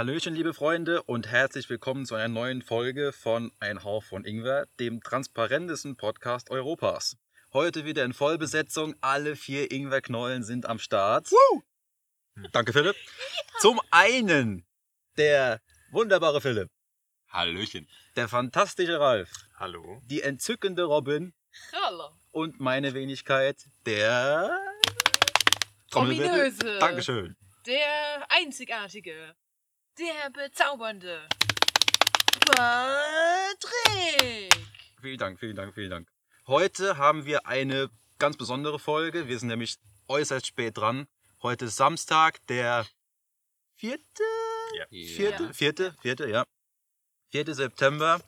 Hallöchen, liebe Freunde, und herzlich willkommen zu einer neuen Folge von Ein Hauch von Ingwer, dem transparentesten Podcast Europas. Heute wieder in Vollbesetzung, alle vier Ingwerknollen sind am Start. Danke, Philipp. Zum einen der wunderbare Philipp, Hallöchen. der fantastische Ralf, Hallo. die entzückende Robin Hallo. und meine Wenigkeit, der... Trommelwirbel. Ominöse. Dankeschön. Der einzigartige. Der bezaubernde. Patrick. Vielen Dank, vielen Dank, vielen Dank. Heute haben wir eine ganz besondere Folge. Wir sind nämlich äußerst spät dran. Heute ist Samstag, der vierte, Ja. vierte, Ja. vierte, vierte, ja. 4. September.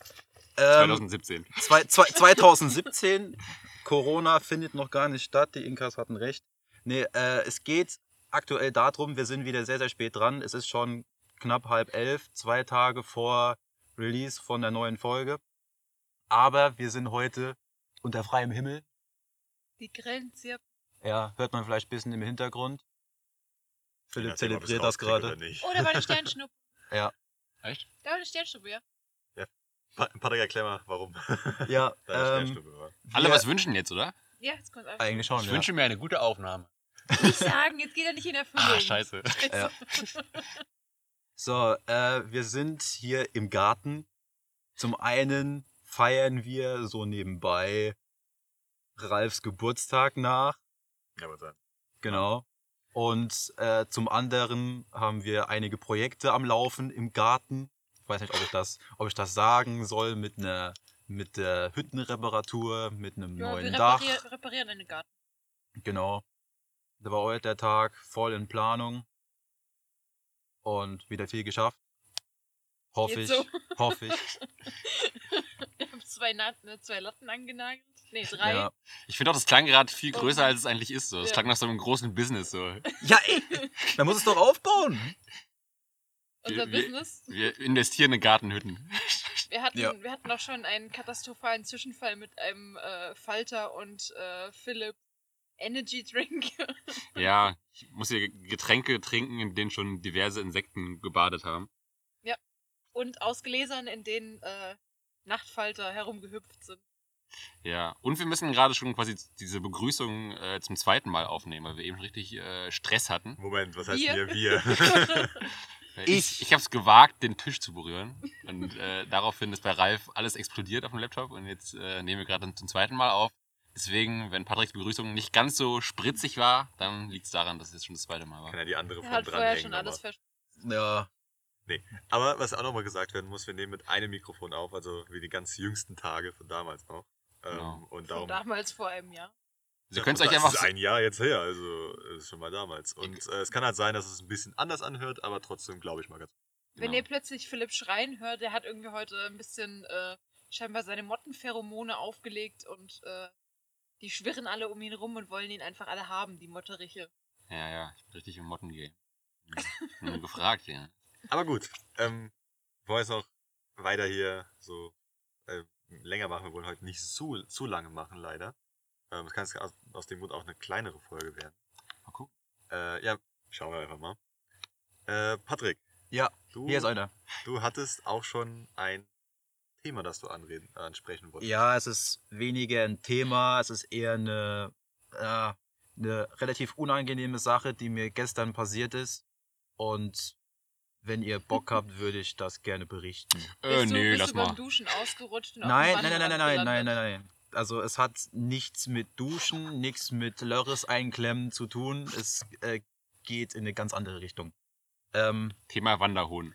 Ähm, 2017. zwei, zwei, 2017. Corona findet noch gar nicht statt. Die Inkas hatten recht. Nee, äh, es geht aktuell darum, wir sind wieder sehr, sehr spät dran. Es ist schon knapp halb elf, zwei Tage vor Release von der neuen Folge. Aber wir sind heute unter freiem Himmel. Die Grenze. Ja, hört man vielleicht ein bisschen im Hintergrund. Philipp Ja, zelebriert das gerade. oder nicht. Oh, da war eine Sternschnuppe. Ja, Echt? Da war eine Sternschnuppe, ja. Pa Patrick, erklär mal, warum. ja, da eine ähm, Sternschnuppe war. Alle was wünschen jetzt, oder? Ja, jetzt kommt einfach. Eigentlich schon, Ich ja. wünsche mir eine gute Aufnahme. Nicht sagen, jetzt geht er nicht in Erfüllung. Ah, scheiße. Ja. So, äh, wir sind hier im Garten. Zum einen feiern wir so nebenbei Ralfs Geburtstag nach. Ja, was sein. Genau. Und äh, zum anderen haben wir einige Projekte am Laufen im Garten. Ich weiß nicht, ob ich das, ob ich das sagen soll mit einer mit der Hüttenreparatur, mit einem Ja, neuen wir Dach. reparier reparieren einen Garten. Genau. Da war heute der Tag voll in Planung. Und wieder viel geschafft. Hoffe Geht ich. so. Hoffe ich. Wir haben zwei, ne, zwei Latten angenagelt. Nee, drei. Ja. Ich finde auch, das klang gerade viel größer, als es eigentlich ist. So. Es Ja. klang nach so einem großen Business. So. ja, ey. Man muss es doch aufbauen. Unser Wir- Business. Wir investieren in Gartenhütten. Wir hatten, Ja. wir hatten auch schon einen katastrophalen Zwischenfall mit einem äh, Falter und äh, Philipp Energy Drink. Ja, ich muss hier Getränke trinken, in denen schon diverse Insekten gebadet haben. und aus Gläsern, in denen äh, Nachtfalter herumgehüpft sind. Ja, und wir müssen gerade schon quasi diese Begrüßung äh, zum zweiten Mal aufnehmen, weil wir eben richtig äh, Stress hatten. Moment, was heißt Wir. wir? Wir. Ich, ich habe es gewagt, den Tisch zu berühren. Und äh, daraufhin ist bei Ralf alles explodiert auf dem Laptop. Und jetzt äh, nehmen wir gerade zum zweiten Mal auf. Deswegen, wenn Patricks Begrüßung nicht ganz so spritzig war, dann liegt es daran, dass es jetzt schon das zweite Mal war. Kann ja die andere Er von hat dran vorher hängen. schon alles aber. versprochen. Ja. aber was auch nochmal gesagt werden muss, wir nehmen mit einem Mikrofon auf, also wie die ganz jüngsten Tage von damals noch. Ähm, Genau. Und Von darum. damals vor einem Jahr. Also ihr könnt es das euch einfach. ist ein Jahr jetzt her, also das ist schon mal damals. Und äh, es kann halt sein, dass es ein bisschen anders anhört, aber trotzdem glaube ich mal ganz. Wenn Genau. ihr plötzlich Philipp schreien hört, der hat irgendwie heute ein bisschen äh, scheinbar seine Mottenpheromone aufgelegt und äh, die schwirren alle um ihn rum und wollen ihn einfach alle haben, die Motteriche. Ja, ja, ich bin richtig im Mottengame. Nur gefragt, ja. Aber gut, ähm, wollen wir es auch weiter hier so äh, länger machen. Wir wollen heute nicht zu, zu lange machen, leider. Ähm, es kann aus, aus dem Grund auch eine kleinere Folge werden. Mal gucken. Äh, ja, schauen wir einfach mal. Äh, Patrick, Ja, du, hier ist einer. du hattest auch schon ein Thema, das du anreden, äh, ansprechen wolltest. Ja, es ist weniger ein Thema, es ist eher eine, äh, eine relativ unangenehme Sache, die mir gestern passiert ist. Und wenn ihr Bock habt, würde ich das gerne berichten. Äh, bist du, nee, bist lass du beim mal. Duschen ausgerutscht und Nein, nein, nein, nein, nein, nein, nein, nein. Also es hat nichts mit Duschen, nichts mit Lörres einklemmen zu tun. Es äh, geht in eine ganz andere Richtung. Ähm, Thema Wanderhuhn.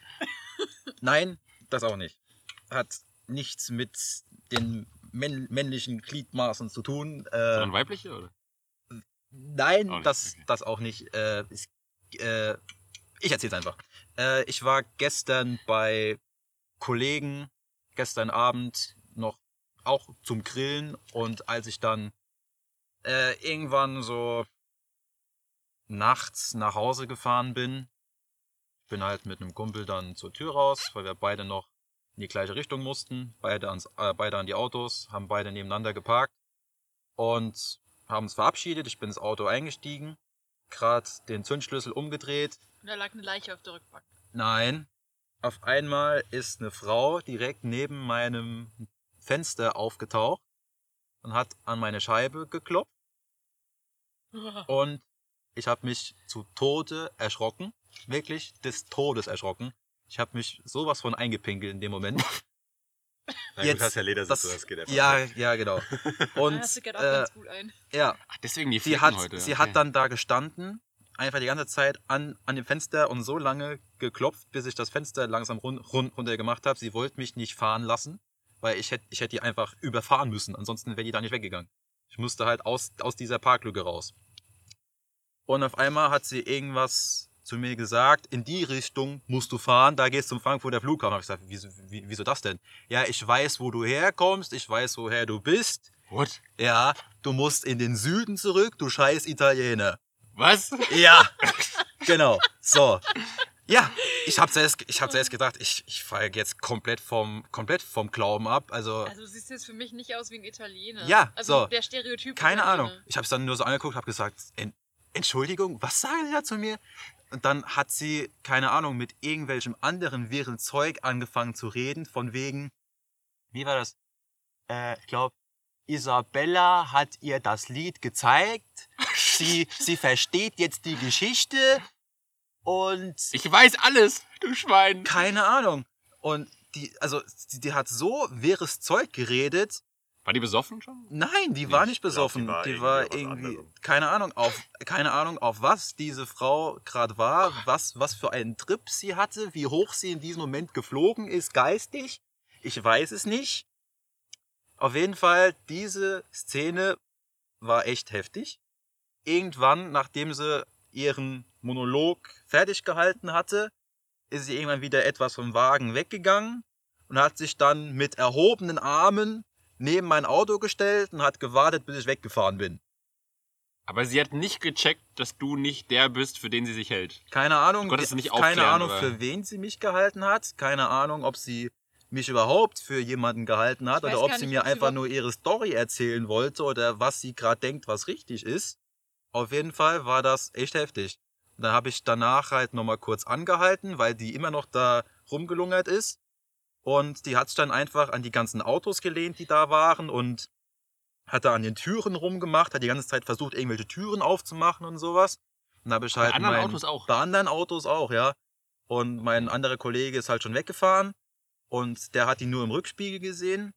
nein, das auch nicht. Hat nichts mit den männ männlichen Gliedmaßen zu tun. Äh, Sondern weibliche, oder? nein, Auch das, okay. das auch nicht. Äh, es, äh, ich erzähl's einfach. Äh, ich war gestern bei Kollegen, gestern Abend noch auch zum Grillen und als ich dann äh, irgendwann so nachts nach Hause gefahren bin, bin halt mit einem Kumpel dann zur Tür raus, weil wir beide noch in die gleiche Richtung mussten, beide, ans, äh, beide an die Autos, haben beide nebeneinander geparkt und haben uns verabschiedet. Ich bin ins Auto eingestiegen, gerade den Zündschlüssel umgedreht. Und da lag eine Leiche auf der Rückbank. Nein, auf einmal ist eine Frau direkt neben meinem Fenster aufgetaucht und hat an meine Scheibe geklopft und ich habe mich zu Tode erschrocken, wirklich des Todes erschrocken. Ich habe mich sowas von eingepinkelt in dem Moment. Na Jetzt, gut, hast ja Ledersitze, das- das, geht einfach. Ja, nicht. ja, genau. Und, das geht auch äh, ganz gut ein. ja, Ach, deswegen die sie Flecken hat, heute. sie okay. hat dann da gestanden, einfach die ganze Zeit an, an dem Fenster und so lange geklopft, bis ich das Fenster langsam run, run, runter gemacht habe. Sie wollte mich nicht fahren lassen, weil ich hätte ich hätte die einfach überfahren müssen. Ansonsten wäre die da nicht weggegangen. Ich musste halt aus, aus dieser Parklücke raus. Und auf einmal hat sie irgendwas zu mir gesagt, in die Richtung musst du fahren, da gehst du zum Frankfurter Flughafen. Hab ich gesagt, wieso, wie, wieso das denn? Ja, ich weiß, wo du herkommst, ich weiß, woher du bist. What? Ja, du musst in den Süden zurück, du scheiß Italiener. Was? Ja, genau. So. Ja, ich hab's erst, ich hab's erst gedacht, ich, ich falle jetzt komplett vom, komplett vom Glauben ab. Also, Also du siehst jetzt für mich nicht aus wie ein Italiener. Ja, also so. der Stereotyp. keine. Ahnung. Ich hab's dann nur so angeguckt, hab gesagt, "En- Entschuldigung, was sagen Sie da zu mir? Und dann hat sie, keine Ahnung, mit irgendwelchem anderen wirren Zeug angefangen zu reden, von wegen, wie war das? Äh, ich glaube, Isabella hat ihr das Lied gezeigt. Sie, sie versteht jetzt die Geschichte und Ich weiß alles, du Schwein. keine Ahnung. Und die, also, die, die hat so wirres Zeug geredet. War die besoffen schon? Nein, die war nicht glaub, die besoffen. war Die war irgendwie was irgendwie, keine Ahnung, auf, keine Ahnung, auf was diese Frau gerade war, was, was für einen Trip sie hatte, wie hoch sie in diesem Moment geflogen ist, geistig. Ich weiß es nicht. Auf jeden Fall, diese Szene war echt heftig. Irgendwann, nachdem sie ihren Monolog fertig gehalten hatte, ist sie irgendwann wieder etwas vom Wagen weggegangen und hat sich dann mit erhobenen Armen neben mein Auto gestellt und hat gewartet, bis ich weggefahren bin. Aber sie hat nicht gecheckt, dass du nicht der bist, für den sie sich hält. Keine Ahnung, du nicht keine Ahnung, oder? für wen sie mich gehalten hat. Keine Ahnung, ob sie mich überhaupt für jemanden gehalten hat oder ob sie nicht, mir einfach nur ihre Story erzählen wollte oder was sie gerade denkt, was richtig ist. Auf jeden Fall war das echt heftig. Und dann habe ich danach halt nochmal kurz angehalten, weil die immer noch da rumgelungert ist. Und die hat sich dann einfach an die ganzen Autos gelehnt, die da waren und hat da an den Türen rumgemacht, hat die ganze Zeit versucht, irgendwelche Türen aufzumachen und sowas. Und dann habe ich Bei halt anderen mein- Autos auch. bei anderen Autos auch, ja. Und mein anderer Kollege ist halt schon weggefahren und der hat die nur im Rückspiegel gesehen.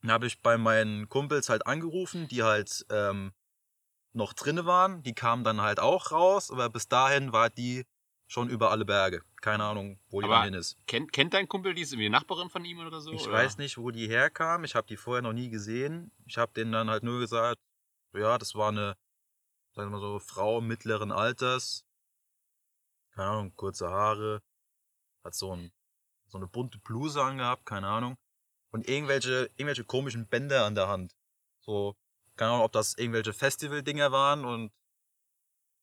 Dann habe ich bei meinen Kumpels halt angerufen, die halt ähm, noch drinne waren. Die kamen dann halt auch raus, aber bis dahin war die schon über alle Berge. Keine Ahnung, wo die dann hin ist. Kennt, kennt dein Kumpel die? Ist irgendwie Nachbarin von ihm oder so? Ich oder? weiß nicht, wo die herkam. Ich habe die vorher noch nie gesehen. Ich habe denen dann halt nur gesagt, ja, das war eine, sagen wir mal so, Frau mittleren Alters. Keine Ahnung, kurze Haare. Hat so, ein, so eine bunte Bluse angehabt, keine Ahnung. Und irgendwelche, irgendwelche komischen Bänder an der Hand. So, keine Ahnung, ob das irgendwelche Festival-Dinger waren und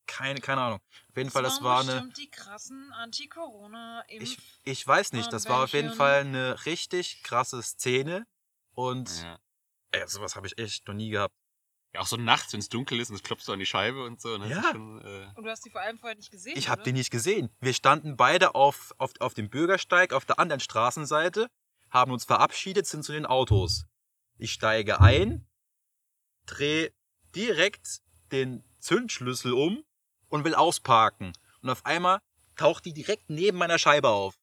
keine, keine Ahnung. Auf jeden Fall, das war eine. die krassen Anti-Corona Ich, ich weiß nicht, das war auf jeden Armbändchen. Fall eine richtig krasse Szene. Und Ja. Ey, sowas habe ich echt noch nie gehabt. ja, auch so nachts, wenn es dunkel ist und es klopft so an die Scheibe und so. Ne? Das Ja. Schon, äh, Und du hast die vor allem vorher nicht gesehen. Ich habe die nicht gesehen. Wir standen beide auf, auf, auf dem Bürgersteig auf der anderen Straßenseite, haben uns verabschiedet, sind zu den Autos. Ich steige ein, drehe direkt den Zündschlüssel um und will ausparken. Und auf einmal taucht die direkt neben meiner Scheibe auf.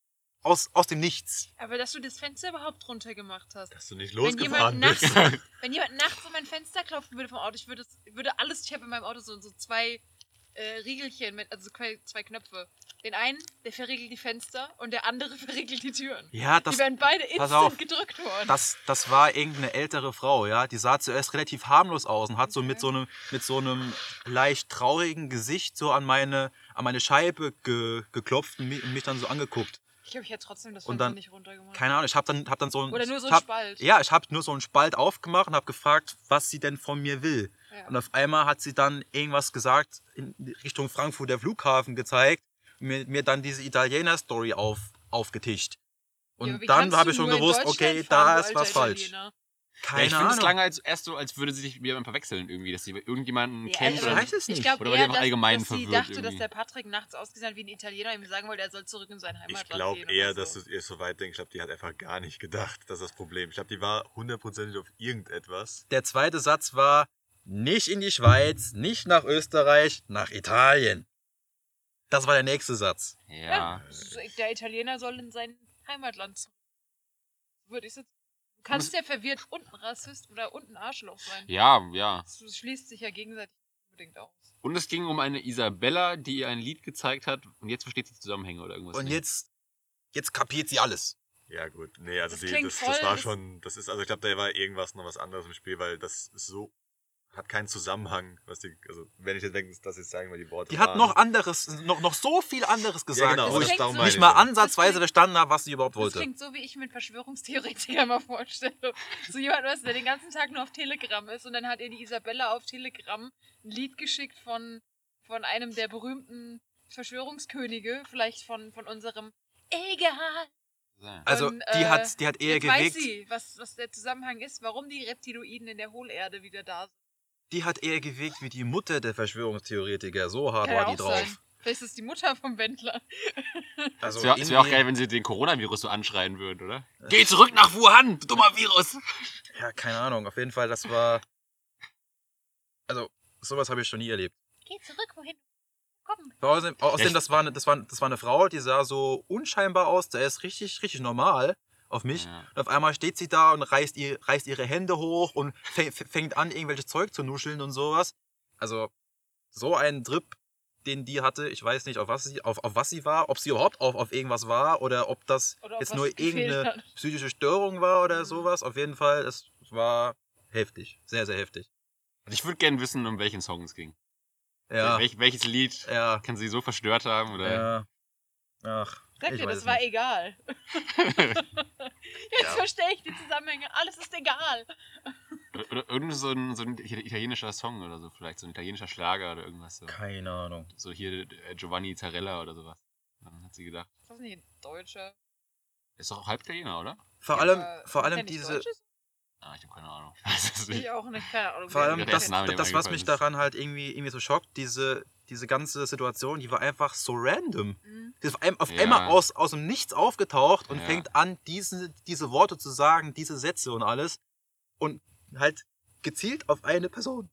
Aus, aus dem Nichts. Aber dass du das Fenster überhaupt runter gemacht hast. Dass du nicht Wenn jemand, losgefahren nachts, bist. wenn jemand nachts an mein Fenster klopfen würde vom Auto, ich würde, es- würde alles, ich habe in meinem Auto so, so zwei äh, Riegelchen, mit, also zwei, Knöpfe. Den einen, der verriegelt die Fenster und der andere verriegelt die Türen. Ja, das, die werden beide instant auf. gedrückt worden. das, das war irgendeine ältere Frau, ja. Die sah zuerst relativ harmlos aus und hat so mit Okay. so einem, mit so einem leicht traurigen Gesicht so an meine, an meine Scheibe ge, geklopft und mich, und mich dann so angeguckt. Ich glaube, ich hätte trotzdem das Fenster dann- nicht runtergemacht. Keine Ahnung, ich habe dann, hab dann so ein. Oder nur so ein hab, Spalt. Ja, ich habe nur so einen Spalt aufgemacht und habe gefragt, was sie denn von mir will. Ja. Und auf einmal hat sie dann irgendwas gesagt, in Richtung Frankfurter Flughafen gezeigt, und mir, mir dann diese Italiener-Story auf, aufgetischt. Ja, Und wie dann habe ich schon gewusst, okay, fahren, da ist was falsch. Italiener? Ja, Keine ich finde, es klang als, erst so, als würde sie sich wieder verwechseln irgendwie, dass sie irgendjemanden Ja, kennt. ich also, oder weiß es nicht. Ich glaube Oder eher, einfach dass, allgemein dass sie dachte, dass irgendwie? der Patrick nachts ausgesehen hat wie ein Italiener und ihm sagen wollte, er soll zurück in sein Heimatland Ich glaube eher, oder dass so. du ihr so weit denkst. Ich glaube, die hat einfach gar nicht gedacht. Das ist das Problem. Ich glaube, die war hundertprozentig auf irgendetwas. Der zweite Satz war, nicht in die Schweiz, nicht nach Österreich, nach Italien. Das war der nächste Satz. Ja. So, Der Italiener soll in sein Heimatland zurück. Würde ich jetzt. Du kannst ja verwirrt und ein Rassist oder und ein Arschloch sein. Ja, ja. Das schließt sich ja gegenseitig unbedingt aus. Und es ging um eine Isabella, die ihr ein Lied gezeigt hat und jetzt versteht sie die Zusammenhänge oder irgendwas. Und nicht. jetzt, jetzt kapiert sie alles. Ja, gut. Nee, also Das die, das, das war schon. Das ist, also ich glaube, da war irgendwas noch was anderes im Spiel, weil das ist so. Hat keinen Zusammenhang, was die. Also, wenn ich jetzt denke, dass jetzt sagen wir die Worte. Die hat waren. noch anderes, noch, noch so viel anderes gesagt, genau, wo das ich so- nicht ich mal ja. ansatzweise verstanden habe, was sie überhaupt Das wollte. klingt so, wie ich mir einen Verschwörungstheoretiker mal vorstelle. So jemand, weißt der den ganzen Tag nur auf Telegram ist und dann hat ihr die Isabella auf Telegram ein Lied geschickt von, von einem der berühmten Verschwörungskönige, vielleicht von, von unserem Egal. Ja. Also, Und, die, äh, hat, die hat eher Jetzt weiß gewirkt, sie, was, was der Zusammenhang ist, warum die Reptiloiden in der Hohlerde wieder da sind. Die hat eher gewirkt wie die Mutter der Verschwörungstheoretiker. So hart Kann war ja die drauf. sein. Vielleicht ist es die Mutter vom Wendler. Also es wäre wär auch geil, wenn sie den Coronavirus so anschreien würden, oder? Geh zurück nach Wuhan, dummer Virus! Ja, keine Ahnung. Auf jeden Fall, das war. Also, sowas habe ich schon nie erlebt. Geh zurück, wohin? Komm. Außerdem, außerdem das, war eine, das, war, das war eine Frau, die sah so unscheinbar aus. Der ist richtig, richtig normal auf mich. Ja. Und auf einmal steht sie da und reißt, ihr, reißt ihre Hände hoch und fäng- fängt an, irgendwelches Zeug zu nuscheln und sowas. Also, so ein Trip, den die hatte, ich weiß nicht, auf was sie, auf, auf was sie war, ob sie überhaupt auf, auf irgendwas war oder ob das Oder jetzt nur irgendeine hat. psychische Störung war oder Mhm. sowas. Auf jeden Fall, es war heftig. Sehr, sehr heftig. Also ich würde gerne wissen, um welchen Song es ging. Ja. Welch, welches Lied Ja. kann sie so verstört haben? Oder? Ja. Ach. Sag ich dir, das war nicht. egal. Jetzt verstehe ich die Zusammenhänge. Alles ist egal. Oder, oder irgend so ein, so ein italienischer Song oder so, vielleicht so ein italienischer Schlager oder irgendwas so. Keine Ahnung. So hier äh, Giovanni Zarella oder sowas. Dann hat sie gedacht, Ist das nicht ein Deutscher? ist doch auch halb Italiener, oder? Vor Ja, allem, vor allem diese, Deutsches? Ah, ich habe keine Ahnung. Ich weiß es nicht. Ich auch nicht, keine Ahnung. vor allem das, Name, das, mir was mich ist. daran halt irgendwie, irgendwie so schockt, diese, diese ganze Situation, die war einfach so random. Mhm. Die ist auf, ein, auf Ja. einmal aus, aus dem Nichts aufgetaucht und Ja. fängt an, diese, diese Worte zu sagen, diese Sätze und alles. Und halt gezielt auf eine Person.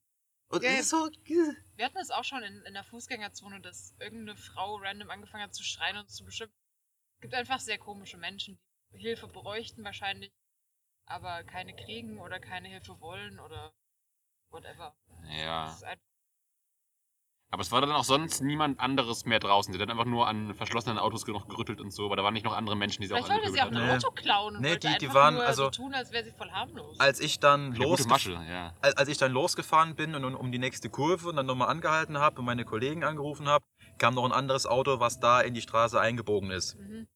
Und Ja, es ist so. äh, Wir hatten es auch schon in, in der Fußgängerzone, dass irgendeine Frau random angefangen hat zu schreien und zu beschimpfen. Es gibt einfach sehr komische Menschen, die Hilfe bräuchten wahrscheinlich, aber keine kriegen oder keine Hilfe wollen oder whatever. Ja. Aber es war dann auch sonst niemand anderes mehr draußen. Sie hat dann einfach nur an verschlossenen Autos noch gerüttelt und so, aber da waren nicht noch andere Menschen, die sie auch vielleicht wollte sie auch ein Nee. Auto klauen und Nee, die- die einfach waren- nur also- so tun, als wäre sie voll harmlos. Als ich dann losgef Masche, ja. als, als ich dann losgefahren bin und um die nächste Kurve und dann nochmal angehalten habe und meine Kollegen angerufen habe, kam noch ein anderes Auto, was da in die Straße eingebogen ist Mhm.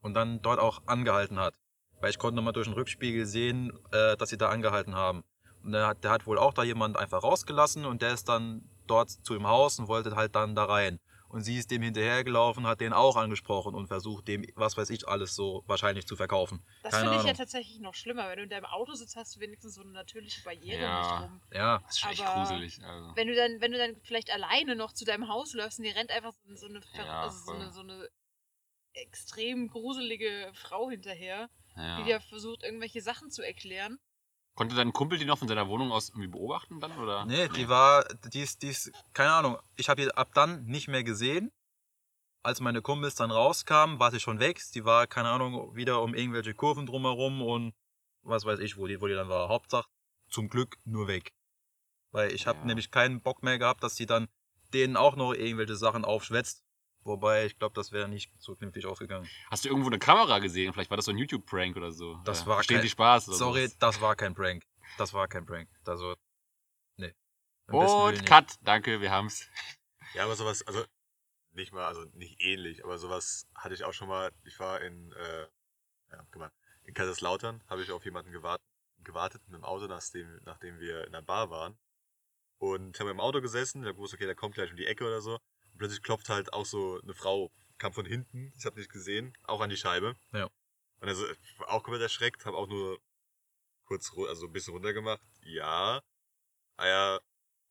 und dann dort auch angehalten hat. Weil ich konnte nochmal durch den Rückspiegel sehen, äh, dass sie da angehalten haben. Und der hat, der hat wohl auch da jemand einfach rausgelassen und der ist dann dort zu dem Haus und wollte halt dann da rein. Und sie ist dem hinterhergelaufen, hat den auch angesprochen und versucht, dem, was weiß ich, alles so wahrscheinlich zu verkaufen. Das finde ich ja tatsächlich noch schlimmer. Wenn du in deinem Auto sitzt, hast du wenigstens so eine natürliche Barriere Ja. nicht rum. Ja, Das ist schon echt gruselig. Also. Wenn du dann, wenn du dann vielleicht alleine noch zu deinem Haus läufst und dir rennt einfach so, eine, Ver- Ja, also so, eine, so eine extrem gruselige Frau hinterher, die Ja. dir versucht, irgendwelche Sachen zu erklären. Konnte dein Kumpel die noch von seiner Wohnung aus irgendwie beobachten dann? Oder? Nee, die war, die ist, die ist, keine Ahnung, ich habe die ab dann nicht mehr gesehen. Als meine Kumpels dann rauskamen, war sie schon weg. Die war, keine Ahnung, wieder um irgendwelche Kurven drumherum und was weiß ich, wo die, wo die dann war. Hauptsache, zum Glück nur weg. Weil ich habe Ja. nämlich keinen Bock mehr gehabt, dass sie dann denen auch noch irgendwelche Sachen aufschwätzt. Wobei, ich glaube, das wäre nicht so glimpflich ausgegangen. Hast du irgendwo eine Kamera gesehen? Vielleicht war das so ein YouTube-Prank oder so. Das Ja. war Verstehen kein- die Spaß oder Sorry, sowas. das war kein Prank. Das war kein Prank. Also, nee. Willen Und. Cut, danke, wir haben's. Ja, aber sowas, also nicht mal, also nicht ähnlich, aber sowas hatte ich auch schon mal. Ich war in, äh, ja, mal, in Kaiserslautern, habe ich auf jemanden gewartet, gewartet mit dem Auto, nachdem, nachdem wir in der Bar waren. Und haben im Auto gesessen, ich wusste, okay, der kommt gleich um die Ecke oder so. Plötzlich klopft halt auch so eine Frau, kam von hinten, ich habe nicht gesehen, auch an die Scheibe. Ja. Und also auch komplett erschreckt, habe auch nur kurz, also ein bisschen runtergemacht. Ja. Ah ja,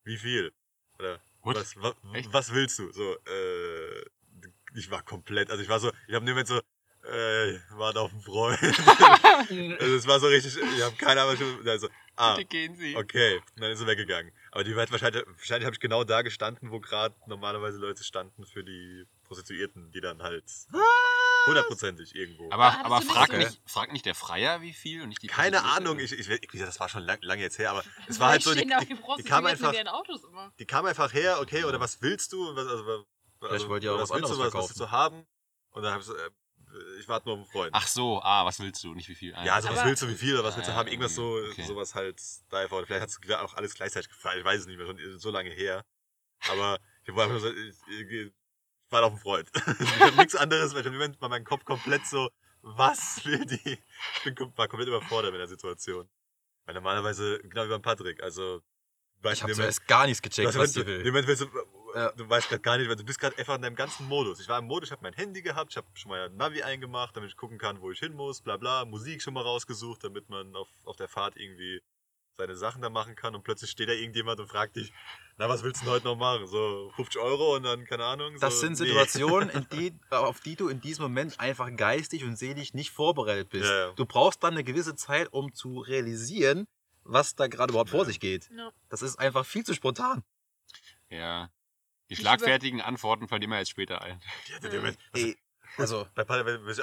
wie viel? Oder What? was, was, was willst du? So, äh, ich war komplett, also ich war so, ich habe niemand so, äh, warte auf einen Freund. also es war so richtig, ich habe keine Ahnung, also, ah, Bitte gehen Sie. okay, und dann ist sie weggegangen. Aber die war halt wahrscheinlich, wahrscheinlich habe ich genau da gestanden, wo gerade normalerweise Leute standen für die Prostituierten, die dann halt hundertprozentig irgendwo. Aber, hattest aber du nicht fragt, so- nicht, der Freier, wie viel und nicht die keine? Ahnung, ich, ich, gesagt, das war schon lang, lange jetzt her, aber es war halt so, die, die, die kam einfach, in ihren Autos immer. die kam einfach her, okay, oder was willst du? Was, also, was- Vielleicht also, wollt ihr auch was was willst du, anderes was, was willst du haben? Und dann habe ich so, äh, ich warte nur auf einen Freund. Ach so, ah, was willst du? Nicht wie viel. Ah, ja, also was willst du, wie viel oder was willst du Ah, haben? Irgendwas so, okay. sowas halt da einfach. Vielleicht hat es auch alles gleichzeitig gefallen. Ich weiß es nicht mehr, schon so lange her. Aber ich war einfach so, ich, ich, ich warte auf einen Freund. ich habe nichts anderes, weil ich im Moment war mein Kopf komplett so, was will die? Ich bin, war komplett überfordert mit der Situation. Weil normalerweise, genau wie beim Patrick, also, Ich habe zuerst gar nichts gecheckt, was die dem will. Moment willst du, Ja. du weißt gerade gar nicht, weil du bist gerade einfach in deinem ganzen Modus. Ich war im Modus, ich habe mein Handy gehabt, ich habe schon mal ein Navi eingemacht, damit ich gucken kann, wo ich hin muss, bla bla, Musik schon mal rausgesucht, damit man auf, auf der Fahrt irgendwie seine Sachen da machen kann und plötzlich steht da irgendjemand und fragt dich, na, was willst du denn heute noch machen? So 50 Euro und dann, keine Ahnung. Das so, sind nee. Situationen, in die, auf die du in diesem Moment einfach geistig und seelisch nicht vorbereitet bist. Ja, ja. Du brauchst dann eine gewisse Zeit, um zu realisieren, was da gerade überhaupt vor Ja. sich geht. Das ist einfach viel zu spontan. Ja. Die schlagfertigen Antworten fallen immer jetzt später ein. Was, Ey, also, bei, was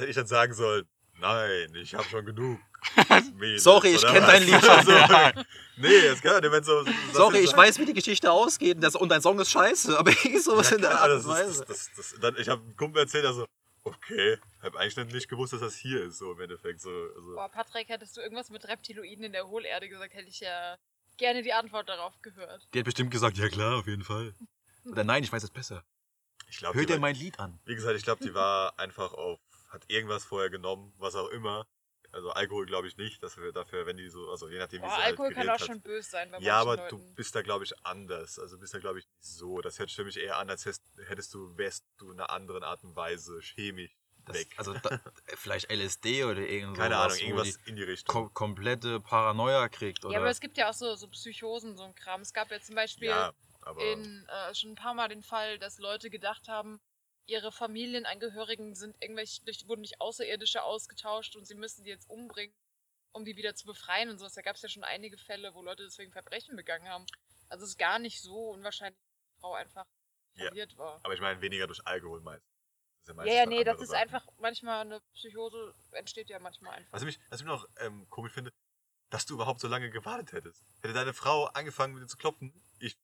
hätte ich dann sagen sollen? Nein, ich habe schon genug. Mädels, Sorry, ich oder kenn was? dein Lied schon. so, nee, das kann man so. so- sorry, ich weiß, wie die Geschichte ausgeht und, das, und dein Song ist scheiße, aber ich sowas Ja, in der Art und ist, Weise. das, das, das, dann, ich habe einem Kumpel erzählt, also, okay, habe eigentlich nicht gewusst, dass das hier ist, so im Endeffekt. So, also, Boah, Patrick, hättest du irgendwas mit Reptiloiden in der Hohlerde gesagt, hätte ich ja gerne die Antwort darauf gehört. Die hat bestimmt gesagt, ja klar, auf jeden Fall. Oder nein, ich weiß es besser. ich glaube, Hör die, dir war- mein Lied an. wie gesagt, ich glaube, die war einfach auf, hat irgendwas vorher genommen, was auch immer. Also Alkohol glaube ich nicht, dass wir dafür, wenn die so, also je nachdem, wie Boah, sie Alkohol halt kann auch hat. schon böse sein bei Ja, aber manchen du Leuten. bist da, glaube ich, anders. Also bist da, glaube ich, nicht so. Das hört sich für mich eher an, als hättest, du, wärst du in einer anderen Art und Weise chemisch Das, weg. also da, vielleicht LSD oder irgendwas. Keine Ahnung, irgendwas die in die Richtung. kom komplette Paranoia kriegt. Oder? Ja, aber es gibt ja auch so, so Psychosen, so ein Kram. Es gab ja zum Beispiel ja, aber in, äh, schon ein paar Mal den Fall, dass Leute gedacht haben, ihre Familienangehörigen sind irgendwelche, durch, wurden durch Außerirdische ausgetauscht und sie müssen die jetzt umbringen, um die wieder zu befreien und sowas. Da gab es ja schon einige Fälle, wo Leute deswegen Verbrechen begangen haben. Also es ist gar nicht so unwahrscheinlich, dass die Frau einfach Ja. verliert war. aber ich meine weniger durch Alkohol meist. Ja, meistens ja, dann nee, das ist Sachen. einfach manchmal eine Psychose, entsteht ja manchmal einfach. Was ich, was ich noch ähm, komisch finde, dass du überhaupt so lange gewartet hättest. Hätte deine Frau angefangen mit dir zu klopfen, ich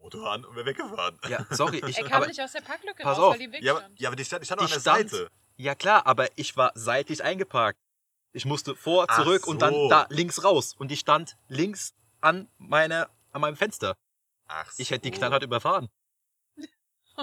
Motor an und wäre weggefahren. ja, sorry, ich, er kam aber, nicht aus der Parklücke Pass raus, auf. weil die Weg Ja, aber, stand. ja, aber die stand, die stand noch Ich an der stand- Seite. ja klar, aber ich war seitlich eingeparkt. Ich musste vor, zurück und dann so. da links raus. Und ich stand links an, meine, an meinem Fenster. Ach Ich hätte die so. knallhart überfahren.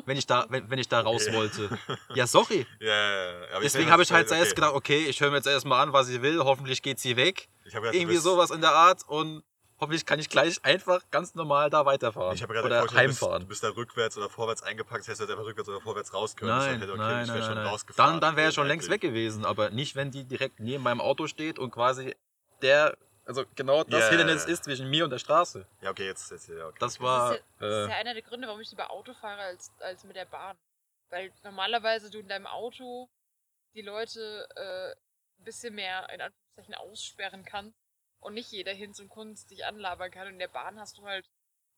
Wenn ich da, wenn, wenn ich da raus Okay. wollte. Ja, sorry. Ja, ja, ja. Aber Deswegen habe ich halt okay. zuerst gedacht, okay, ich höre mir jetzt erstmal an, was sie will. Hoffentlich geht sie weg. Ich gedacht, Irgendwie sowas in der Art. Und hoffentlich kann ich gleich einfach ganz normal da weiterfahren. Ich habe gerade oder vorgestellt, du bist, heimfahren. du bist da rückwärts oder vorwärts eingepackt, das heißt, du hättest einfach rückwärts oder vorwärts raus können. Nein, Ich hätte, okay, nein, ich nein, wäre schon nein. rausgefahren. Dann, dann wäre er schon längst weg gewesen, aber nicht, wenn die direkt neben meinem Auto steht und quasi der, also genau das Ja, Hindernis ist zwischen mir und der Straße. Ja, okay, jetzt, jetzt ja, okay. Das Das war, ist, ja, das ist äh, ja einer der Gründe, warum ich lieber Auto fahre als, als mit der Bahn. Weil normalerweise du in deinem Auto die Leute äh, ein bisschen mehr in Anführungszeichen aussperren kannst und nicht jeder Hinz und Kunst dich anlabern kann. Und in der Bahn hast du halt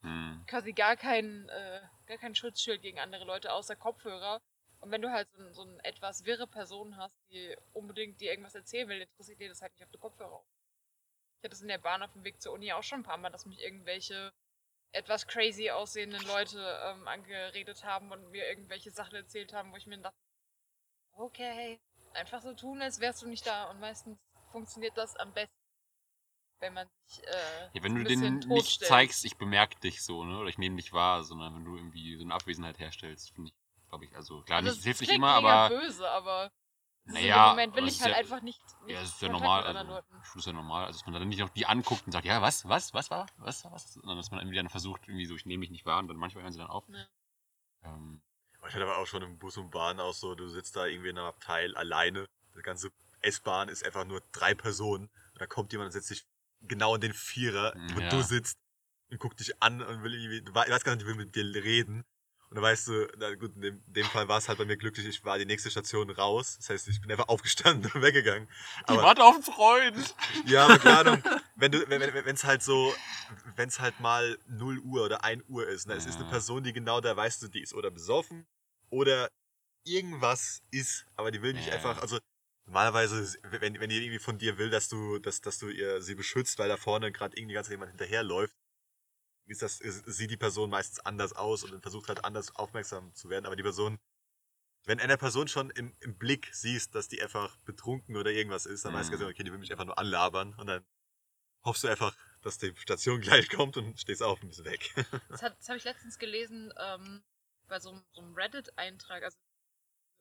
Hm. quasi gar kein, äh, gar kein Schutzschild gegen andere Leute außer Kopfhörer. Und wenn du halt so, ein- so eine etwas wirre Person hast, die unbedingt dir irgendwas erzählen will, interessiert dir das halt nicht auf die Kopfhörer. Ich hatte es in der Bahn auf dem Weg zur Uni auch schon ein paar Mal, dass mich irgendwelche etwas crazy aussehenden Leute ähm, angeredet haben und mir irgendwelche Sachen erzählt haben, wo ich mir dachte, okay, einfach so tun, als wärst du nicht da. Und meistens funktioniert das am besten, wenn man sich äh, Ja, wenn du denen bisschen nicht zeigst, ich bemerke dich so, ne? Oder ich nehme dich wahr, sondern wenn du irgendwie so eine Abwesenheit herstellst, finde ich. glaube ich. Also klar, Also nicht, es hilft nicht immer, aber böse, aber so Naja, im Moment will aber ich halt ja- einfach nicht, nicht ja, es ist ja normal. mit anderen Also. Schule ist ja normal. Also, dass man dann nicht noch die anguckt und sagt, ja, was, was, was war, was war, was? Sondern dass man irgendwie dann versucht, irgendwie so, ich nehme mich nicht wahr und dann manchmal hören sie dann auf. Ja. Ähm, Ich hatte aber auch schon im Bus und Bahn auch so, du sitzt da irgendwie in einem Abteil alleine. Die ganze S-Bahn ist einfach nur drei Personen. Und da kommt jemand und setzt sich genau in den Vierer, wo Ja. du sitzt und guckt dich an und will irgendwie, du weißt gar nicht, will mit dir reden. Und dann weißt du, na gut, in dem, in dem Fall war es halt bei mir glücklich, ich war die nächste Station raus. Das heißt, ich bin einfach aufgestanden und weggegangen. die Aber, warte auf einen Freund! ja, aber keine Ahnung, wenn du, wenn, wenn, wenn's halt so, wenn es halt mal 0 Uhr oder 1 Uhr ist, ne, es ist eine. Person, die genau da weißt du, die ist oder besoffen oder irgendwas ist, aber die will nicht einfach, also normalerweise, wenn, wenn die irgendwie von dir will, dass du, dass, dass du ihr sie beschützt, weil da vorne gerade irgendwie ganz jemand hinterherläuft, ist das, ist, sieht die Person meistens anders aus und versucht halt anders aufmerksam zu werden, aber die Person, wenn eine Person schon im, im Blick siehst, dass die einfach betrunken oder irgendwas ist, dann weißt du Mhm. genau, okay, die will mich einfach nur anlabern und dann hoffst du einfach, dass die Station gleich kommt und stehst auf und bist weg. Das, das habe ich letztens gelesen ähm, bei so, einem- so einem Reddit-Eintrag, also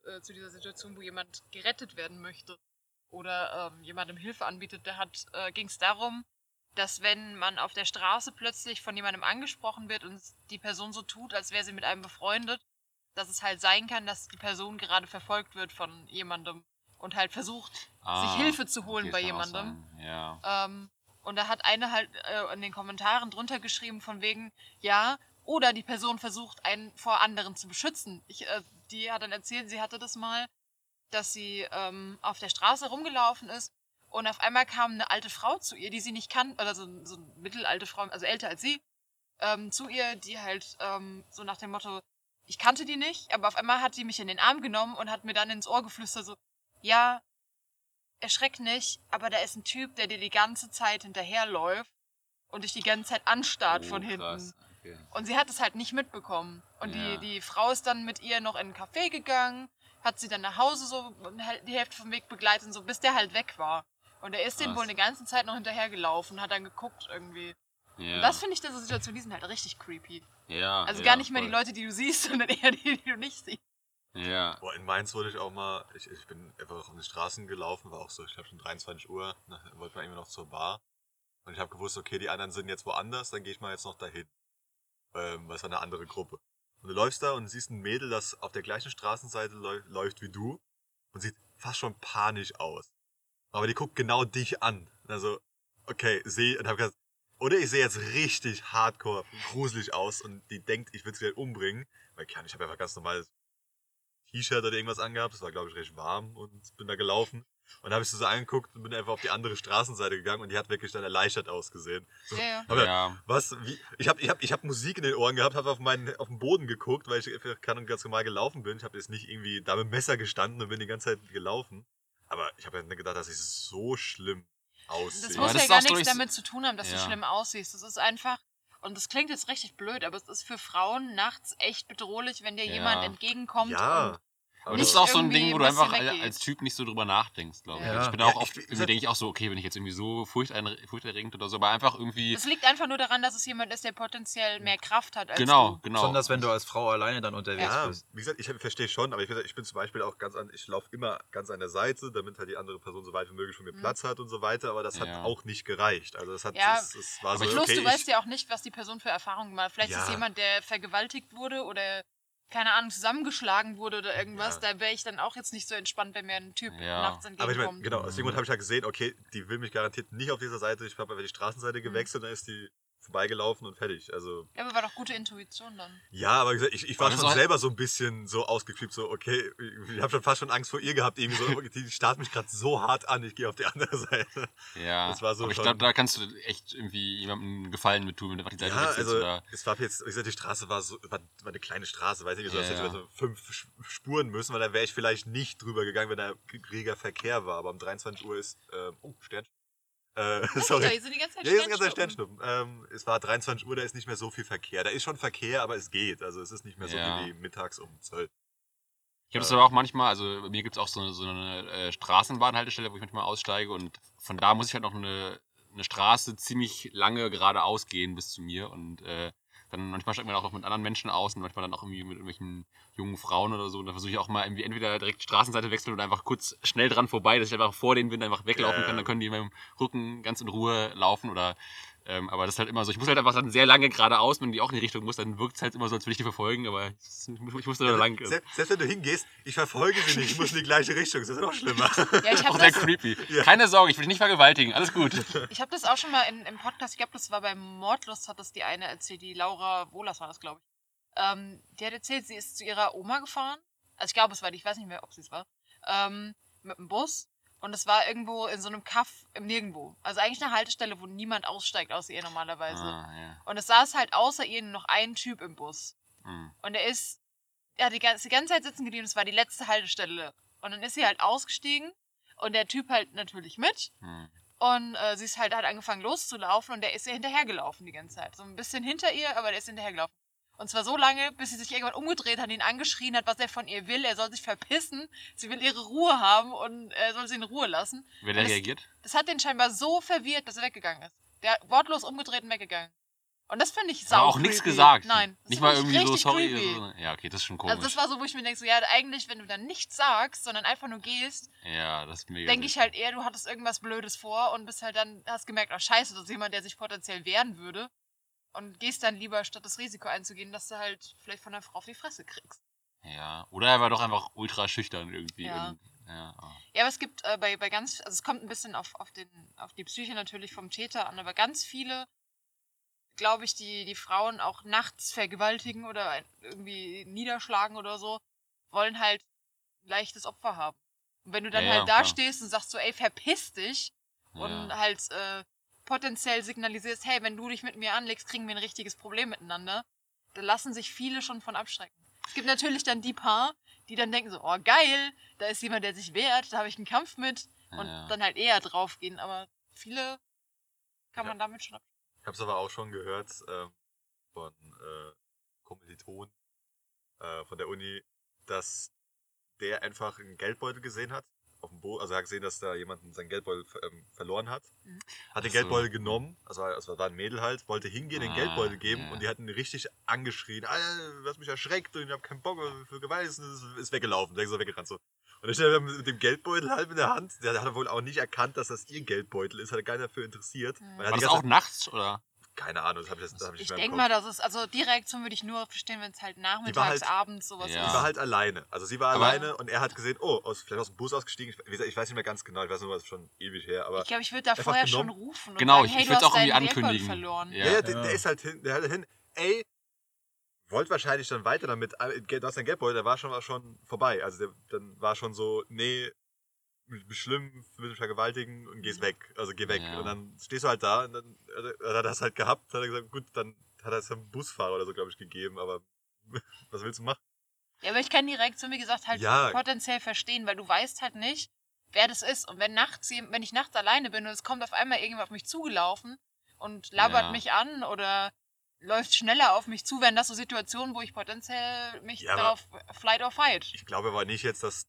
äh, zu dieser Situation, wo jemand gerettet werden möchte oder ähm, jemandem Hilfe anbietet. Da hat, äh, ging es darum, dass wenn man auf der Straße plötzlich von jemandem angesprochen wird und die Person so tut, als wäre sie mit einem befreundet, dass es halt sein kann, dass die Person gerade verfolgt wird von jemandem und halt versucht, Ah, sich Hilfe zu holen bei jemandem. Ja. Ähm, und da hat eine halt äh, in den Kommentaren drunter geschrieben von wegen, ja, oder die Person versucht, einen vor anderen zu beschützen. Ich, äh, die hat dann erzählt, sie hatte das mal, dass sie ähm, auf der Straße rumgelaufen ist und auf einmal kam eine alte Frau zu ihr, die sie nicht kannte, oder so, so eine mittelalte Frau, also älter als sie, ähm, zu ihr, die halt ähm, so nach dem Motto, ich kannte die nicht, aber auf einmal hat die mich in den Arm genommen und hat mir dann ins Ohr geflüstert so, ja, erschreck nicht, aber da ist ein Typ, der dir die ganze Zeit hinterherläuft und dich die ganze Zeit anstarrt Oh, von hinten. krass. Okay. Und sie hat es halt nicht mitbekommen. Und Ja. die, die Frau ist dann mit ihr noch in ein Café gegangen, hat sie dann nach Hause so die Hälfte vom Weg begleitet, und so bis der halt weg war. Und er ist dem wohl eine ganze Zeit noch hinterhergelaufen, hat dann geguckt irgendwie. Ja. Und das finde ich, diese Situation, die sind halt richtig creepy. ja, Also ja, gar nicht mehr die voll. Leute, die du siehst, sondern eher die, die du nicht siehst. Ja. Boah, in Mainz wurde ich auch mal, ich, ich bin einfach auf den Straßen gelaufen, war auch so, ich glaube schon 23 Uhr, ne, wollte man irgendwie noch zur Bar. Und ich habe gewusst, okay, die anderen sind jetzt woanders, dann gehe ich mal jetzt noch dahin. Ähm, es war eine andere Gruppe. Und du läufst da und siehst ein Mädel, das auf der gleichen Straßenseite läu- läuft wie du und sieht fast schon panisch aus. Aber die guckt genau dich an. Also, okay, sehe, und hab gesagt, oder ich sehe jetzt richtig hardcore, gruselig aus und die denkt, ich will sie halt umbringen. Weil ich, kann- ich habe einfach ganz normales T-Shirt oder irgendwas angehabt. Das war, glaube ich, recht warm und bin da gelaufen. Und da habe ich sie so angeguckt und bin einfach auf die andere Straßenseite gegangen und die hat wirklich dann erleichtert ausgesehen. So, Ja, ja. aber ja. was? Wie? Ich habe ich hab, ich hab Musik in den Ohren gehabt, habe auf, meinen, auf den Boden geguckt, weil ich einfach kann und ganz normal gelaufen bin. Ich habe jetzt nicht irgendwie da mit dem Messer gestanden und bin die ganze Zeit gelaufen. Aber ich habe ja nicht gedacht, dass ich so schlimm aussehe. Das muss das ja ist gar nichts damit zu tun haben, dass du Ja. schlimm aussiehst. Das ist einfach, und das klingt jetzt richtig blöd, aber es ist für Frauen nachts echt bedrohlich, wenn dir Ja. jemand entgegenkommt. ja. Und Aber nicht das ist auch so ein Ding, wo du einfach weggeht. als Typ nicht so drüber nachdenkst, glaube ich. Ja. Also Ich bin auch oft, irgendwie denke ich auch so, okay, wenn ich jetzt irgendwie so furchterregend oder so, aber einfach irgendwie, das liegt einfach nur daran, dass es jemand ist, der potenziell mehr Kraft hat als genau, du. genau. Besonders wenn du als Frau alleine dann unterwegs Ja, bist. wie gesagt, ich verstehe schon, aber ich, ich bin zum Beispiel auch ganz an, ich laufe immer ganz an der Seite, damit halt die andere Person so weit wie möglich von mir Mhm. Platz hat und so weiter, aber das hat Ja. auch nicht gereicht. Also das hat, Ja, es, es war aber so, ich- Plus, okay, du ich, weißt ja auch nicht, was die Person für Erfahrungen gemacht hat. Vielleicht Ja. ist jemand, der vergewaltigt wurde oder, keine Ahnung, zusammengeschlagen wurde oder irgendwas. Ja. Da wäre ich dann auch jetzt nicht so entspannt, wenn mir ein Typ Ja. nachts aber ich meine, entgegenkommt. genau, aus dem Grund habe ich ja gesehen, okay, die will mich garantiert nicht auf dieser Seite, ich habe einfach die Straßenseite gewechselt, dann ist die vorbeigelaufen und fertig. Also ja, aber war doch gute Intuition dann. ja, aber ich, ich war schon selber so ein bisschen so ausgeklebt, so okay, ich habe schon fast schon Angst vor ihr gehabt, irgendwie so, die starrt mich gerade so hart an, ich gehe auf die andere Seite. ja. das war so aber ich glaube, da kannst du echt irgendwie jemandem einen Gefallen mit tun, wenn du einfach die Seite Ja, also oder, es war jetzt, wie gesagt, die Straße war so, war, war eine kleine Straße, weiß nicht, so, Ja, als hätte ja. ich so fünf Spuren müssen, weil da wäre ich vielleicht nicht drüber gegangen, wenn da reger Verkehr war. Aber um 23 Uhr ist, äh, oh, Stern. Äh, Ja, sorry. hier sind die ganze Zeit Ja, hier ist ein ganzer Sternschnuppen. Sternschnuppen. Ähm, es war 23 Uhr, da ist nicht mehr so viel Verkehr. Da ist schon Verkehr, aber es geht. Also es ist nicht mehr so Ja. wie mittags um 12. Ich habe das Äh. aber auch manchmal, also bei mir gibt es auch so eine, so eine äh, Straßenbahnhaltestelle, wo ich manchmal aussteige und von da muss ich halt noch eine, eine Straße ziemlich lange geradeaus gehen bis zu mir und äh, dann manchmal steigt man auch mit anderen Menschen aus und manchmal dann auch irgendwie mit irgendwelchen jungen Frauen oder so. Und dann versuche ich auch mal irgendwie entweder direkt Straßenseite wechseln oder einfach kurz schnell dran vorbei, dass ich einfach vor den Wind einfach weglaufen Ja, ja. kann. Dann können die in meinem Rücken ganz in Ruhe laufen oder ähm, aber das ist halt immer so, ich muss halt einfach dann sehr lange geradeaus, wenn die auch in die Richtung muss, dann wirkt es halt immer so, als würde ich die verfolgen, aber ich, ich musste da lang. Selbst, selbst wenn du hingehst, ich verfolge sie nicht, ich muss in die gleiche Richtung. Das ist ja noch schlimmer. Ja, ich Auch habe sehr das, creepy. Ja. Keine Sorge, ich will dich nicht vergewaltigen, alles gut. ich hab das auch schon mal in, im Podcast, ich glaube, das war bei Mordlust, hat das die eine erzählt, die Laura Wohlers war das, glaube ich. Ähm, die hat erzählt, sie ist zu ihrer Oma gefahren. Also ich glaube, es war die, ich weiß nicht mehr, ob sie es war. Ähm, mit dem Bus. Und es war irgendwo in so einem Kaff im Nirgendwo. Also eigentlich eine Haltestelle, wo niemand aussteigt außer ihr normalerweise. Ah, ja. Und es saß halt außer ihr noch ein Typ im Bus. Hm. Und er ist, hat die ganze, die ganze Zeit sitzen geblieben, es war die letzte Haltestelle. Und dann ist sie halt ausgestiegen und der Typ halt natürlich mit. Hm. Und äh, sie ist halt, hat angefangen loszulaufen und der ist ihr hinterhergelaufen die ganze Zeit. So ein bisschen hinter ihr, aber der ist hinterhergelaufen. Und zwar so lange, bis sie sich irgendwann umgedreht hat, ihn angeschrien hat, was er von ihr will. Er soll sich verpissen. Sie will ihre Ruhe haben und er soll sie in Ruhe lassen. Wer da Das- reagiert? Das hat den scheinbar so verwirrt, dass er weggegangen ist. Der hat wortlos umgedreht und weggegangen. Und das finde ich sau Aber auch nichts gesagt. Nein. Nicht mal irgendwie so, sorry. So, ja, okay, das ist schon komisch. Also das war so, wo ich mir denke, so, ja, eigentlich, wenn du dann nichts sagst, sondern einfach nur gehst, ja, das ist mega. denke ich halt eher, du hattest irgendwas Blödes vor und bist halt dann, hast gemerkt, oh scheiße, das ist jemand, der sich potenziell wehren würde. Und gehst dann lieber, statt das Risiko einzugehen, dass du halt vielleicht von der Frau auf die Fresse kriegst. Ja, oder er war doch einfach ultra schüchtern irgendwie. Ja. Und, ja, oh. Ja, aber es gibt äh, bei, bei ganz, also es kommt ein bisschen auf, auf, den, auf die Psyche natürlich vom Täter an, aber ganz viele, glaube ich, die, die Frauen auch nachts vergewaltigen oder irgendwie niederschlagen oder so, wollen halt ein leichtes Opfer haben. Und wenn du dann Ja, ja, halt da klar. stehst und sagst so, ey, verpiss dich und ja. halt äh, potenziell signalisierst, hey, wenn du dich mit mir anlegst, kriegen wir ein richtiges Problem miteinander, da lassen sich viele schon von abschrecken. Es gibt natürlich dann die Paar, die dann denken so, oh geil, da ist jemand, der sich wehrt, da habe ich einen Kampf mit und Ja. dann halt eher draufgehen. Aber viele kann Ja. man damit schon ab. Ich habe es aber auch schon gehört ähm, von äh, Kommilitonen äh, von der Uni, dass der einfach einen Geldbeutel gesehen hat. Auf dem Boden, also er hat gesehen, dass da jemand seinen Geldbeutel ähm, verloren hat. Mhm. Hat den so. Geldbeutel genommen, also, also war ein Mädel halt, wollte hingehen, den Ah, Geldbeutel geben ja. und die hatten ihn richtig angeschrien. Alter, du hast mich erschreckt und ich habe keinen Bock für Gewalt, ist, ist weggelaufen, der ist so weggerannt so. Und dann steht er mit dem Geldbeutel halb in der Hand. Der hat wohl auch nicht erkannt, dass das ihr Geldbeutel ist, hat er gar nicht dafür interessiert. Mhm. Weil er War das auch nachts oder? Keine Ahnung, das habe ich, das hab ich Ich nicht mehr im denke mal, das ist, also die Reaktion würde ich nur verstehen, wenn es halt nachmittags, halt- abends sowas Ja. Die ist. war halt alleine. Also sie war Aber- alleine und er hat gesehen, oh, aus, vielleicht aus dem Bus ausgestiegen. Ich, wie gesagt, ich weiß nicht mehr ganz genau, ich weiß nur, was schon ewig her, aber. Ich glaube, ich würde da vorher genommen. schon rufen und Genau, sagen, ich- hey, ich du würd's hast auch irgendwie ankündigen. verloren. Ja. Ja, ja, der, Ja. der ist halt hin, der hat hin, ey, wollte wahrscheinlich dann weiter damit, äh, du hast dein Geldbeutel, der war schon, war schon vorbei. Also der, dann war schon so, nee, schlimm, will mich vergewaltigen und gehst weg. Also geh weg. Ja. Und dann stehst du halt da und dann hat er- das halt gehabt, hat er gesagt, gut, dann hat er es einem Busfahrer oder so, glaube ich, gegeben, aber was willst du machen? Ja, aber ich kann die Reaktion, wie gesagt, halt Ja. potenziell verstehen, weil du weißt halt nicht, wer das ist. Und wenn nachts, wenn ich nachts alleine bin und es kommt auf einmal irgendwer auf mich zugelaufen und labert Ja. mich an oder läuft schneller auf mich zu, wären das so Situationen, wo ich potenziell mich Ja, darauf flight or fight. Ich glaube aber nicht jetzt, dass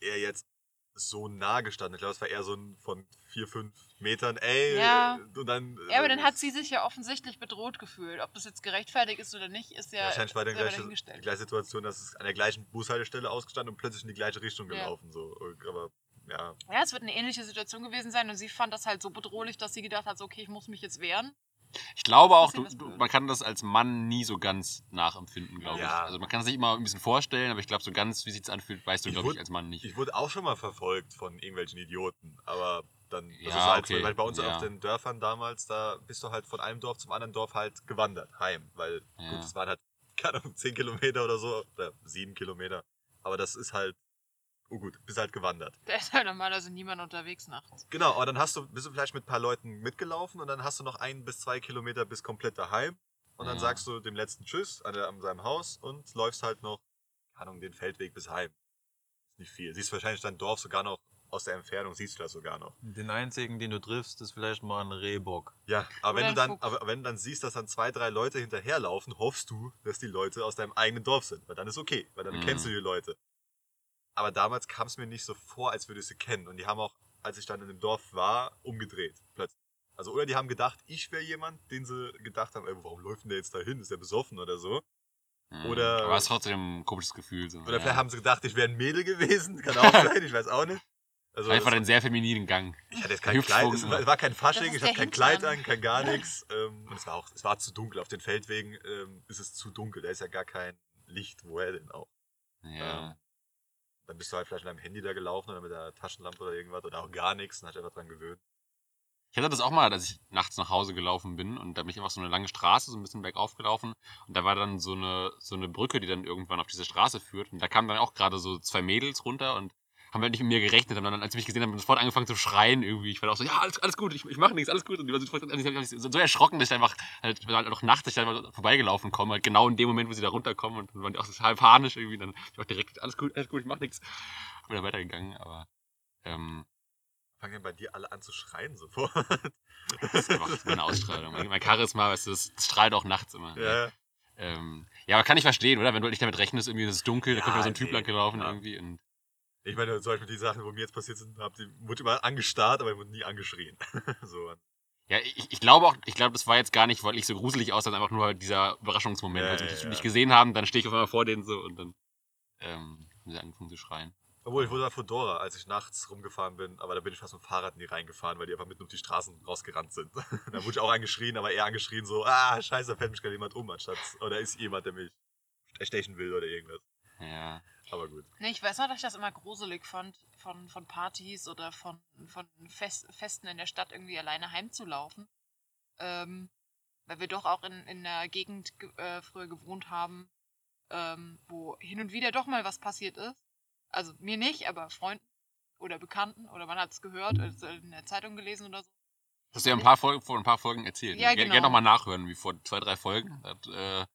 er jetzt so nah gestanden. Ich glaube, es war eher so ein von vier, fünf Metern, ey, Ja. und dann. Ja, aber dann hat sie sich ja offensichtlich bedroht gefühlt. Ob das jetzt gerechtfertigt ist oder nicht, ist ja Wahrscheinlich war dann gleich die gleiche Situation, dass es an der gleichen Bushaltestelle ausgestanden und plötzlich in die gleiche Richtung Ja. gelaufen. So. Aber ja, Ja, es wird eine ähnliche Situation gewesen sein und sie fand das halt so bedrohlich, dass sie gedacht hat, so, okay, ich muss mich jetzt wehren. Ich glaube auch, du, du, man kann das als Mann nie so ganz nachempfinden, glaube ich. Ja. Also man kann es sich immer ein bisschen vorstellen, aber ich glaube, so ganz, wie sich anfühlt, weißt du, Ich glaube ich, als Mann nicht. ich wurde auch schon mal verfolgt von irgendwelchen Idioten, aber dann, das Ja, ist halt okay, so, weil bei uns ja. auf den Dörfern damals, da bist du halt von einem Dorf zum anderen Dorf halt gewandert, heim, weil Ja. gut, es waren halt, keine Ahnung, 10 Kilometer oder so, oder 7 Kilometer, aber das ist halt, oh gut, bist halt gewandert. Da ist halt normalerweise niemand unterwegs nachts. Genau, aber dann hast du, bist du vielleicht mit ein paar Leuten mitgelaufen und dann hast du noch ein bis zwei Kilometer bis komplett daheim. Und dann Ja. sagst du dem letzten Tschüss an, der, an seinem Haus und läufst halt noch, keine Ahnung, den Feldweg bis heim. Ist nicht viel. Siehst wahrscheinlich dein Dorf sogar noch aus der Entfernung, siehst du das sogar noch. Den einzigen, den du triffst, ist vielleicht mal ein Rehbock. Ja, aber Oder wenn du dann, aber wenn du dann siehst, dass dann zwei, drei Leute hinterherlaufen, hoffst du, dass die Leute aus deinem eigenen Dorf sind. Weil dann ist okay, weil dann Mhm. kennst du die Leute. Aber damals kam es mir nicht so vor, als würde ich sie kennen. Und die haben auch, als ich dann in dem Dorf war, umgedreht. Plötzlich. Also, oder die haben gedacht, ich wäre jemand, den sie gedacht haben, ey, warum läuft denn der jetzt dahin? Ist der besoffen oder so? Mhm. Oder- Aber es ist trotzdem ein komisches Gefühl. So. Oder ja. vielleicht haben sie gedacht, ich wäre ein Mädel gewesen. Kann auch sein, ich weiß auch nicht. Also, Einfach einen sehr femininen Gang. ich hatte jetzt kein Kleid, es war, es war kein Fasching, ich hatte kein. Kleid an, kein gar nichts. Ähm, und es war auch, es war zu dunkel. Auf den Feldwegen ähm, ist es zu dunkel. Da ist ja gar kein Licht. Woher denn auch? Ja. Ähm, Dann bist du halt vielleicht mit deinem Handy da gelaufen oder mit der Taschenlampe oder irgendwas oder auch gar nichts und hast einfach dran gewöhnt. Ich hatte das auch mal, dass ich nachts nach Hause gelaufen bin und da bin ich einfach so eine lange Straße, so ein bisschen bergauf gelaufen und da war dann so eine, so eine Brücke, die dann irgendwann auf diese Straße führt und da kamen dann auch gerade so zwei Mädels runter und haben halt nicht mit mir gerechnet und dann, als sie mich gesehen haben, haben sofort angefangen zu schreien irgendwie. Ich war auch so, ja, alles, alles gut, ich, ich mache nichts, alles gut. Und die waren so, so, so erschrocken, dass ich einfach halt, ich halt auch nachts, ich dann vorbeigelaufen komme, halt genau in dem Moment, wo sie da runterkommen und dann waren die auch total panisch irgendwie. Dann ich auch direkt, alles gut, alles gut, ich mach nichts. Bin dann weitergegangen, aber ähm, Fangen ja bei dir alle an zu schreien sofort. das ist einfach meine Ausstrahlung. Mein, Charisma, weißt du, das, strahlt auch nachts immer. ja. Ähm, ja, aber kann ich verstehen, oder? Wenn du halt nicht damit rechnest, irgendwie ist es dunkel, da Ja, kommt mal so ein Typ nee, lang gelaufen klar. irgendwie und Ich meine, zum Beispiel die Sachen, wo mir jetzt passiert sind, hab die wurde immer angestarrt, aber wurde nie angeschrien. so. Ja, ich, ich glaube auch, ich glaube, das war jetzt gar nicht, weil ich so gruselig aus, sondern einfach nur halt dieser Überraschungsmoment. Ja, weil sie ja, mich ja. nicht gesehen haben, dann stehe ich auf einmal vor denen so und dann ähm, haben sie angefangen zu schreien. Obwohl, ich wurde mal vor Dora, als ich nachts rumgefahren bin, aber da bin ich fast mit dem Fahrrad nie reingefahren, weil die einfach mitten auf die Straßen rausgerannt sind. da wurde ich auch angeschrien, aber eher angeschrien so, ah, scheiße, da fällt mich gerade jemand um, anstatt, oder ist jemand, der mich stechen will oder irgendwas. Ja. Aber gut. Nee, ich weiß noch, dass ich das immer gruselig fand, von, von Partys oder von, von Fest, Festen in der Stadt irgendwie alleine heimzulaufen. Ähm, weil wir doch auch in, in einer Gegend ge äh, früher gewohnt haben, ähm, wo hin und wieder doch mal was passiert ist. Also mir nicht, aber Freunden oder Bekannten oder man hat es gehört, also in der Zeitung gelesen oder so. Das hast du ja ein paar Folgen, vor ein paar Folgen erzählt. Ja, Ger- genau. Gerne nochmal nachhören, wie vor zwei, drei Folgen. Da hat äh,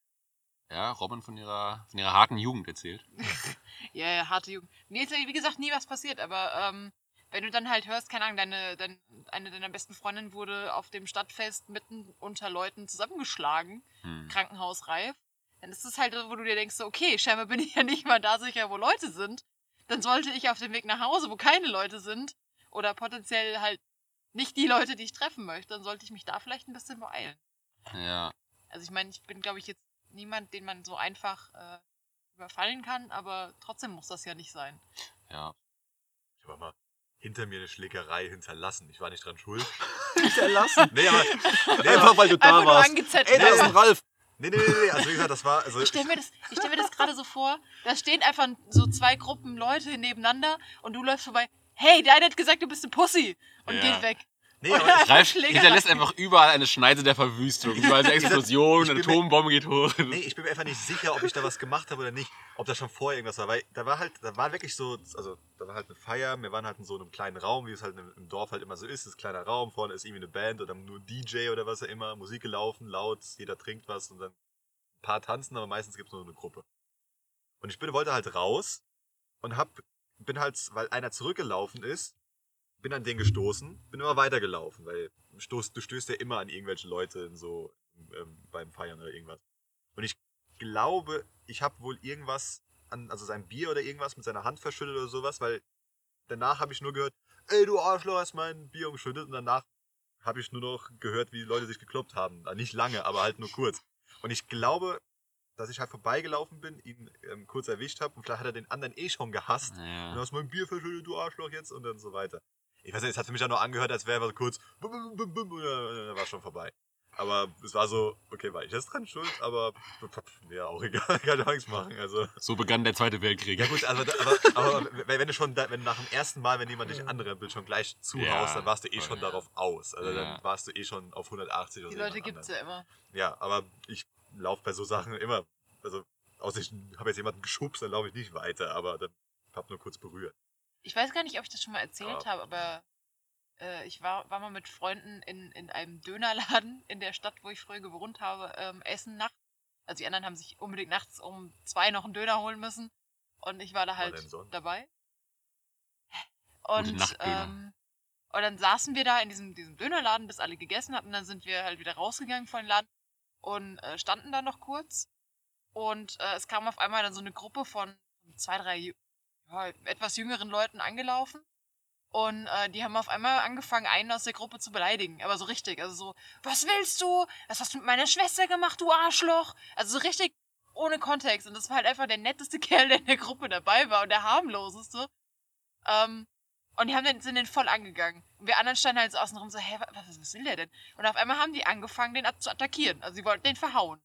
ja, Robin von ihrer, von ihrer harten Jugend erzählt. Ja, ja, harte Jugend. Mir ist ja, wie gesagt, nie was passiert, aber ähm, wenn du dann halt hörst, keine Ahnung, deine, dein, eine deiner besten Freundinnen wurde auf dem Stadtfest mitten unter Leuten zusammengeschlagen, Hm. krankenhausreif, dann ist es halt, so, wo du dir denkst, so, okay, scheinbar bin ich ja nicht mal da sicher, wo Leute sind. Dann sollte ich auf dem Weg nach Hause, wo keine Leute sind, oder potenziell halt nicht die Leute, die ich treffen möchte, dann sollte ich mich da vielleicht ein bisschen beeilen. Ja. Also ich meine, ich bin, glaube ich, jetzt niemand, den man so einfach äh, überfallen kann, aber trotzdem muss das ja nicht sein. Ja. Ich habe mal hinter mir eine Schlägerei hinterlassen. Ich war nicht dran schuld. Hinterlassen. Nee, aber. Nee, Einfach weil du da Einfach warst. angezettelt. Ey, da ist ein aber Ralf. Nee, nee, nee, nee. Also wie gesagt, das war. Also, ich stelle mir das, ich stell mir das gerade so vor, da stehen einfach so zwei Gruppen Leute nebeneinander und du läufst vorbei. Hey, der eine hat gesagt, du bist ein Pussy und Ja. geht weg. Nee, Ralf hinterlässt einfach überall eine Schneise der Verwüstung. Überall eine Explosion, eine Atombombe geht hoch. nee, ich bin mir einfach nicht sicher, ob ich da was gemacht habe oder nicht. Ob da schon vorher irgendwas war. Weil da war halt, da war wirklich so, also da war halt eine Feier. Wir waren halt in so einem kleinen Raum, wie es halt im Dorf halt immer so ist. Das ist ein kleiner Raum, vorne ist irgendwie eine Band oder nur DJ oder was auch immer. Musik gelaufen, laut, jeder trinkt was und dann ein paar tanzen, aber meistens gibt es nur eine Gruppe. Und ich bin, wollte halt raus und hab, bin halt, weil einer zurückgelaufen ist, bin an den gestoßen, bin immer weitergelaufen, weil du stoßt, du stößt ja immer an irgendwelche Leute so ähm, beim Feiern oder irgendwas. Und ich glaube, ich habe wohl irgendwas an, also sein Bier oder irgendwas mit seiner Hand verschüttet oder sowas, weil danach habe ich nur gehört, ey du Arschloch, hast mein Bier umgeschüttet und danach habe ich nur noch gehört, wie Leute sich gekloppt haben. Äh, Nicht lange, aber halt nur kurz. Und ich glaube, dass ich halt vorbeigelaufen bin, ihn ähm, kurz erwischt habe und vielleicht hat er den anderen eh schon gehasst. Ja. du hast mein Bier verschüttet, du Arschloch jetzt und dann so weiter. Ich weiß nicht, es hat für mich auch noch angehört, als wäre er so kurz bum, bum, bum, bum, und dann dann war schon vorbei. Aber es war so, okay, war ich jetzt dran schuld, aber ja, auch egal, kann ich auch nichts machen. Also, So begann der Zweite Weltkrieg. ja gut, also, aber, aber wenn du schon, da, wenn nach dem ersten Mal, wenn jemand dich anrennt, schon gleich zuhaust, Ja, dann warst du eh schon darauf aus. Also Ja. dann warst du eh schon auf 180 oder Die so. Leute jemand gibt's ja immer. Ja, aber ich laufe bei so Sachen immer, also außer ich habe jetzt jemanden geschubst, dann laufe ich nicht weiter, aber dann hab nur kurz berührt. Ich weiß gar nicht, ob ich das schon mal erzählt Ja. habe, aber äh, ich war, war mal mit Freunden in, in einem Dönerladen in der Stadt, wo ich früher gewohnt habe, ähm, essen nachts. Also die anderen haben sich unbedingt nachts um zwei noch einen Döner holen müssen. Und ich war da halt denn sonst? dabei. Und, ähm, und dann saßen wir da in diesem, diesem Dönerladen, bis alle gegessen hatten. Dann sind wir halt wieder rausgegangen von dem Laden und äh, standen da noch kurz. Und äh, es kam auf einmal dann so eine Gruppe von zwei, drei Ju- ja, etwas jüngeren Leuten angelaufen. Und äh, die haben auf einmal angefangen, einen aus der Gruppe zu beleidigen. Aber so richtig. Also so, was willst du? Was hast du mit meiner Schwester gemacht, du Arschloch? Also so richtig ohne Kontext. Und das war halt einfach der netteste Kerl, der in der Gruppe dabei war und der harmloseste. Ähm, und die haben den, sind den voll angegangen. Und wir anderen standen halt so außen rum so, hä, was, was will der denn? Und auf einmal haben die angefangen, den zu attackieren. Also sie wollten den verhauen.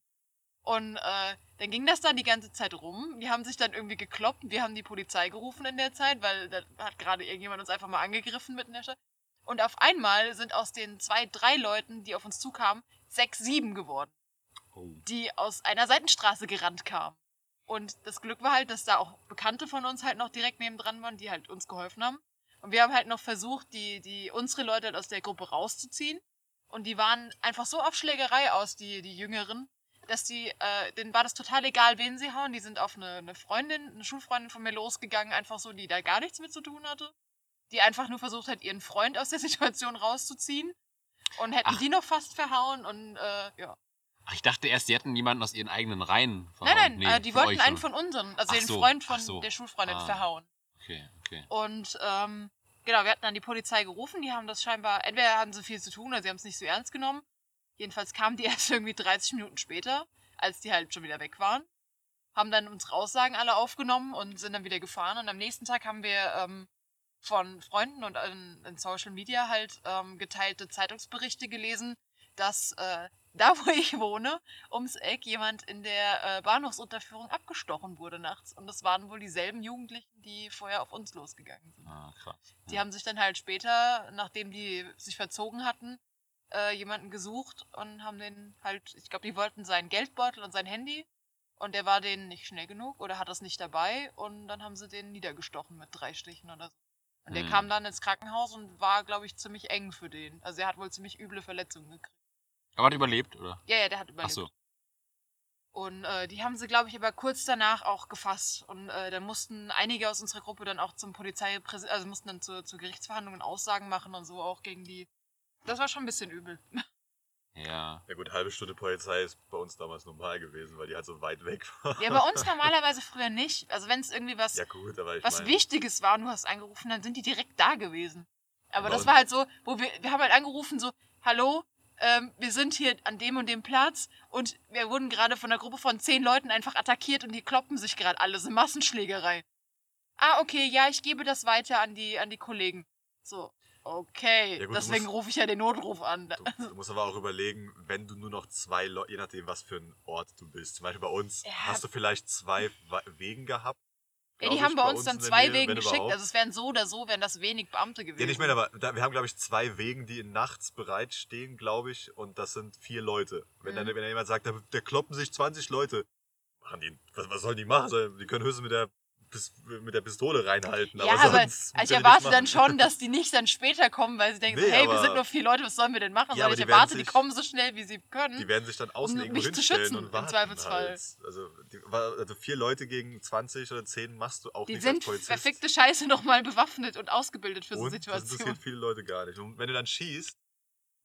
Und äh, dann ging das dann die ganze Zeit rum. Die haben sich dann irgendwie gekloppt. Wir haben die Polizei gerufen in der Zeit, weil da hat gerade irgendjemand uns einfach mal angegriffen mitten in der Stadt. Und auf einmal sind aus den zwei, drei Leuten, die auf uns zukamen, sechs, sieben geworden, Oh. die aus einer Seitenstraße gerannt kamen. Und das Glück war halt, dass da auch Bekannte von uns halt noch direkt nebendran waren, die halt uns geholfen haben. Und wir haben halt noch versucht, die, die unsere Leute halt aus der Gruppe rauszuziehen. Und die waren einfach so auf Schlägerei aus, die, die Jüngeren, dass die, äh, denen war das total egal, wen sie hauen. Die sind auf eine, eine Freundin, eine Schulfreundin von mir losgegangen, einfach so, die da gar nichts mit zu tun hatte. Die einfach nur versucht hat, ihren Freund aus der Situation rauszuziehen. Und hätten Ach. die noch fast verhauen und äh, ja. Ach, ich dachte erst, die hätten jemanden aus ihren eigenen Reihen verhauen. Nein, nein, Nee, äh, die wollten einen von unseren, also Ach den so, Freund von so. der Schulfreundin Ah. verhauen. Okay, okay. Und ähm, genau, wir hatten dann die Polizei gerufen, die haben das scheinbar, entweder hatten sie viel zu tun oder sie haben es nicht so ernst genommen. Jedenfalls kamen die erst irgendwie 30 Minuten später, als die halt schon wieder weg waren. Haben dann unsere Aussagen alle aufgenommen und sind dann wieder gefahren. Und am nächsten Tag haben wir ähm, von Freunden und in, in Social Media halt ähm, geteilte Zeitungsberichte gelesen, dass äh, da, wo ich wohne, ums Eck jemand in der äh, Bahnhofsunterführung abgestochen wurde nachts. Und das waren wohl dieselben Jugendlichen, die vorher auf uns losgegangen sind. Ah, krass. Die haben sich dann halt später, nachdem die sich verzogen hatten, äh, jemanden gesucht und haben den halt, ich glaube, die wollten seinen Geldbeutel und sein Handy und der war denen nicht schnell genug oder hat das nicht dabei und dann haben sie den niedergestochen mit drei Stichen oder so. Und der Hm. kam dann ins Krankenhaus und war, glaube ich, ziemlich eng für den. Also er hat wohl ziemlich üble Verletzungen gekriegt. Aber hat überlebt, oder? Ja, ja, der hat Ach überlebt. so. Und äh, die haben sie, glaube ich, aber kurz danach auch gefasst. Und äh, dann mussten einige aus unserer Gruppe dann auch zum Polizeipräsidenten, also mussten dann zu, zu Gerichtsverhandlungen Aussagen machen und so auch gegen die. Das war schon ein bisschen übel. Ja. Ja gut, halbe Stunde Polizei ist bei uns damals normal gewesen, weil die halt so weit weg war. Ja, bei uns normalerweise früher nicht. Also wenn es irgendwie was, Ja gut, aber ich was meine, Wichtiges war und du hast angerufen, dann sind die direkt da gewesen. Aber das war halt so, wo wir, wir haben halt angerufen, so, hallo, ähm, wir sind hier an dem und dem Platz und wir wurden gerade von einer Gruppe von zehn Leuten einfach attackiert und die kloppen sich gerade alle, so Massenschlägerei. Ah, okay, ja, ich gebe das weiter an die, an die Kollegen. So, okay, Ja gut, deswegen musst- rufe ich ja den Notruf an. Du, du musst aber auch überlegen, wenn du nur noch zwei Leute, je nachdem, was für ein Ort du bist. Zum Beispiel bei uns Ja. hast du vielleicht zwei Wegen gehabt. Ja, die haben ich, bei uns dann in der zwei Nähe, Wegen geschickt, überhaupt. also es wären so oder so, wären das wenig Beamte gewesen. Ja, nicht mehr, aber da, wir haben, glaube ich, zwei Wegen, die nachts bereitstehen, glaube ich, und das sind vier Leute. Wenn, dann, Mhm. wenn dann jemand sagt, da, da kloppen sich 20 Leute, machen die, was, was sollen die machen? Die können höchstens mit der, mit der Pistole reinhalten. Ja, aber, sonst also ich die erwarte dann schon, dass die nicht dann später kommen, weil sie denken, so, Nee, hey, wir aber- sind nur vier Leute, was sollen wir denn machen? Ja, aber ich die erwarte, werden die sich- kommen so schnell, wie sie können. Die werden sich dann außen Um irgendwo mich zu hinstellen schützen, und im warten Zweifelsfall. Halt. Also, die, also vier Leute gegen 20 oder 10 machst du auch Die nicht sind als Polizist. verfickte Scheiße nochmal bewaffnet und ausgebildet für so und das Situationen. interessiert viele Leute gar nicht. Und wenn du dann schießt,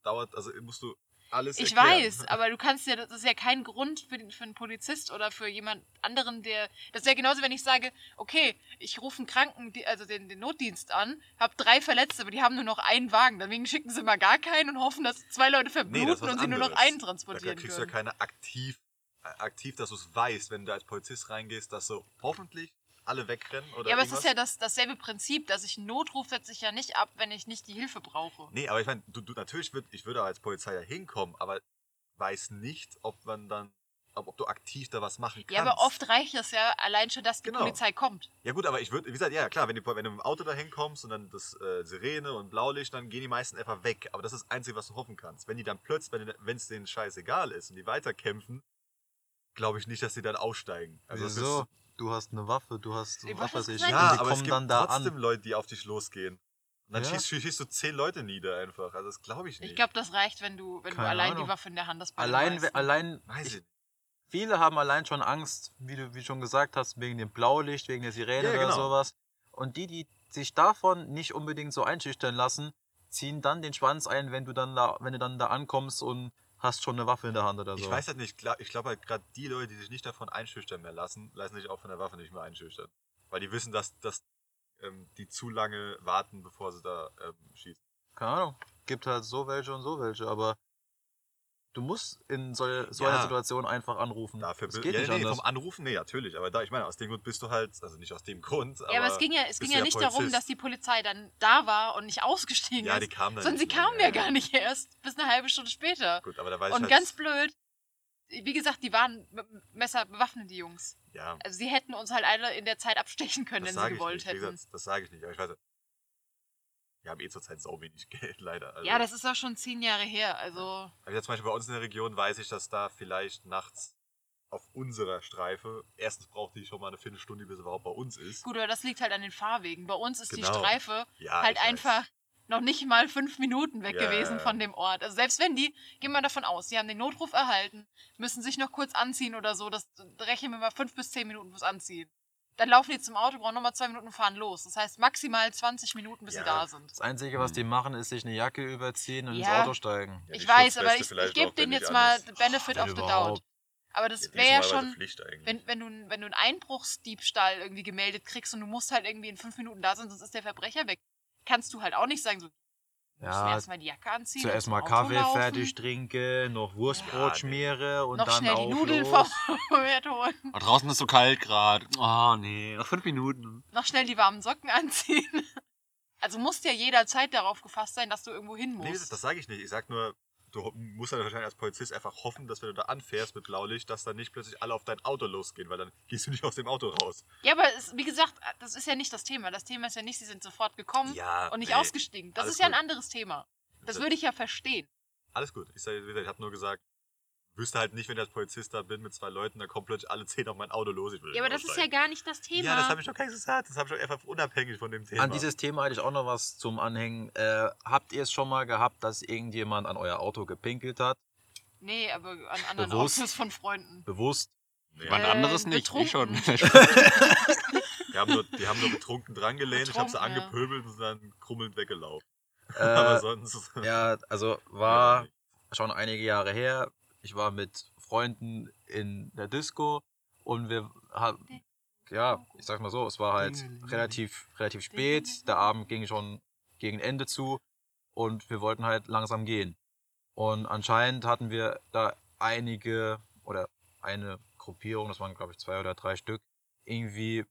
dauert, also musst du alles Ich erklären. weiß, aber du kannst ja, das ist ja kein Grund für, den, für einen Polizist oder für jemand anderen, der. Das ist ja genauso, wenn ich sage, okay, ich rufe einen Kranken, also den, den Notdienst an, habe drei Verletzte, aber die haben nur noch einen Wagen. Deswegen schicken sie mal gar keinen und hoffen, dass zwei Leute Nee, verbluten was und sie nur noch einen Da transportieren kriegst du ja keine aktiv, äh, aktiv, dass du es weißt, wenn du als Polizist reingehst, dass so hoffentlich alle wegrennen oder Ja, aber es ist irgendwas. ja das, dasselbe Prinzip, dass ich einen Notruf setze ich ja nicht ab, wenn ich nicht die Hilfe brauche. Nee, aber ich meine, du, du, natürlich würd, ich würde als Polizei ja hinkommen, aber weiß nicht, ob man dann, ob, ob du aktiv da was machen kannst. Ja, aber oft reicht es ja allein schon, dass die Genau. Polizei kommt. Ja gut, aber ich würde, wie gesagt, ja klar, wenn, die, wenn du mit dem Auto da hinkommst und dann das äh, Sirene und Blaulicht, dann gehen die meisten einfach weg. Aber das ist das Einzige, was du hoffen kannst. Wenn die dann plötzlich, wenn es denen scheißegal ist und die weiterkämpfen, glaube ich nicht, dass die dann aussteigen. Also das Wieso? Du hast eine Waffe, du hast Ich was weiß ich. und Ja, die aber es kommen gibt dann da trotzdem an. Leute, die auf dich losgehen. Und dann Ja. schießt, schießt du zehn Leute nieder einfach. Also das glaube ich nicht. Ich glaube, das reicht, wenn du, wenn du Keine allein die Ahnung. Waffe in der Hand hast. Allein, allein, Weiß ich viele haben allein schon Angst, wie du wie schon gesagt hast, wegen dem Blaulicht, wegen der Sirene Ja, oder genau. sowas. Und die, die sich davon nicht unbedingt so einschüchtern lassen, ziehen dann den Schwanz ein, wenn du dann da, wenn du dann da ankommst und hast schon eine Waffe in der Hand oder so. Ich weiß halt nicht, ich glaube halt gerade die Leute, die sich nicht davon einschüchtern mehr lassen, lassen sich auch von der Waffe nicht mehr einschüchtern. Weil die wissen, dass, dass ähm, die zu lange warten, bevor sie da ähm, schießen. Keine Ahnung. Gibt halt so welche und so welche, aber du musst in so, so Ja. einer Situation einfach anrufen. Dafür das geht ja, nicht nee, anders. vom Anrufen, nee, natürlich. Aber da, ich meine, aus dem Grund bist du halt, also nicht aus dem Grund, aber, ja, aber es ging ja, es ging ja ja nicht darum, Polizist. dass die Polizei dann da war und nicht ausgestiegen Ja, ist. die kamen dann sondern sie kamen Ja, ja gar nicht erst bis eine halbe Stunde später. Gut, aber da weiß Und ich halt, ganz blöd, wie gesagt, die waren Messer bewaffnet, die Jungs. ja, Also sie hätten uns halt alle in der Zeit abstechen können, das wenn sie gewollt nicht. Hätten. gesagt, das sage ich nicht. Aber ich weiß, wir haben eh zurzeit sau wenig Geld, leider. Also, Ja, das ist auch schon zehn Jahre her. Also, Aber jetzt zum Beispiel bei uns in der Region weiß ich, dass da vielleicht nachts auf unserer Streife, erstens braucht die schon mal eine Viertelstunde, bis sie überhaupt bei uns ist. gut, aber das liegt halt an den Fahrwegen. Bei uns ist die Genau. Streife Ja, halt ich weiß. einfach noch nicht mal fünf Minuten weg Ja, gewesen ja, ja. von dem Ort. Also selbst wenn die, gehen wir davon aus, die haben den Notruf erhalten, müssen sich noch kurz anziehen oder so, das rechnen wir mal fünf bis zehn Minuten fürs Anziehen. Dann laufen die zum Auto, brauchen nochmal zwei Minuten und fahren los. Das heißt maximal 20 Minuten, bis Ja. sie da sind. Das Einzige, was die machen, ist sich eine Jacke überziehen und ins Ja. Auto steigen. Ja, ich weiß, aber ich, ich gebe denen jetzt mal the benefit Wenn of the doubt. Aber das wäre ja schon, wenn, wenn, du, wenn du einen Einbruchsdiebstahl irgendwie gemeldet kriegst und du musst halt irgendwie in fünf Minuten da sein, sonst ist der Verbrecher weg. Kannst du halt auch nicht sagen, so, Ja, erstmal die Jacke anziehen. zuerst mal Kaffee laufen, fertig trinken, noch Wurstbrot Ja, schmiere und noch dann schnell die Nudeln vom Herd holen, Und draußen ist so kalt gerade. Oh nee, noch fünf Minuten. noch schnell die warmen Socken anziehen. Also musst ja jederzeit darauf gefasst sein, dass du irgendwo hin Nee, das, musst. das sage ich nicht. Ich sag nur, du musst dann wahrscheinlich als Polizist einfach hoffen, dass wenn du da anfährst mit Blaulicht, dass dann nicht plötzlich alle auf dein Auto losgehen, weil dann gehst du nicht aus dem Auto raus. Ja, aber es, wie gesagt, das ist ja nicht das Thema. Das Thema ist ja nicht, sie sind sofort gekommen Ja, und nicht nee, ausgestiegen. Das ist ja ein gut. anderes Thema. Das Das- würde ich ja verstehen. Alles gut. Ich, sag, ich habe nur gesagt, wüsste halt nicht, wenn ich als Polizist da bin mit zwei Leuten, dann kommen plötzlich alle zehn auf mein Auto los. Ich würde Ja, aber das ist ja gar nicht das Thema. Ja, das habe ich doch gar nicht gesagt. Das habe ich doch einfach unabhängig von dem Thema. An dieses Thema hatte ich auch noch was zum Anhängen. Äh, habt ihr es schon mal gehabt, dass irgendjemand an euer Auto gepinkelt hat? Nee, aber an anderen Bewusst. Autos von Freunden. Bewusst? nee, Jemand Äh, anderes nicht. Ich schon. betrunken. die, haben nur, die haben nur betrunken dran gelehnt, ich habe sie Betrunken, ja. angepöbelt und sind dann krummelnd weggelaufen. Äh, aber sonst. ja, also war schon einige Jahre her. Ich war mit Freunden in der Disco und wir haben, ja, ich sag mal so, es war halt relativ, relativ spät. Der Abend ging schon gegen Ende zu und wir wollten halt langsam gehen. Und anscheinend hatten wir da einige oder eine Gruppierung, das waren glaube ich zwei oder drei Stück, irgendwie,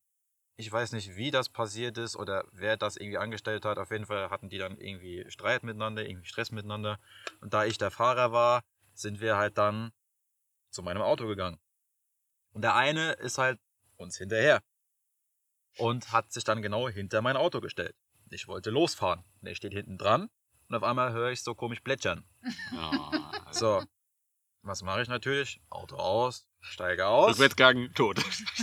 ich weiß nicht, wie das passiert ist oder wer das irgendwie angestellt hat. Auf jeden Fall hatten die dann irgendwie Streit miteinander, irgendwie Stress miteinander. Und da ich der Fahrer war, sind wir halt dann zu meinem Auto gegangen. Und der eine ist halt uns hinterher und hat sich dann genau hinter mein Auto gestellt. Ich wollte losfahren. Und er steht hinten dran und auf einmal höre ich so komisch plätschern. Ja, So, was mache ich natürlich? Auto aus, steige aus. Rückwärtsgang, tot.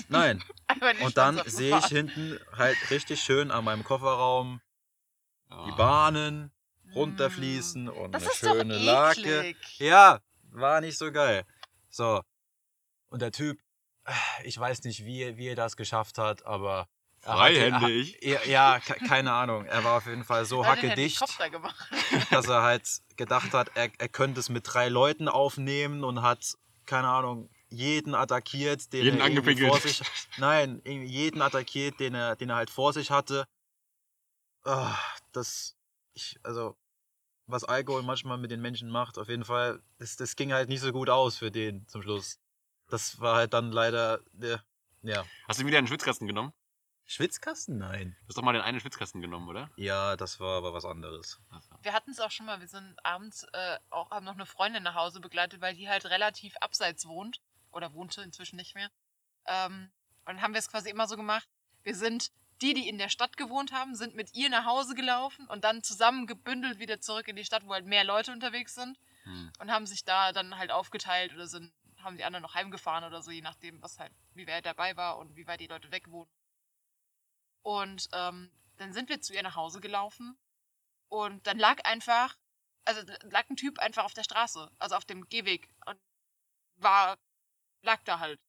Nein. Und dann sehe ich hinten halt richtig schön an meinem Kofferraum Ja. die Bahnen runterfließen und. Das eine ist doch schöne Lake. Ja, war nicht so geil. So. Und der Typ, ich weiß nicht, wie, wie er das geschafft hat, aber. er hatte- Freihändig. er- Ja, ke- keine Ahnung. Er war auf jeden Fall so den hackedicht, dass er halt gedacht hat, er, er könnte es mit drei Leuten aufnehmen und hat, keine Ahnung, jeden attackiert, den Jeden er irgendwie angepinkelt. vor sich. Nein, jeden attackiert, den er, den er halt vor sich hatte. Ah, das, ich, also, was Alkohol manchmal mit den Menschen macht, auf jeden Fall, das, das ging halt nicht so gut aus für den zum Schluss. Das war halt dann leider, der, ja. Hast du wieder einen Schwitzkasten genommen? Schwitzkasten? Nein. Du hast doch mal den einen Schwitzkasten genommen, oder? Ja, das war aber was anderes. Wir hatten es auch schon mal, wir sind abends äh, auch, haben noch eine Freundin nach Hause begleitet, weil die halt relativ abseits wohnt. Oder wohnte inzwischen nicht mehr. Ähm, und dann haben wir es quasi immer so gemacht. Wir sind, die, die in der Stadt gewohnt haben, sind mit ihr nach Hause gelaufen und dann zusammen gebündelt wieder zurück in die Stadt, wo halt mehr Leute unterwegs sind. Hm. Und haben sich da dann halt aufgeteilt oder sind, haben die anderen noch heimgefahren oder so, je nachdem, was halt, wie wer dabei war und wie weit die Leute weg wohnen. Und ähm, dann sind wir zu ihr nach Hause gelaufen und dann lag einfach, also lag ein Typ einfach auf der Straße, also auf dem Gehweg und war, lag da halt.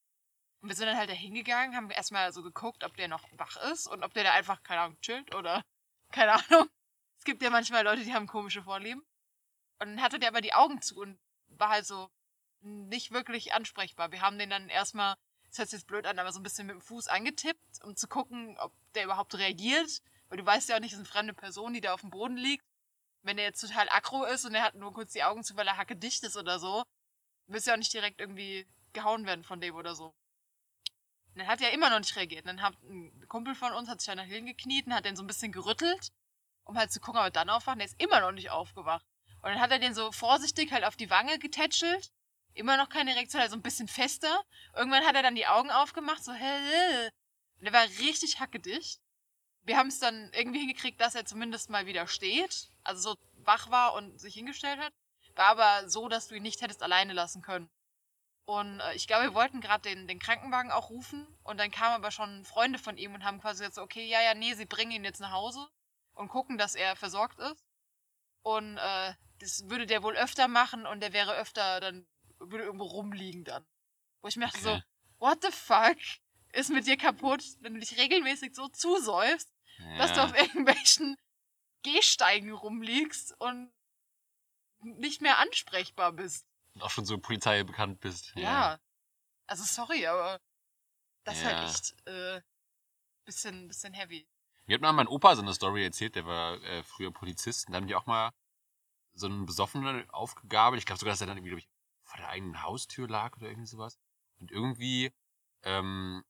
Und wir sind dann halt da hingegangen, haben erstmal so geguckt, ob der noch wach ist und ob der da einfach, keine Ahnung, chillt oder keine Ahnung. Es gibt ja manchmal Leute, die haben komische Vorlieben. Und dann hatte der aber die Augen zu und war halt so nicht wirklich ansprechbar. Wir haben den dann erstmal, das hört sich jetzt blöd an, aber so ein bisschen mit dem Fuß angetippt, um zu gucken, ob der überhaupt reagiert. Weil du weißt ja auch nicht, das ist eine fremde Person, die da auf dem Boden liegt. Wenn der jetzt total aggro ist und er hat nur kurz die Augen zu, weil er hacke dicht ist oder so, wirst du ja auch nicht direkt irgendwie gehauen werden von dem oder so. Und dann hat er immer noch nicht reagiert. Und dann hat ein Kumpel von uns hat sich dann nach hinten gekniet und hat den so ein bisschen gerüttelt, um halt zu gucken, ob er dann aufwacht. Und der ist immer noch nicht aufgewacht. Und dann hat er den so vorsichtig halt auf die Wange getätschelt. Immer noch keine Reaktion, also ein bisschen fester. Irgendwann hat er dann die Augen aufgemacht, so hell. Und der war richtig hackedicht. Wir haben es dann irgendwie hingekriegt, dass er zumindest mal wieder steht. Also so wach war und sich hingestellt hat. War aber so, dass du ihn nicht hättest alleine lassen können. Und äh, ich glaube, wir wollten gerade den, den Krankenwagen auch rufen. Und dann kamen aber schon Freunde von ihm und haben quasi gesagt, so, okay, ja, ja, nee, sie bringen ihn jetzt nach Hause und gucken, dass er versorgt ist. Und äh, das würde der wohl öfter machen und der wäre öfter dann, würde irgendwo rumliegen dann. Wo ich mir dachte Okay. so, what the fuck ist mit dir kaputt, wenn du dich regelmäßig so zusäufst, dass du Ja. auf irgendwelchen Gehsteigen rumliegst und nicht mehr ansprechbar bist. Und auch schon so Polizei bekannt bist. Ja. Also sorry, aber das ist Ja. halt echt äh, bisschen, bisschen heavy. Mir hat mal mein Opa so eine Story erzählt, der war äh, früher Polizist. Und da haben die auch mal so einen Besoffenen aufgegabelt. Ich glaube sogar, dass er dann irgendwie, glaub ich, vor der eigenen Haustür lag oder irgendwie sowas. Und irgendwie, ähm,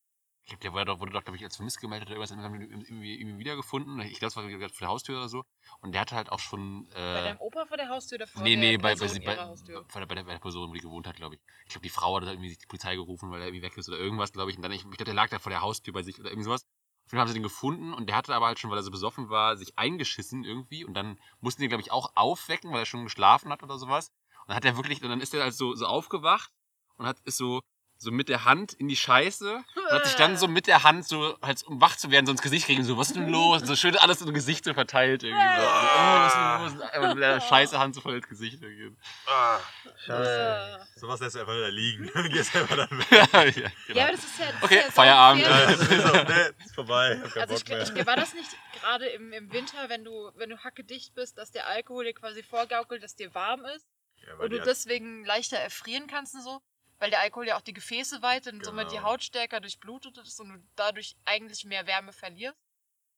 glaube, der wurde doch, wurde doch glaube ich, als vermisst gemeldet oder irgendwas, und dann haben irgendwie, irgendwie wiedergefunden. Ich glaube, es war gerade vor der Haustür oder so. Und der hatte halt auch schon. Äh, Bei deinem Opa vor der Haustür oder vor Nee, nee, der bei, bei, bei, bei, der, bei, der, bei der Person, wo die gewohnt hat, glaube ich. Ich glaube, die Frau hat irgendwie die Polizei gerufen, weil er irgendwie weg ist oder irgendwas, glaube ich. Und dann, ich, ich glaube, der lag da vor der Haustür bei sich oder irgend sowas. Auf jeden Fall haben sie den gefunden und der hatte aber halt schon, weil er so besoffen war, sich eingeschissen irgendwie. Und dann mussten die, glaube ich, auch aufwecken, weil er schon geschlafen hat oder sowas. Und dann hat er wirklich, und dann ist er halt so, so aufgewacht und hat, ist so, so mit der Hand in die Scheiße und hat sich dann so mit der Hand so, halt, um wach zu werden, so ins Gesicht kriegen, so, was ist denn los? Und so schön alles in Gesicht so verteilt irgendwie. So, oh, was ist denn los? Einfach mit der scheiße Hand so voll ins Gesicht irgendwie. Ah, Äh. sowas lässt du einfach nur da liegen. Gehst einfach dann weg. ja, genau. Ja, aber das ist ja. Das Okay, ist ja Feierabend. Ja, ist so, nee, ist vorbei. Ich Also ich, ich, war das nicht gerade im, im Winter, wenn du, wenn du hackedicht bist, dass der Alkohol dir quasi vorgaukelt, dass dir warm ist Ja, weil und du deswegen leichter erfrieren kannst und so? Weil der Alkohol ja auch die Gefäße weitet und somit die Genau. Haut stärker durchblutet ist und du dadurch eigentlich mehr Wärme verlierst.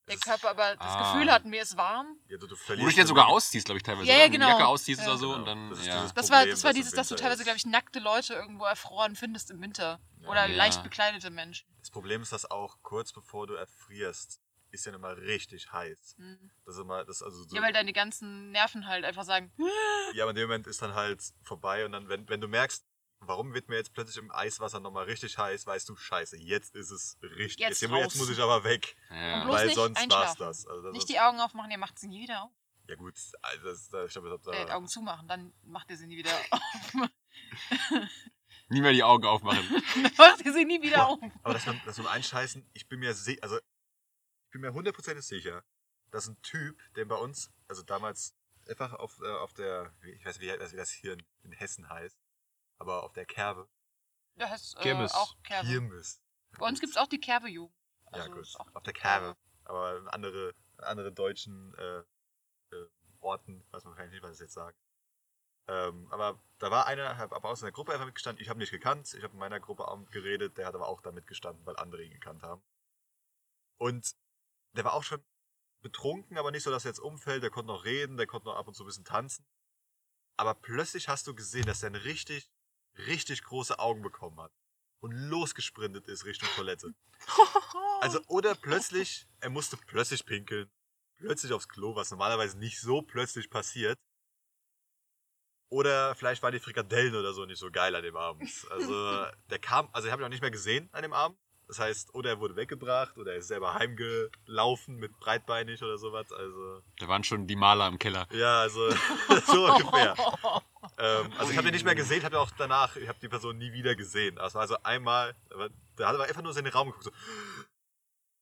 Der Körper aber das Ah. Gefühl hat, mir ist warm. ja, du, du Wo du dich ja sogar so- ausziehst, glaube ich, teilweise. Ja, oder? ja, genau. Die Jacke ausziehst Ja. oder so Genau. und dann, Das ist ja. dieses- Das war, Problem, das war dieses, dass du teilweise, glaube ich, nackte Leute irgendwo erfroren findest im Winter. Oder Ja. leicht bekleidete Menschen. Das Problem ist, dass auch kurz bevor du erfrierst, ist ja immer richtig heiß. Mhm. Das ist immer, das also so, Ja, weil deine ganzen Nerven halt einfach sagen, ja, aber in dem Moment ist dann halt vorbei und dann, wenn, wenn du merkst, warum wird mir jetzt plötzlich im Eiswasser nochmal richtig heiß, weißt du, scheiße, jetzt ist es richtig. Jetzt jetzt, jetzt muss ich aber weg, ja. weil sonst war's einschlafen. das. Also das nicht die Augen aufmachen, ihr macht sie nie wieder auf. ja gut, also das, das, ich glaube, das, Äh, Augen zumachen, dann macht ihr sie nie wieder auf. Nie mehr die Augen aufmachen. dann macht ihr sie nie wieder auf. aber das, mit- das dem Einscheißen, ich bin mir si- also ich bin mir hundertprozentig sicher, dass ein Typ, der bei uns, also damals einfach auf, äh, auf der, ich weiß nicht, wie, wie das hier in, in Hessen heißt, aber auf der Kerbe, Das heißt äh, Kirmes. auch Kerbe. Kirmes. Bei uns gibt es auch die Kerbe-Jugend. Ja, Also gut. ist auch Auf der Kerbe. Aber in andere, andere deutschen äh, äh, Orten, weiß man wahrscheinlich nicht, was ich jetzt sage. Ähm, aber da war einer, hab aber aus einer Gruppe einfach mitgestanden. Ich habe ihn nicht gekannt. Ich habe in meiner Gruppe auch geredet. Der hat aber auch da mitgestanden, weil andere ihn gekannt haben. Und der war auch schon betrunken, aber nicht so, dass er jetzt umfällt. Der konnte noch reden, der konnte noch ab und zu ein bisschen tanzen. Aber plötzlich hast du gesehen, dass er eine richtig, richtig große Augen bekommen hat. Und losgesprintet ist Richtung Toilette. Also, oder plötzlich, er musste plötzlich pinkeln. Plötzlich aufs Klo, was normalerweise nicht so plötzlich passiert. Oder vielleicht waren die Frikadellen oder so nicht so geil an dem Abend. Also, der kam, also, ich habe ihn auch nicht mehr gesehen an dem Abend. Das heißt, oder er wurde weggebracht oder er ist selber heimgelaufen mit breitbeinig oder sowas. Also, Da waren schon die Maler im Keller. ja, also, so ungefähr. Ähm, also ich habe den nicht mehr gesehen, habe auch danach, ich habe die Person nie wieder gesehen. War also einmal, da hat er einfach nur so in den Raum geguckt, so,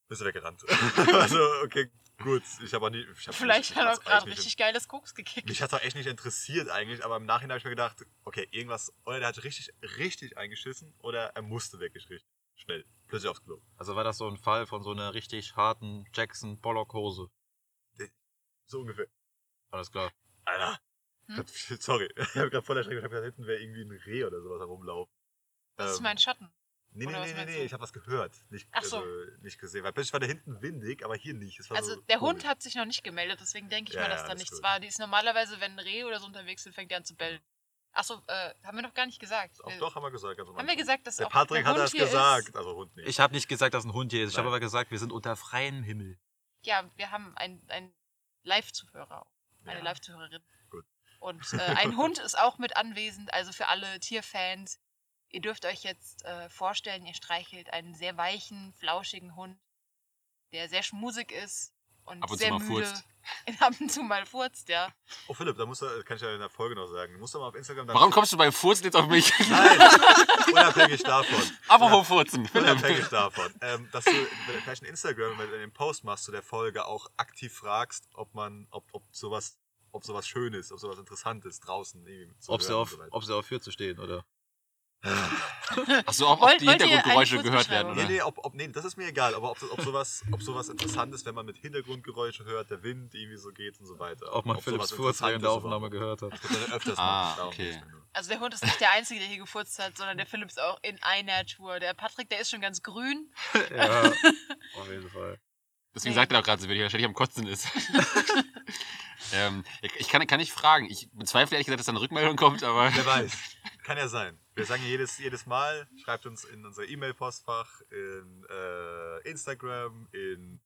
bist du weggerannt. also, okay, gut, ich habe auch nie, ich hab Vielleicht mich, hat er auch gerade richtig geiles Koks gekickt. nicht- Mich hat es auch echt nicht interessiert eigentlich, aber im Nachhinein habe ich mir gedacht, okay, irgendwas, oder der hat richtig, richtig eingeschissen oder er musste wirklich richtig schnell, plötzlich aufs Klo. Also war das so ein Fall von so einer richtig harten Jackson Pollock Hose. So ungefähr. Alles klar. Alter. Hm? Sorry, ich habe gerade voll erschreckt, ich habe gedacht, hinten wäre irgendwie ein Reh oder sowas herumlaufen. Das ist Ähm, mein Schatten. Nee, nee, nee, nee, nee, ich habe was gehört. Nicht, Ach so. also, nicht gesehen. Weil plötzlich war da hinten windig, aber hier nicht. Es war Also so der Hund komisch. hat sich noch nicht gemeldet, deswegen denke ich Ja, mal, dass ja, da nichts gut. war. Die ist normalerweise, wenn ein Reh oder so unterwegs sind, fängt die an zu bellen. Achso, äh, haben wir noch gar nicht gesagt. Auch Wir- doch, haben wir gesagt. Am Haben wir gesagt, dass Der auch Patrick der hat Hund das hier gesagt. Ist? Also Hund nicht. Ich habe nicht gesagt, dass ein Hund hier ist. Ich habe aber gesagt, wir sind unter freiem Himmel. Ja, wir haben einen Live-Zuhörer, eine Ja. Live-Zuhörerin. Und äh, ein Hund ist auch mit anwesend, also für alle Tierfans. Ihr dürft euch jetzt äh, vorstellen, ihr streichelt einen sehr weichen, flauschigen Hund, der sehr schmusig ist und Ab und zu sehr mal müde. furzt. Ab und zu mal furzt, ja. Oh Philipp, da musst du, kann ich ja in der Folge noch sagen. Du musst doch mal auf Instagram. Warum kommst du bei Furzen jetzt auf mich? Nein! Unabhängig davon. Apropos Furzen. Unabhängig davon. Ähm, dass du vielleicht ein Instagram, wenn du den Post machst zu der Folge, auch aktiv fragst, ob man, ob, ob sowas, ob sowas Schönes, ob sowas Interessantes draußen irgendwie zu Ob sie, auf, so ob sie auf Für zu stehen, oder? Achso, ob, ob die Hintergrundgeräusche gehört werden, oder? Nee, nee, ob, ob, nee, das ist mir egal, aber ob, ob, sowas, ob sowas interessant ist, wenn man mit Hintergrundgeräusche hört, der Wind irgendwie so geht und so weiter. Ob man Philips sowas Furz während der Aufnahme gehört hat. Das wird dann öfters Ah, darum okay. nur. Also der Hund ist nicht der Einzige, der hier gefurzt hat, sondern der Philipp ist auch in einer Tour. Der Patrick, der ist schon ganz grün. ja, auf jeden Fall. Deswegen Nee. sagt er doch gerade so, wenn er ständig am Kotzen ist. ähm, ich kann, kann nicht fragen. Ich bezweifle ehrlich gesagt, dass da eine Rückmeldung kommt, aber Wer weiß. Kann ja sein. Wir sagen jedes, jedes Mal, schreibt uns in unser E-Mail-Postfach, in äh, Instagram, in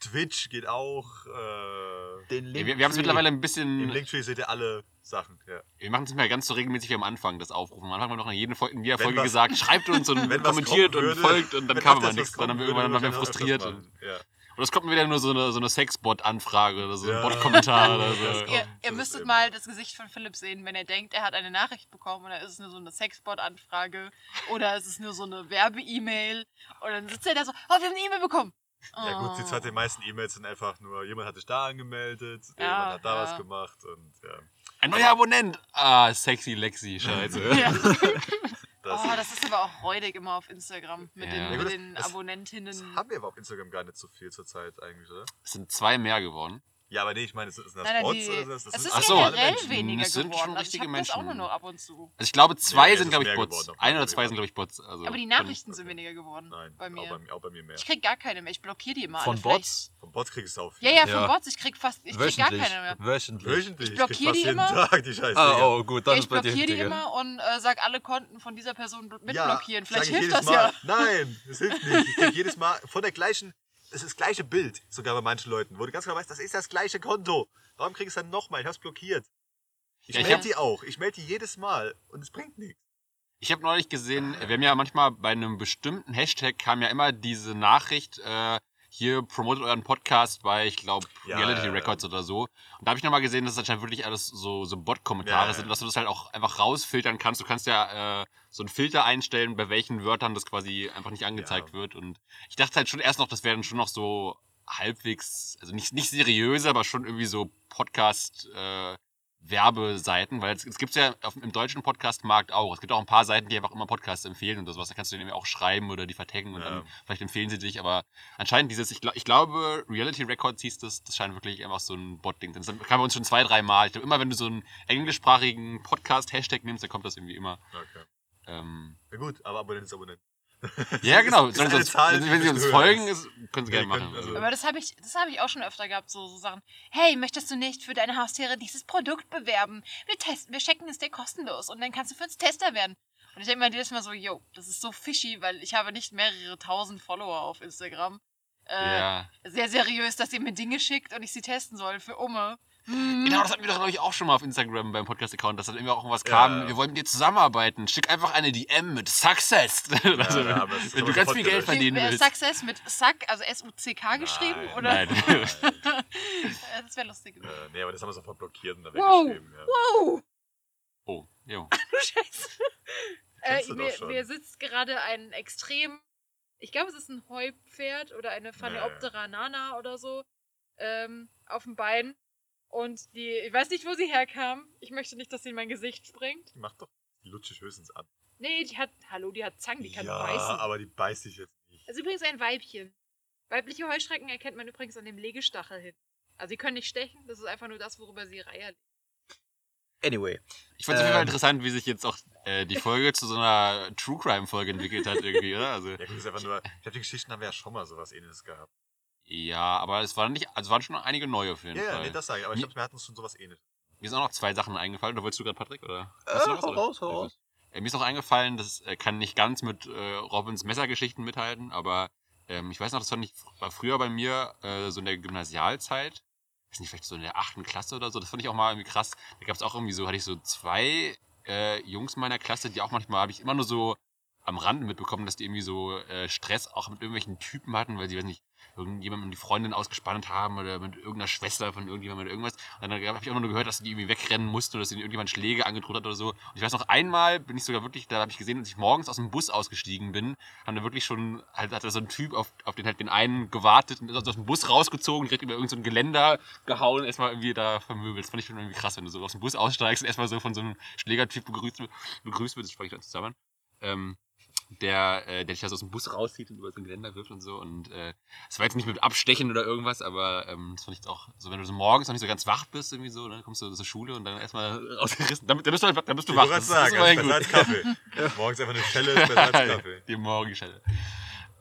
Twitch geht auch. Äh, Den wir, wir haben es mittlerweile ein Im bisschen. Linktree seht ihr alle Sachen. Ja. Wir machen es nicht mehr ganz so regelmäßig wie am Anfang, das Aufrufen. Am Anfang haben wir noch in, jeder Folge, in jeder Wenn Folge was- gesagt, schreibt uns und kommentiert kommen und würde- folgt und dann kam aber nichts. Dann haben wir irgendwann waren wir ich frustriert. Und. Ja. Und es kommt mir wieder nur so eine, so eine Sexbot-Anfrage oder so ein Ja. Bot-Kommentar oder so. Das Ihr, ihr müsstet mal das Gesicht von Philipp sehen, wenn er denkt, er hat eine Nachricht bekommen dann ist es nur so eine Sexbot-Anfrage oder es ist nur so eine Werbe-E-Mail und dann sitzt er da so, oh, wir haben eine E-Mail bekommen. Ja gut, die, Oh. zwei, die meisten E-Mails sind einfach nur, jemand hat sich da angemeldet, Ja, jemand hat da ja. was gemacht und ja. Ein neuer Abonnent! Ah, sexy Lexi, scheiße. Das, Oh, das ist aber auch räudig immer auf Instagram mit Ja. den, Ja, mit gut, den das- Abonnentinnen. das haben wir aber auf Instagram gar nicht so viel zur Zeit eigentlich, oder? Es sind zwei mehr geworden. Ja, aber nee, ich meine, sind das Nein, nein, Bots die, oder so? Das es sind ist Ach so. generell Menschen. weniger Es sind geworden. schon Also ich richtige habe das auch nur Menschen. noch ab und zu. Also ich glaube, zwei Nee, es sind, ist glaube ich, mehr Bots. geworden auf Ein oder zwei sind, glaube ich, Bots. Also Aber die von- Nachrichten sind okay. weniger geworden Nein, bei mir. Auch, bei, mir- auch bei mir mehr. Ich krieg gar keine mehr. Ich blockiere die immer Von alle. Vielleicht- Bots? Vom Bots kriegst du auch Ja, viel. ja, von Ja. Bots. Ich krieg fast, ich krieg gar Wöchentlich. keine mehr. Wöchentlich. Wöchentlich. Ich blockiere krieg die fast immer. jeden Tag die scheiß Ah, oh, gut, Ja, das ich ist bei dir blockiere die Digga. immer und äh, sag alle Konten von dieser Person mitblockieren. Ja, Vielleicht ich hilft das ja. Nein, das hilft nicht. Ich krieg jedes Mal von der gleichen, es ist das gleiche Bild, sogar bei manchen Leuten, wo du ganz genau weißt, das ist das gleiche Konto. Warum krieg ich es dann nochmal? Ich hab's blockiert. Ich Ja, melde hab- die auch. Ich melde die jedes Mal und es bringt nichts. Ich habe neulich gesehen, wir haben ja manchmal bei einem bestimmten Hashtag kam ja immer diese Nachricht, äh, hier promotet euren Podcast bei, ich glaube, Ja, Reality ja, ja. Records oder so. Und da habe ich nochmal gesehen, dass das anscheinend wirklich alles so, so Bot-Kommentare Ja, ja. sind, dass du das halt auch einfach rausfiltern kannst. Du kannst ja äh, so einen Filter einstellen, bei welchen Wörtern das quasi einfach nicht angezeigt Ja. wird. Und ich dachte halt schon erst noch, das wären schon noch so halbwegs, also nicht, nicht seriöse, aber schon irgendwie so Podcast- äh, Werbeseiten, weil es, es gibt ja auf, im deutschen Podcast-Markt auch. Es gibt auch ein paar Seiten, die einfach immer Podcasts empfehlen und sowas. Da kannst du denen auch schreiben oder die vertaggen und Ja. dann vielleicht empfehlen sie dich. Aber anscheinend dieses, ich, glaub, ich glaube, Reality Records hieß das, das scheint wirklich einfach so ein Bot-Ding. Das kam bei uns schon zwei, drei Mal. Ich glaube, immer wenn du so einen englischsprachigen Podcast-Hashtag nimmst, dann kommt das irgendwie immer. Okay. Ähm, Na gut, aber Abonnent ist Abonnent. Ja, genau. ist eine uns, Zahl, wenn, sie uns höher folgen, ist. ist, können sie Ja, gerne die können- machen. also- Aber das habe ich, das habe ich auch schon öfter gehabt, so, so Sachen. Hey, möchtest du nicht für deine Haustiere dieses Produkt bewerben? Wir testen, wir checken es dir kostenlos und dann kannst du für uns Tester werden. Und ich denke mir jedes Mal so, yo, das ist so fishy, weil ich habe nicht mehrere tausend Follower auf Instagram. Äh, ja. Sehr seriös, dass ihr mir Dinge schickt und ich sie testen soll für Umme. Hm. Genau, das hatten wir doch, glaube ich, auch schon mal auf Instagram beim Podcast-Account, dass dann irgendwie auch irgendwas Ja, kam, ja. wir wollen mit dir zusammenarbeiten. Schick einfach eine DM mit Success. also, ja, das ist wenn du ganz viel Geld verdienen willst. Success mit Suck, also S-U-C-K geschrieben? Nein, oder? Nein. Äh, das wäre lustig. Äh, nee, aber das haben wir sofort blockiert und dann Wow. weggeschrieben. Ja. Wow! Oh, jo. Du Scheiße. Äh, mir, mir sitzt gerade ein extrem, ich glaube, es ist ein Heupferd oder eine Phaneoptera nana oder so, ähm, auf dem Bein. Und die, ich weiß nicht, wo sie herkam. Ich möchte nicht, dass sie in mein Gesicht springt. Die macht doch die lutschig höchstens an. Nee, die hat, hallo, die hat Zangen, die kann ja, beißen. aber die beißt sich jetzt nicht. Das ist übrigens ein Weibchen. Weibliche Heuschrecken erkennt man übrigens an dem Legestachel hin. Also sie können nicht stechen, das ist einfach nur das, worüber sie Reiher legen. Anyway. Ich fand es auf jeden Fall Ähm. interessant, wie sich jetzt auch äh, die Folge zu so einer True Crime Folge entwickelt hat irgendwie, oder? Also, Ja, gut, ist einfach nur. Ich glaube, die Geschichten haben wir ja schon mal sowas ähnliches gehabt. Ja, aber es waren nicht, also waren schon einige neue auf jeden Ja, ja, Fall. nee, das sage ich. Aber ich glaube, wir hatten schon sowas ähnliches. Mir sind auch noch zwei Sachen eingefallen. Da wolltest du gerade, Patrick, oder? Äh, Hast du noch was, hau oder? raus, hau raus. Äh, mir ist noch eingefallen, das äh, kann nicht ganz mit äh, Robins Messergeschichten mithalten, aber ähm, ich weiß noch, das fand ich war früher bei mir äh, so in der Gymnasialzeit, weiß nicht, vielleicht so in der achten Klasse oder so, das fand ich auch mal irgendwie krass. Da gab es auch irgendwie so, hatte ich so zwei äh, Jungs meiner Klasse, die auch manchmal, habe ich immer nur so am Rande mitbekommen, dass die irgendwie so äh, Stress auch mit irgendwelchen Typen hatten, weil sie, weiß nicht, irgendjemandem die Freundin ausgespannt haben oder mit irgendeiner Schwester von irgendjemandem oder irgendwas. Und dann habe ich auch nur gehört, dass die irgendwie wegrennen musste oder dass ihnen irgendjemand Schläge angedroht hat oder so. Und ich weiß noch, einmal bin ich sogar wirklich, da habe ich gesehen, als ich morgens aus dem Bus ausgestiegen bin, haben da wirklich schon, halt hat da so ein Typ auf, auf den halt den einen gewartet und ist aus dem Bus rausgezogen, direkt über irgendein so Geländer gehauen, erstmal irgendwie da vermöbelt. Das fand ich schon irgendwie krass, wenn du so aus dem Bus aussteigst und erstmal so von so einem Schlägertyp begrüßt, begrüßt wird, das spreche ich dann zusammen. Ähm, der, äh, der dich da so aus dem Bus rauszieht und über so ein Geländer wirft und so. Und äh, das war jetzt nicht mit Abstechen oder irgendwas, aber ähm, das fand ich auch so, wenn du so morgens noch nicht so ganz wach bist, irgendwie so, dann kommst du zur Schule und dann erstmal rausgerissen. Dann, dann, bist du, dann bist du Ich wach. gerade sagen, ist das ist besser als Kaffee. Morgens einfach eine Schelle ist besser als Kaffee. Die Morgenschelle.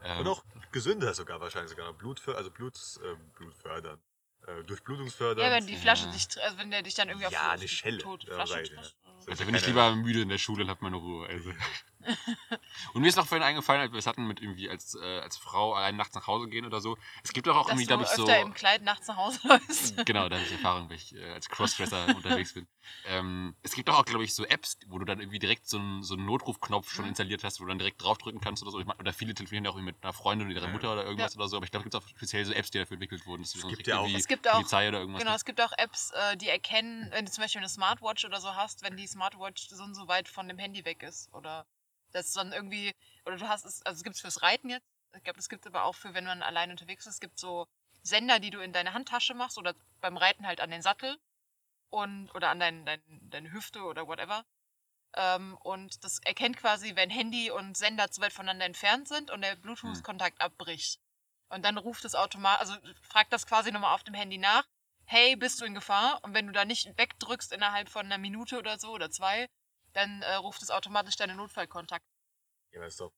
Ähm, Und auch gesünder sogar wahrscheinlich sogar noch. Blut, also Blut, äh, Blut fördern. Äh, Durchblutungsfördern. Ja, wenn die Flasche Ja. dich, also wenn der dich dann irgendwie auf Ja, auf eine Schelle. tote Ja, Flasche ich trifft. Also bin ich lieber müde in der Schule und hab meine Ruhe. Also. und mir ist noch vorhin eingefallen, als wir es hatten mit irgendwie als, äh, als Frau allein nachts nach Hause gehen oder so. Es gibt doch auch Dass irgendwie, glaube ich, öfter so. im Kleid nachts nach Hause läufst. Genau, da habe ich Erfahrung, weil ich äh, als Crossdresser unterwegs bin. Ähm, es gibt doch auch, glaube ich, so Apps, wo du dann irgendwie direkt so einen, so einen Notrufknopf Mhm. schon installiert hast, wo du dann direkt draufdrücken kannst oder so. Ich mein, oder viele telefonieren ja auch mit einer Freundin oder ihrer Ja. Mutter oder irgendwas oder so. Aber ich glaube, es gibt auch speziell so Apps, die dafür entwickelt wurden. dann gibt ja auch- Es gibt auch- Polizei oder irgendwas. Genau, es gibt auch Apps, äh, die erkennen, wenn du zum Beispiel eine Smartwatch oder so hast, wenn die Smartwatch so und so weit von dem Handy weg ist. Oder das dann irgendwie, oder du hast es, also es gibt es fürs Reiten jetzt. Ich glaube, es gibt aber auch für, wenn man allein unterwegs ist, es gibt so Sender, die du in deine Handtasche machst oder beim Reiten halt an den Sattel und oder an dein, dein, deine Hüfte oder whatever. Ähm, und das erkennt quasi, wenn Handy und Sender zu weit voneinander entfernt sind und der Bluetooth-Kontakt abbricht. Und dann ruft es automatisch, also fragt das quasi nochmal auf dem Handy nach, hey, bist du in Gefahr? Und wenn du da nicht wegdrückst innerhalb von einer Minute oder so oder zwei, dann äh, ruft es automatisch deinen Notfallkontakt. Ja, ist doch,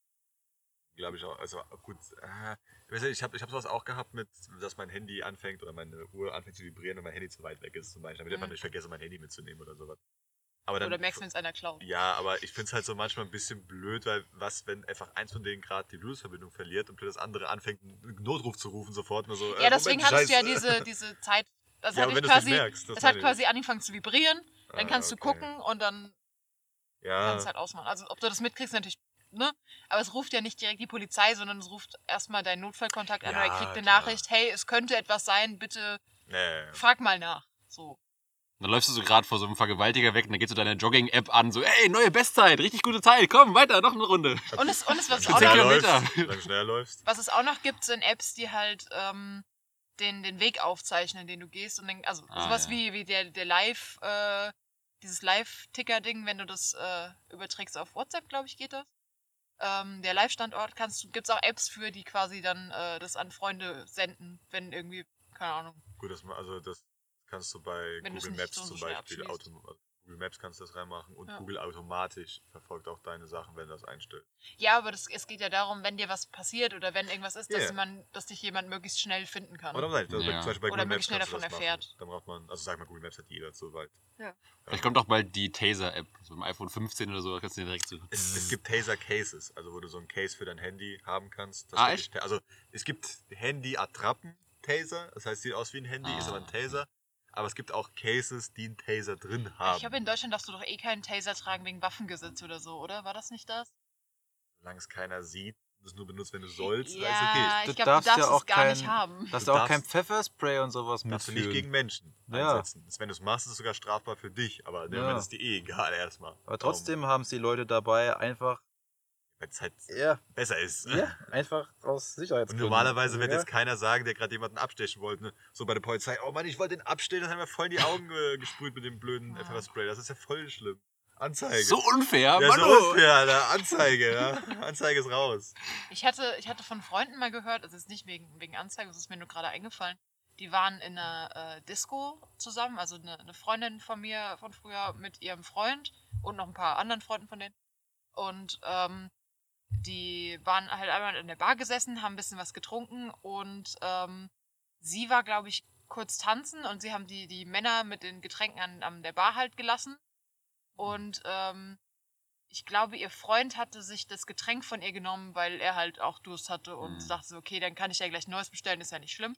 glaube ich auch, also gut, äh, ich ich habe ich hab sowas auch gehabt mit, dass mein Handy anfängt oder meine Uhr anfängt zu vibrieren und mein Handy zu weit weg ist zum Beispiel, damit ich Mhm. einfach nicht vergesse, mein Handy mitzunehmen oder sowas. Aber dann, Oder merkst du, wenn es einer klaut. Ja, aber ich finde es halt so manchmal ein bisschen blöd, weil was, wenn einfach eins von denen gerade die Bluetooth-Verbindung verliert und das andere anfängt, einen Notruf zu rufen sofort, nur so, äh, Ja, deswegen Moment, hattest du ja diese, diese Zeit. Das Ja, hat ich du quasi, merkst, das es hat ich. quasi angefangen zu vibrieren, dann Ah, kannst du okay. gucken und dann Ja, kannst du halt ausmachen. Also ob du das mitkriegst, natürlich, ne? Aber es ruft ja nicht direkt die Polizei, sondern es ruft erstmal deinen Notfallkontakt an Ja, oder er kriegt eine klar. Nachricht, hey, es könnte etwas sein, bitte nee. frag mal nach. So. Dann läufst du so gerade vor so einem Vergewaltiger weg und dann geht so deine Jogging-App an, so, ey, neue Bestzeit, richtig gute Zeit, komm, weiter, noch eine Runde. Und es, und es was, es auch du noch, du was es auch noch gibt, sind Apps, die halt ähm, den, den Weg aufzeichnen, den du gehst. Und dann, also Ah, sowas ja. wie, wie der, der Live, äh, dieses Live-Ticker-Ding, wenn du das äh, überträgst auf WhatsApp, glaube ich, geht das. Ähm, der Live-Standort kannst du, gibt es auch Apps für, die quasi dann äh, das an Freunde senden, wenn irgendwie, keine Ahnung. Gut, das, also das kannst du bei Wenn Google Maps so zum Beispiel abschließt. Google Maps kannst du das reinmachen und Ja. Google automatisch verfolgt auch deine Sachen, wenn du das einstellst. Ja, aber das, es geht ja darum, wenn dir was passiert oder wenn irgendwas ist, dass, Ja. man, dass dich jemand mögest schnell finden kann. Oder also Ja. zum Beispiel bei Oder Google Maps möglichst schnell davon erfährt. Dann braucht man, also sag mal, Google Maps hat jeder soweit. Vielleicht kommt auch bald die Taser-App, so im iPhone 15 oder so, kannst du dir direkt so. Es, es gibt Taser Cases, also wo du so ein Case für dein Handy haben kannst. das Ah, ta- Also es gibt Handy-Attrappen-Taser, das heißt, sieht aus wie ein Handy, ist Ah, aber ein Taser. Aber es gibt auch Cases, die einen Taser drin haben. Ich habe in Deutschland darfst du doch eh keinen Taser tragen wegen Waffengesetz oder so, oder? War das nicht das? Solange es keiner sieht, das nur benutzt, wenn du sollst, ja, ist okay. Du ich glaube, du darfst ja darfst auch es gar nicht kein- haben. Dass Du du auch kein darfst- Pfefferspray und sowas Darfst du mitführen. nicht gegen Menschen Ja. einsetzen. Das- Wenn du es machst, ist es sogar strafbar für dich, aber Ja. Ist dir eh egal erstmal. Aber trotzdem haben es die Leute dabei einfach, Wenn es halt ja, besser ist. ja einfach aus Und Sicherheitsgründen. normalerweise wird ja. jetzt keiner sagen, der gerade jemanden abstechen wollte. Ne? So bei der Polizei, oh Mann, ich wollte den abstellen, das haben wir voll in die Augen äh, gesprüht mit dem blöden Ah. Pfefferspray. Das ist ja voll schlimm. Anzeige. So unfair, ja, Mann! so unfair, Alter. Anzeige, ja. Anzeige ist raus. Ich hatte, ich hatte von Freunden mal gehört, also jetzt nicht wegen, wegen Anzeige, das ist mir nur gerade eingefallen, die waren in einer äh, Disco zusammen, also eine, eine Freundin von mir von früher mit ihrem Freund und noch ein paar anderen Freunden von denen. Und ähm, die waren halt einmal in der Bar gesessen, haben ein bisschen was getrunken und ähm, sie war, glaube ich, kurz tanzen und sie haben die, die Männer mit den Getränken an, an der Bar halt gelassen. Und ähm, ich glaube, ihr Freund hatte sich das Getränk von ihr genommen, weil er halt auch Durst hatte und Mhm. dachte so, okay, dann kann ich ja gleich neues bestellen, ist ja nicht schlimm.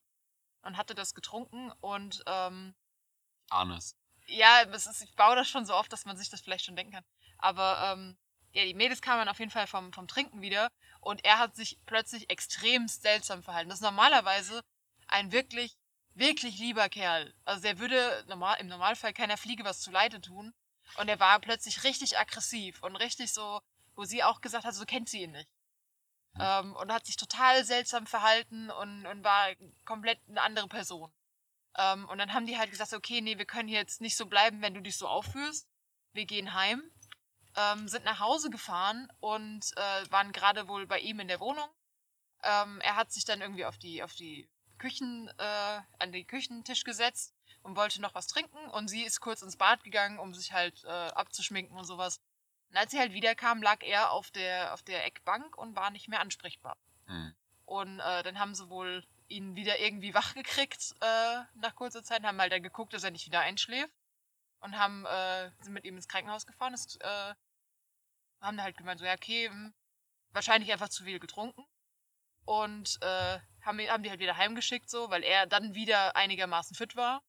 Und hatte das getrunken und ähm, Arnes. ja, es ist, ich baue das schon so oft, dass man sich das vielleicht schon denken kann. Aber ähm, ja, die Mädels kamen dann auf jeden Fall vom, vom Trinken wieder und er hat sich plötzlich extrem seltsam verhalten. Das ist normalerweise ein wirklich, wirklich lieber Kerl. Also der würde normal, im Normalfall keiner Fliege was zuleide tun. Und er war plötzlich richtig aggressiv und richtig so, wo sie auch gesagt hat, so kennt sie ihn nicht. Ähm, und hat sich total seltsam verhalten und, und war komplett eine andere Person. Ähm, und dann haben die halt gesagt, okay, nee, wir können hier jetzt nicht so bleiben, wenn du dich so aufführst. Wir gehen heim, ähm, sind nach Hause gefahren und äh, waren gerade wohl bei ihm in der Wohnung. Ähm, er hat sich dann irgendwie auf die, auf die Küchen, äh, an den Küchentisch gesetzt und wollte noch was trinken und sie ist kurz ins Bad gegangen, um sich halt äh, abzuschminken und sowas. Und als sie halt wiederkam, lag er auf der, auf der Eckbank und war nicht mehr ansprechbar. Mhm. Und äh, dann haben sie wohl ihn wieder irgendwie wach gekriegt äh, nach kurzer Zeit, haben halt dann geguckt, dass er nicht wieder einschläft und haben äh, sind mit ihm ins Krankenhaus gefahren. Das, äh, haben halt gemeint, so ja, okay, hm, wahrscheinlich einfach zu viel getrunken. Und äh, haben, haben die halt wieder heimgeschickt, so, weil er dann wieder einigermaßen fit war.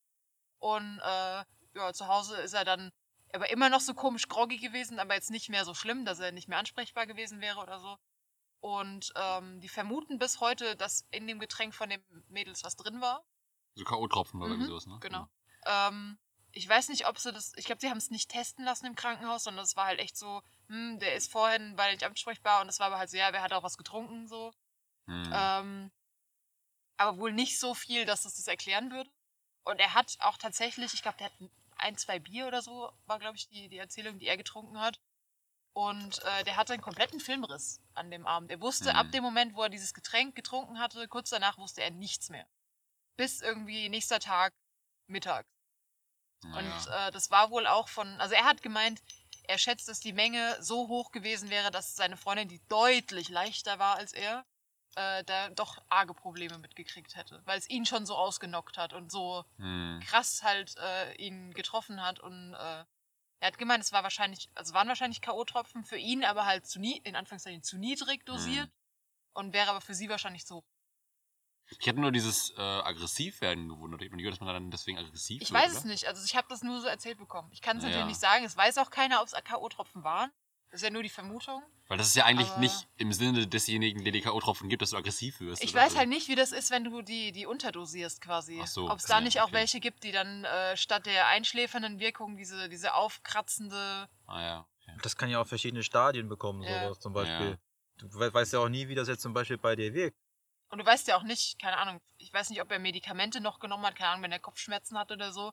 Und äh, ja, zu Hause ist er dann aber immer noch so komisch groggy gewesen, aber jetzt nicht mehr so schlimm, dass er nicht mehr ansprechbar gewesen wäre oder so. Und ähm, die vermuten bis heute, dass in dem Getränk von den Mädels was drin war. So K.O.-Tropfen oder Mhm, sowas, ne? genau. Ähm, ich weiß nicht, ob sie das. Ich glaube, sie haben es nicht testen lassen im Krankenhaus, sondern es war halt echt so, hm, der ist vorhin, weil nicht ansprechbar und es war aber halt so, ja, wer hat auch was getrunken, so. Mhm. Ähm, aber wohl nicht so viel, dass es das erklären würde. Und er hat auch tatsächlich, ich glaube, der hat ein, zwei Bier oder so, war, glaube ich, die, die Erzählung, die er getrunken hat. Und äh, der hatte einen kompletten Filmriss an dem Abend. Er wusste Mhm. ab dem Moment, wo er dieses Getränk getrunken hatte, kurz danach wusste er nichts mehr. Bis irgendwie nächster Tag, Mittag. Und äh, das war wohl auch von, also er hat gemeint, er schätzt, dass die Menge so hoch gewesen wäre, dass seine Freundin, die deutlich leichter war als er, äh, da doch arge Probleme mitgekriegt hätte, weil es ihn schon so ausgenockt hat und so Mhm. krass halt äh, ihn getroffen hat und äh, er hat gemeint, es war wahrscheinlich, also waren wahrscheinlich K.O.-Tropfen für ihn, aber halt zu nie, in Anführungszeichen zu niedrig dosiert Mhm. und wäre aber für sie wahrscheinlich zu hoch. Ich hätte nur dieses äh, Aggressivwerden gewundert. Ich habe gehört, dass man dann deswegen aggressiv Ich wird, weiß oder? es nicht, also ich habe das nur so erzählt bekommen. Ich kann es Ja. natürlich nicht sagen, es weiß auch keiner, ob es K.O.-Tropfen waren. Das ist ja nur die Vermutung. Weil das ist ja eigentlich Aber- nicht im Sinne desjenigen, der die K.O.-Tropfen gibt, dass du aggressiv wirst. Ich oder weiß so. halt nicht, wie das ist, wenn du die, die unterdosierst quasi. Ach so, Ob es ja, da nicht auch okay. welche gibt, die dann äh, statt der einschläfernden Wirkung diese, diese aufkratzende. Ah ja. Okay. Das kann ja auch verschiedene Stadien bekommen, Ja. sowas zum Beispiel. Ja. Du we- weißt ja auch nie, wie das jetzt zum Beispiel bei dir wirkt. Und du weißt ja auch nicht, keine Ahnung, ich weiß nicht, ob er Medikamente noch genommen hat, keine Ahnung, wenn er Kopfschmerzen hat oder so.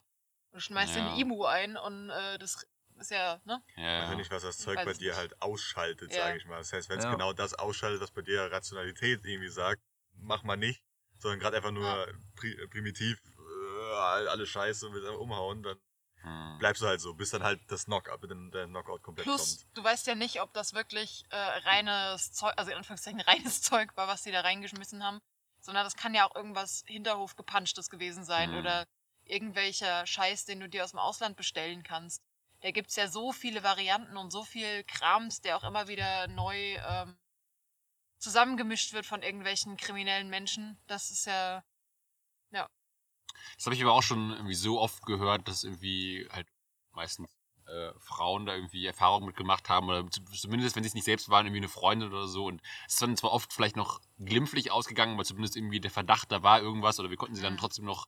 Du schmeißt Ja. den Imu ein und äh, das ist ja, ne? Ja, Ich weiß ja. nicht, was das Zeug bei dir halt ausschaltet, Ja. sage ich mal. Das heißt, wenn es Ja. genau das ausschaltet, was bei dir Rationalität irgendwie sagt, mach mal nicht, sondern gerade einfach nur Ja. pri primitiv äh, alle Scheiße und einfach umhauen, dann Hm. bleibst du halt so, bis dann halt das Knockout, dann der Knockout komplett Plus, kommt. du weißt ja nicht, ob das wirklich äh, reines Zeug, also in Anführungszeichen reines Zeug war, was die da reingeschmissen haben. Sondern das kann ja auch irgendwas Hinterhof gepanschtes gewesen sein Mhm. oder irgendwelcher Scheiß, den du dir aus dem Ausland bestellen kannst. Da gibt's ja so viele Varianten und so viel Krams, der auch immer wieder neu ähm, zusammengemischt wird von irgendwelchen kriminellen Menschen. Das ist ja. Das habe ich aber auch schon irgendwie so oft gehört, dass irgendwie halt meistens äh, Frauen da irgendwie Erfahrungen mitgemacht haben oder zu- zumindest, wenn sie es nicht selbst waren, irgendwie eine Freundin oder so. Und es ist dann zwar oft vielleicht noch glimpflich ausgegangen, weil zumindest irgendwie der Verdacht, da war irgendwas oder wir konnten sie dann Mhm. trotzdem noch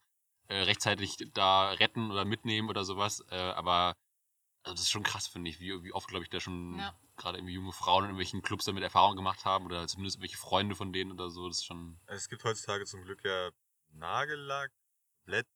äh, rechtzeitig da retten oder mitnehmen oder sowas. Äh, aber also das ist schon krass, finde ich, wie, wie oft, glaube ich, da schon Ja. gerade irgendwie junge Frauen in irgendwelchen Clubs damit Erfahrungen gemacht haben oder zumindest irgendwelche Freunde von denen oder so. Das ist schon. Es gibt heutzutage zum Glück ja Nagellack, Tablett,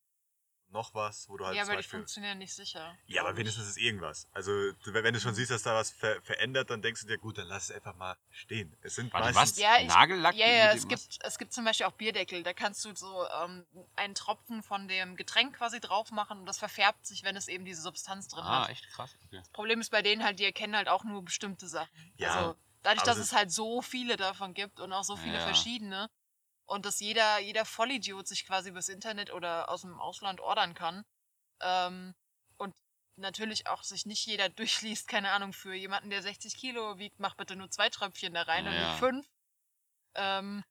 noch was, wo du halt ja, zum aber die Beispiel... funktionieren nicht sicher. Ja, aber wenigstens ist irgendwas. Also, wenn du schon siehst, dass da was ver verändert, dann denkst du dir, gut, dann lass es einfach mal stehen. Es sind Warte, meistens... was? Ja, ich- Nagellack? Ja, ja, es gibt, es gibt zum Beispiel auch Bierdeckel. Da kannst du so ähm, einen Tropfen von dem Getränk quasi drauf machen und das verfärbt sich, wenn es eben diese Substanz drin Ah, hat. echt krass. Okay. Das Problem ist bei denen halt, die erkennen halt auch nur bestimmte Sachen. Ja, also dadurch, aber dass es es halt so viele davon gibt und auch so viele Ja. verschiedene und dass jeder, jeder Vollidiot sich quasi übers Internet oder aus dem Ausland ordern kann ähm, und natürlich auch sich nicht jeder durchliest, keine Ahnung, für jemanden, der 60 Kilo wiegt, mach bitte nur zwei Tröpfchen da rein und Ja. nicht fünf. Ähm,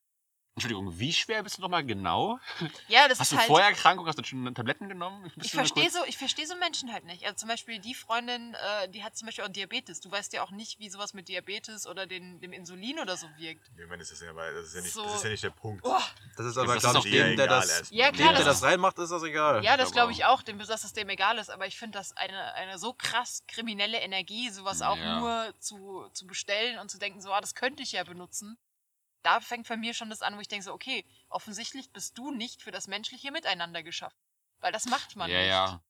Entschuldigung, wie schwer bist du nochmal genau? ja, das Hast ist du halt. Vorerkrankung? Hast du schon Tabletten genommen? Bist Ich verstehe so, ich verstehe so Menschen halt nicht. Also zum Beispiel die Freundin, äh, die hat zum Beispiel auch Diabetes. Du weißt ja auch nicht, wie sowas mit Diabetes oder den, dem Insulin oder so wirkt. Ich meine, das ist ja, aber- das ist ja, nicht, So. das ist ja nicht der Punkt. Oh, Das ist aber, das glaube ich, dem, der das. Ja, dem, klar, der das- das reinmacht, ist das egal. ja, das glaube ich auch, dem, dass es dem egal ist. Aber ich finde, dass eine, eine so krass kriminelle Energie, sowas auch Ja. nur zu, zu bestellen und zu denken, so, ah, das könnte ich ja benutzen. Da fängt bei mir schon das an, wo ich denke, so, okay, offensichtlich bist du nicht für das menschliche Miteinander geschaffen. Weil das macht man Ja, nicht. ja.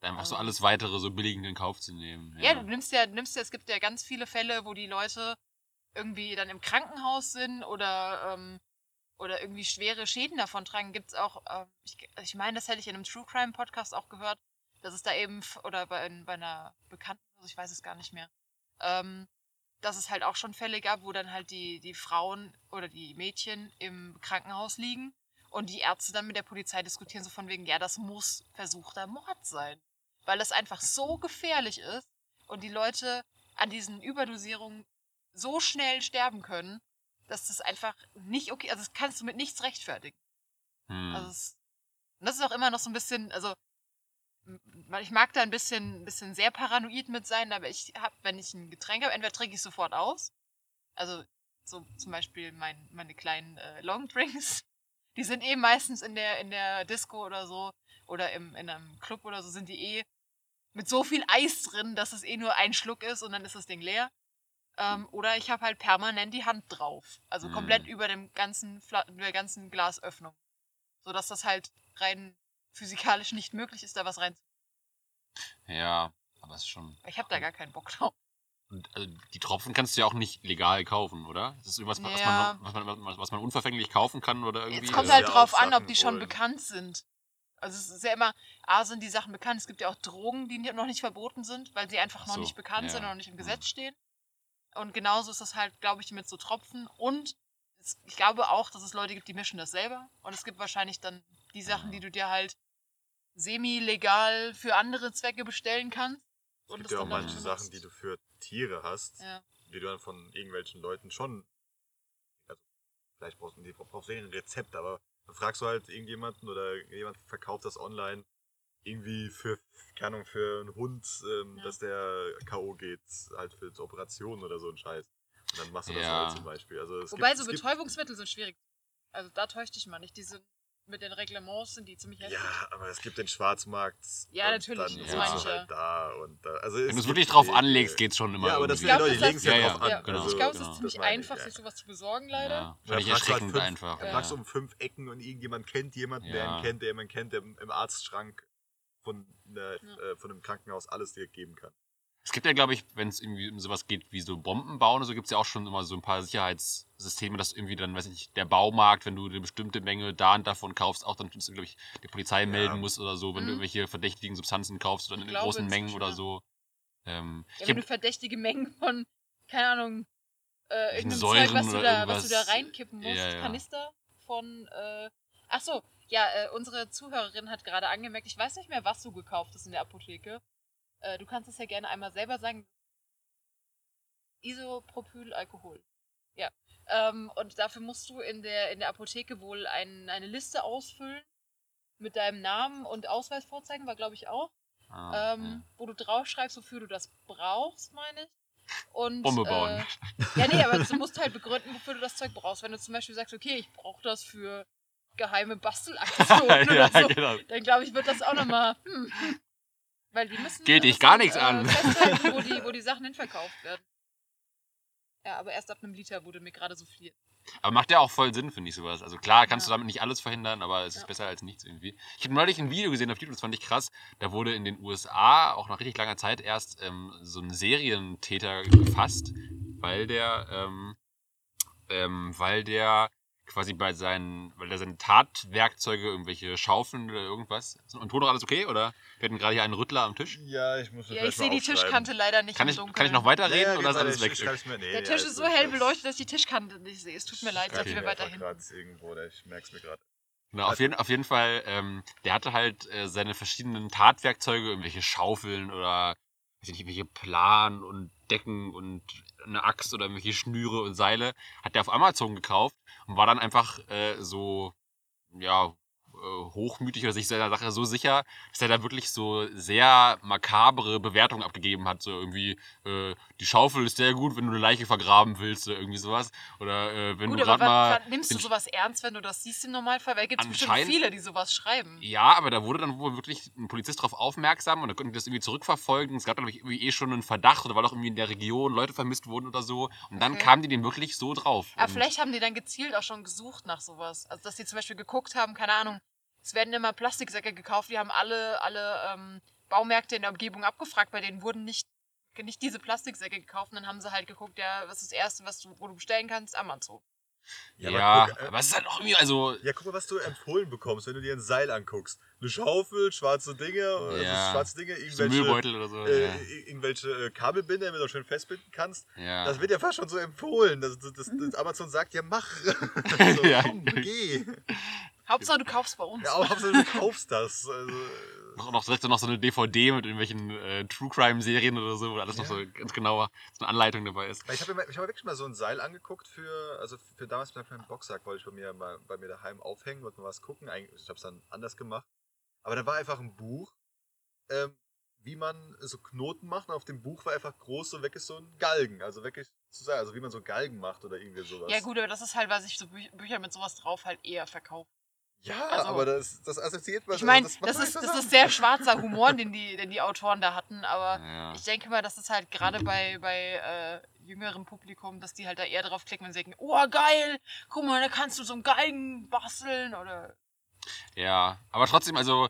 Einfach so Also- alles weitere so billigend in Kauf zu nehmen. Ja, du nimmst ja, nimmst ja, es gibt ja ganz viele Fälle, wo die Leute irgendwie dann im Krankenhaus sind oder, ähm, oder irgendwie schwere Schäden davon tragen. Gibt es auch, ähm, ich, ich meine, das hätte ich in einem True Crime Podcast auch gehört, dass es da eben, oder bei, bei einer Bekannten, also ich weiß es gar nicht mehr, ähm, dass es halt auch schon Fälle gab, wo dann halt die, die Frauen oder die Mädchen im Krankenhaus liegen und die Ärzte dann mit der Polizei diskutieren, so von wegen, ja, das muss versuchter Mord sein. Weil das einfach so gefährlich ist und die Leute an diesen Überdosierungen so schnell sterben können, dass das einfach nicht okay, also das kannst du mit nichts rechtfertigen. Hm. Also es, und das ist auch immer noch so ein bisschen, also ich mag da ein bisschen, ein bisschen sehr paranoid mit sein, aber ich habe, wenn ich ein Getränk habe, entweder trinke ich sofort aus, also so zum Beispiel mein, meine kleinen äh, Longdrinks, die sind eh meistens in der, in der Disco oder so oder im, in einem Club oder so, sind die eh mit so viel Eis drin, dass es eh nur ein Schluck ist und dann ist das Ding leer. Ähm, oder ich habe halt permanent die Hand drauf. Also Mm. komplett über dem ganzen, über der ganzen Glasöffnung. Sodass das halt rein physikalisch nicht möglich ist, da was rein. ja, aber es ist schon. Ich habe da gar keinen Bock drauf. Und, also, die Tropfen kannst du ja auch nicht legal kaufen, oder? Das ist irgendwas, was, Ja. man, was, man, was, was man unverfänglich kaufen kann oder irgendwie. Jetzt kommt das halt ja drauf an, ob die schon wohl. bekannt sind. Also es ist ja immer, A, sind die Sachen bekannt. Es gibt ja auch Drogen, die noch nicht verboten sind, weil sie einfach noch So, nicht bekannt ja. sind und noch nicht im Mhm. Gesetz stehen. Und genauso ist das halt, glaube ich, mit so Tropfen. Und es, ich glaube auch, dass es Leute gibt, die mischen das selber. Und es gibt wahrscheinlich dann die Sachen, die du dir halt semi-legal für andere Zwecke bestellen kannst. Es Und gibt ja auch manche benutzt. Sachen, die du für Tiere hast, Ja. die du dann von irgendwelchen Leuten schon. Also, vielleicht brauchst du die brauchst du ein Rezept, aber dann fragst du halt irgendjemanden oder jemand verkauft das online irgendwie für, keine Ahnung, für einen Hund, ähm, Ja. dass der K.O. geht, halt für zur Operation oder so ein Scheiß. Und dann machst du das Ja. halt zum Beispiel. Also es Wobei gibt, so es gibt, Betäubungsmittel sind schwierig. Also da täuscht dich mal nicht. Die sind mit den Reglements sind die ziemlich heftig. Ja, aber es gibt den Schwarzmarkt. Ja, und natürlich, Dann das bist meine ich halt da und da. Also Wenn es du es wirklich drauf anlegst, geht's schon immer. Ja, aber das Ich Leute, glaub, die legen es ja ja, drauf ja, an. genau. Also, ich glaube, es genau. ist das ziemlich ich, einfach, ja. sich sowas zu besorgen, leider. Ja, wahrscheinlich erschreckend fünf, einfach. Da Ja. fragst du um fünf Ecken und irgendjemand kennt jemanden, der Ja. ihn kennt, der jemanden kennt, der im Arztschrank von, der, Ja. äh, von einem Krankenhaus alles dir geben kann. Es gibt ja, glaube ich, wenn es irgendwie um sowas geht wie so Bomben bauen, so gibt es ja auch schon immer so ein paar Sicherheitssysteme, dass irgendwie dann, weiß ich nicht, der Baumarkt, wenn du eine bestimmte Menge da und davon kaufst, auch dann, glaube ich, die Polizei melden muss oder so, wenn du Mhm. irgendwelche verdächtigen Substanzen kaufst oder in glaube großen Mengen oder ja. so. Ähm, Ja, ich wenn hab, du verdächtige Mengen von, keine Ahnung, äh, irgendeinem Säuren Zeug, was du, oder da, was du da reinkippen musst, Ja, ja. Kanister von, äh, ach so, ja, äh, unsere Zuhörerin hat gerade angemerkt, ich weiß nicht mehr, was du gekauft hast in der Apotheke. Äh, du kannst es ja gerne einmal selber sagen. Isopropylalkohol. Ja. Ähm, und dafür musst du in der, in der Apotheke wohl ein, eine Liste ausfüllen mit deinem Namen und Ausweis vorzeigen, war glaube ich auch ah, ähm, wo du draufschreibst, wofür du das brauchst, meine ich. Und, Bombe bauen. Äh, ja, nee, aber du musst halt begründen, wofür du das Zeug brauchst. Wenn du zum Beispiel sagst, okay, ich brauche das für geheime Bastelaktionen ja, oder so, genau. dann glaube ich, wird das auch nochmal. Hm, hm. Weil die müssen. Geht dich gar nichts an. Festhalten, wo die, wo die Sachen hinverkauft werden. Ja, aber erst ab einem Liter wurde mir gerade so viel. Aber macht ja auch voll Sinn, finde ich sowas. Also klar, kannst Ja. du damit nicht alles verhindern, aber es ist Ja. besser als nichts irgendwie. Ich habe neulich ein Video gesehen auf YouTube, das fand ich krass. Da wurde in den USA auch nach richtig langer Zeit erst ähm, so ein Serientäter gefasst, weil der, ähm, ähm, weil der quasi bei seinen, weil der seine Tatwerkzeuge, irgendwelche Schaufeln oder irgendwas. Und Ton noch alles okay? Oder wir hatten gerade hier einen Rüttler am Tisch. Ja, ich muss das Ja, ich sehe die Tischkante leider nicht Kann im ich, Dunkeln. kann ich noch weiterreden oder ist alles weg? Der Tisch ist so hell beleuchtet, dass ich die Tischkante nicht sehe. Es tut mir leid, sollten wir weiter gerade irgendwo, ich merk's mir gerade. Na, auf, jeden, auf jeden Fall, ähm, der hatte halt äh, seine verschiedenen Tatwerkzeuge, irgendwelche Schaufeln oder weiß ich nicht, irgendwelche Plan und Decken und eine Axt oder irgendwelche Schnüre und Seile, hat der auf Amazon gekauft war dann einfach äh, so, ja, hochmütig oder sich seiner Sache so sicher, dass er da wirklich so sehr makabre Bewertungen abgegeben hat. So irgendwie, äh, die Schaufel ist sehr gut, wenn du eine Leiche vergraben willst oder irgendwie sowas. Oder äh, wenn Gut, du gerade mal. nimmst du sowas ernst, wenn du das siehst im Normalfall? Weil gibt es bestimmt viele, die sowas schreiben. Ja, aber da wurde dann wohl wirklich ein Polizist drauf aufmerksam und da konnten die das irgendwie zurückverfolgen. Es gab dann glaube ich, irgendwie eh schon einen Verdacht oder weil auch irgendwie in der Region Leute vermisst wurden oder so. Und dann Okay. kamen die den wirklich so drauf. Aber vielleicht haben die dann gezielt auch schon gesucht nach sowas. Also, dass die zum Beispiel geguckt haben, keine Ahnung, es werden immer Plastiksäcke gekauft, die haben alle, alle ähm, Baumärkte in der Umgebung abgefragt, bei denen wurden nicht, nicht diese Plastiksäcke gekauft. Und dann haben sie halt geguckt, ja, was ist das Erste, was du, wo du bestellen kannst? Amazon. Ja, Ja, aber, guck, äh, es ist halt auch irgendwie, also. Ja, guck mal, was du empfohlen bekommst, wenn du dir ein Seil anguckst. Eine Schaufel, schwarze Dinge, also Ja. schwarze Dinge, So irgendwelche, Müllbeutel oder so. äh, ja. irgendwelche äh, Kabelbinder, damit du schön festbinden kannst. ja. Das wird ja fast schon so empfohlen. Das, das, das, Amazon sagt, ja, mach. so, Ja. komm, geh. Hauptsache, du kaufst bei uns. Ja, aber Hauptsache, du kaufst das. Also, noch, noch direkt so noch so eine DVD mit irgendwelchen äh, True Crime Serien oder so, wo alles noch so ganz genauer so eine Anleitung dabei ist. Ich habe mir, ich hab mir wirklich mal so ein Seil angeguckt für, also für damals mit meinem Boxsack wollte ich bei mir mal bei mir daheim aufhängen, wollte mal was gucken. Eigentlich, ich habe es dann anders gemacht. Aber da war einfach ein Buch, ähm, wie man so Knoten macht. Und auf dem Buch war einfach groß so weg ist so ein Galgen. Also wirklich zu sagen, also wie man so Galgen macht oder irgendwie sowas. Ja, gut, aber das ist halt, weil sich so Bü Bücher mit sowas drauf halt eher verkaufen. Ja, Also- aber das, das assoziiert man Ich meine, das, man ist, das ist sehr schwarzer Humor, den die, den die Autoren da hatten, aber Ja. ich denke mal, das ist halt gerade bei, bei äh, jüngerem Publikum, dass die halt da eher drauf klicken und sagen, oh geil, guck mal, da kannst du so einen Galgen basteln oder Ja, aber trotzdem, also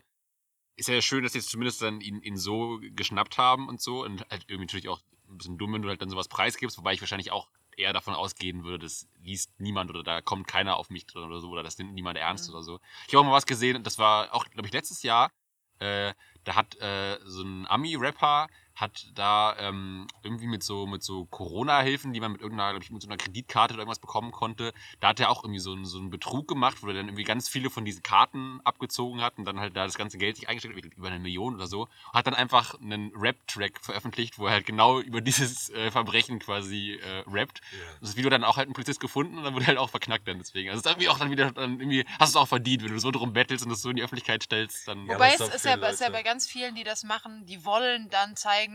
ist ja schön, dass sie jetzt zumindest dann ihn, ihn so geschnappt haben und so. Und halt irgendwie natürlich auch ein bisschen dumm, wenn du halt dann sowas preisgibst, wobei ich wahrscheinlich auch eher davon ausgehen würde, das liest niemand oder da kommt keiner auf mich drin oder so oder das nimmt niemand ernst Mhm. oder so. Ich habe auch mal was gesehen, und das war auch, glaube ich, letztes Jahr. Äh, da hat äh, so ein Ami-Rapper hat da ähm, irgendwie mit so mit so Corona-Hilfen, die man mit irgendeiner, glaube ich, mit so einer Kreditkarte oder irgendwas bekommen konnte, da hat er auch irgendwie so einen, so einen Betrug gemacht, wo er dann irgendwie ganz viele von diesen Karten abgezogen hat und dann halt da das ganze Geld sich eingesteckt hat, über eine Million oder so, hat dann einfach einen Rap-Track veröffentlicht, wo er halt genau über dieses äh, Verbrechen quasi äh, rappt. Das Video dann auch halt ein Polizist gefunden und dann wurde er halt auch verknackt dann deswegen. Also es ist irgendwie auch dann wieder, dann irgendwie hast du es auch verdient, wenn du so drum bettelst und das so in die Öffentlichkeit stellst, dann... Ja, Wobei aber es ist ja, ist ja bei ganz vielen, die das machen, die wollen dann zeigen,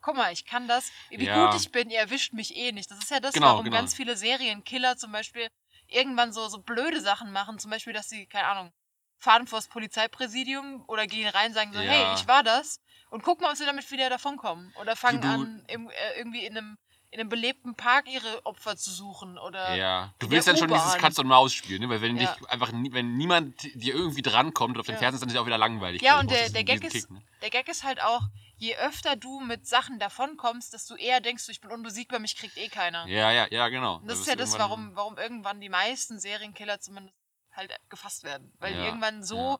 guck mal, ich kann das, wie Ja. gut ich bin, ihr erwischt mich eh nicht. Das ist ja das, Genau, warum genau. ganz viele Serienkiller zum Beispiel irgendwann so, so blöde Sachen machen, zum Beispiel, dass sie, keine Ahnung, fahren vors Polizeipräsidium oder gehen rein, sagen so, Ja. hey, ich war das und gucken mal, ob sie damit wieder davonkommen. Oder fangen Du- an, im, äh, irgendwie in einem, in einem belebten Park ihre Opfer zu suchen oder Ja, du willst dann schon dieses. Katz und Maus spielen, ne? weil wenn Ja. dich einfach nie, wenn niemand dir irgendwie drankommt oder auf den Ja. Fernsehen ist, dann ist es auch wieder langweilig. Ja, Du und der, der, Gag ist, Kick, ne? der Gag ist halt auch, je öfter du mit Sachen davonkommst, desto eher denkst du, ich bin unbesiegbar, mich kriegt eh keiner. Ja, ja, ja, genau. Und das Da ist ja das, warum, warum irgendwann die meisten Serienkiller zumindest halt gefasst werden. Weil die Ja, irgendwann so, ja.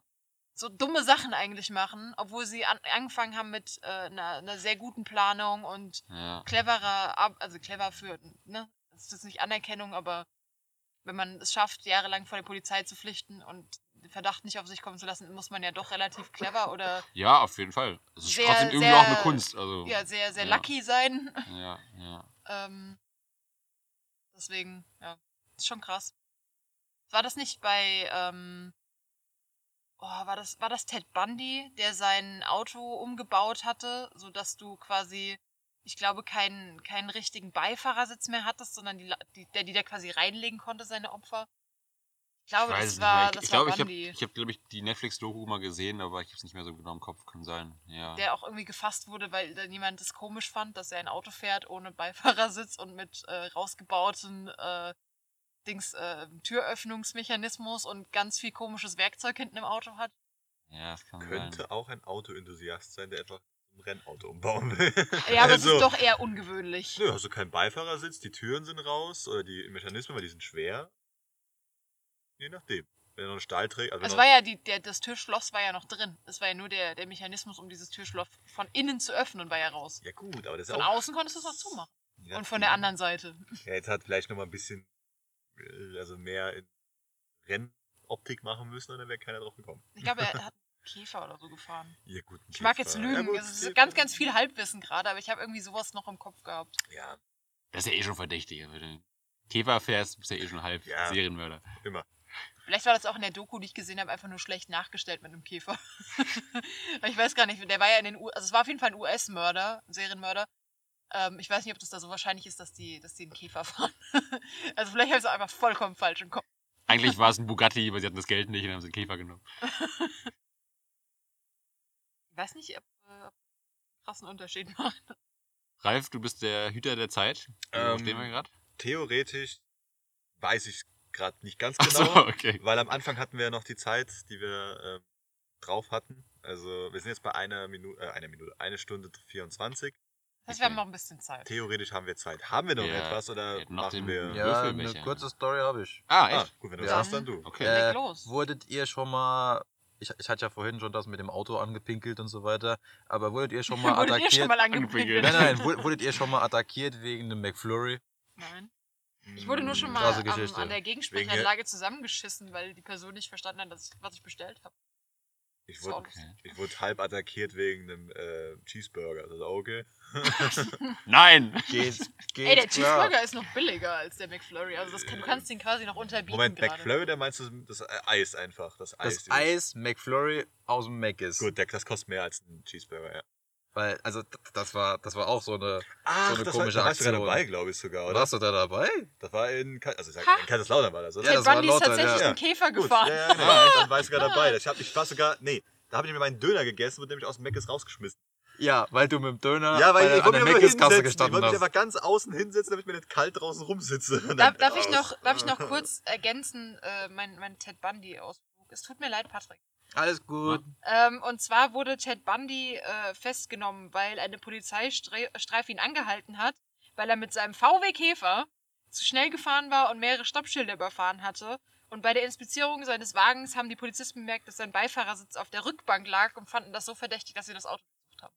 so dumme Sachen eigentlich machen, obwohl sie an, angefangen haben mit äh, einer, einer sehr guten Planung und Ja. cleverer, also clever für, ne, das ist jetzt nicht Anerkennung, aber wenn man es schafft, jahrelang vor der Polizei zu flüchten und Verdacht nicht auf sich kommen zu lassen, muss man ja doch relativ clever oder ja, auf jeden Fall. Es ist Sehr, trotzdem irgendwie sehr- auch eine Kunst. Also, ja, sehr, sehr Ja. lucky sein. ja, ja. Ähm, deswegen, ja, ist schon krass. War das nicht bei, ähm, oh, war das, war das Ted Bundy, der sein Auto umgebaut hatte, sodass du quasi, ich glaube, keinen, keinen richtigen Beifahrersitz mehr hattest, sondern die, die, der die da quasi reinlegen konnte, seine Opfer? Ich glaube, weiß das es war, das ich war glaube, ich habe, ich hab, glaube ich, die Netflix-Doku mal gesehen, aber ich habe es nicht mehr so genau im Kopf. Kann sein. Ja. der auch irgendwie gefasst wurde, weil dann jemand das komisch fand, dass er ein Auto fährt ohne Beifahrersitz und mit äh, rausgebauten äh, Dings, äh, Türöffnungsmechanismus und ganz viel komisches Werkzeug hinten im Auto hat. ja, das kann Könnte sein. auch ein Autoenthusiast sein, der einfach ein Rennauto umbauen will. Ja, aber also, es ist doch eher ungewöhnlich. Nö, hast du keinen Beifahrersitz, die Türen sind raus oder die Mechanismen, weil die sind schwer. Je nachdem. Wenn er noch einen. Also, wenn Also noch- war ja die, der, das Türschloss war ja noch drin. Es war ja nur der, der Mechanismus, um dieses Türschloss von innen zu öffnen, war ja raus. ja gut, aber das ist Von auch. außen konntest du es noch zumachen. je Und von der anderen Seite. Ja, jetzt hat vielleicht noch mal ein bisschen, äh, also mehr in Rennoptik machen müssen und dann wäre keiner drauf gekommen. Ich glaube, er hat einen Käfer oder so gefahren. Ja, gut. Ich mag jetzt lügen. Ja, gut, es ist Käfer. ganz, ganz viel Halbwissen gerade, aber ich habe irgendwie sowas noch im Kopf gehabt. Ja, Das ist ja eh schon verdächtig. Wenn du Käfer fährst, bist ja eh schon halb Ja. Serienmörder. immer. Vielleicht war das auch in der Doku, die ich gesehen habe, einfach nur schlecht nachgestellt mit einem Käfer. Ich weiß gar nicht, der war ja in den U also es war auf jeden Fall ein US-Mörder, ein Serienmörder. Ähm, ich weiß nicht, ob das da so wahrscheinlich ist, dass die, dass die einen Käfer fahren. also vielleicht habe ich es auch einfach vollkommen falsch im Kopf. Eigentlich war es ein Bugatti, aber sie hatten das Geld nicht und haben sie einen Käfer genommen. Ich weiß nicht, ob, äh, ob krassen Unterschied macht. Ralf, du bist der Hüter der Zeit. Wo Ähm, stehen wir gerade? Theoretisch weiß ich gerade nicht ganz genau. so, okay. Weil am Anfang hatten wir ja noch die Zeit, die wir ähm, drauf hatten. Also wir sind jetzt bei einer Minute, äh, einer Minute, eine Stunde 24. Das heißt, wir haben noch ein bisschen Zeit. Theoretisch haben wir Zeit. Haben wir noch Ja, etwas oder machen wir? Ja, eine kurze Story habe ich. Ah, Ah, echt? gut, wenn du Ja. das hast, dann du. Okay. Äh, los. Wurdet ihr schon mal, ich, ich hatte ja vorhin schon das mit dem Auto angepinkelt und so weiter, aber wurdet ihr schon mal Wurdet attackiert? ihr schon mal Angepinkelt. nein, nein, wur- wurdet ihr schon mal attackiert wegen einem McFlurry? Nein. Ich wurde nur schon mal Krasse am, an der Gegensprechanlage zusammengeschissen, weil die Person nicht verstanden hat, dass, was ich bestellt habe. Ich wurde, lustig. ich wurde halb attackiert wegen einem äh, Cheeseburger. Das ist auch okay. Nein! Geht, geht Ey, der klar. Cheeseburger ist noch billiger als der McFlurry. Also das kann, du kannst den quasi noch unterbieten Moment, gerade. McFlurry, da meinst du das Eis einfach. Das Eis. Das Eis McFlurry aus dem Mc's. Gut, der, das kostet mehr als ein Cheeseburger, ja. Weil, also, das war, das war auch so eine. Ach, eine das komische war, da warst du sogar Aktion. dabei, glaube ich sogar, oder? Warst du da dabei? Das war in, also ich sag, Ha? in Kaiserslautern war das, oder? Ja, Ted das war Bundy ist tatsächlich ja. einen Käfer Gut, gefahren. Ja, ja, genau. Dann war ich sogar dabei. Ich, hab, ich war sogar, nee, da habe ich mir meinen Döner gegessen und nämlich aus dem Mc's rausgeschmissen. Ja, weil du mit dem Döner Ja, weil bei, ich an der mich nur Mc's Kasse hinsetzen. Ich gestanden wollte mich hast. einfach ganz außen hinsetzen, damit ich mir nicht kalt draußen rumsitze. Und Darf, ich noch, darf ich noch kurz ergänzen, äh, mein, mein Ted Bundy-Ausflug? Es tut mir leid, Patrick. Alles gut. Ähm, und zwar wurde Ted Bundy äh, festgenommen, weil eine Polizeistreife ihn angehalten hat, weil er mit seinem VW Käfer zu schnell gefahren war und mehrere Stoppschilder überfahren hatte. Und bei der Inspizierung seines Wagens haben die Polizisten bemerkt, dass sein Beifahrersitz auf der Rückbank lag und fanden das so verdächtig, dass sie das Auto gesucht haben.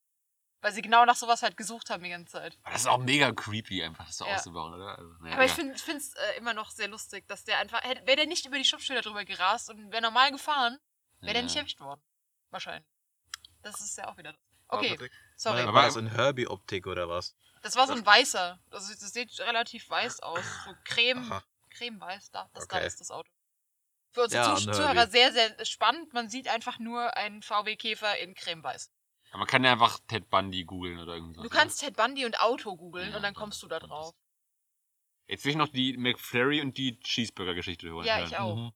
Weil sie genau nach sowas halt gesucht haben die ganze Zeit. Das ist auch mega creepy, einfach das so Ja. auszubauen, oder? Also, naja, Aber ich finde es äh, immer noch sehr lustig, dass der einfach. Wäre der nicht über die Stoppschilder drüber gerast und wäre normal gefahren, wäre der nicht Ja. erwischt worden. Wahrscheinlich. Das ist ja auch wieder Okay, sorry. War, Aber- war das in Herbie-Optik oder was? Das war so ein weißer. Also das sieht relativ weiß aus. So creme, Aha. cremeweiß. Da, das da Okay. ist das Auto. Für unsere Ja, Zuhörer sehr, sehr spannend. Man sieht einfach nur einen VW-Käfer in cremeweiß. Aber man kann ja einfach Ted Bundy googeln oder irgendwas. Du kannst Ted Bundy und Auto googeln Ja, und dann kommst du da drauf. Jetzt will ich noch die McFlurry und die Cheeseburger-Geschichte hören. Ja, ich auch. Mhm.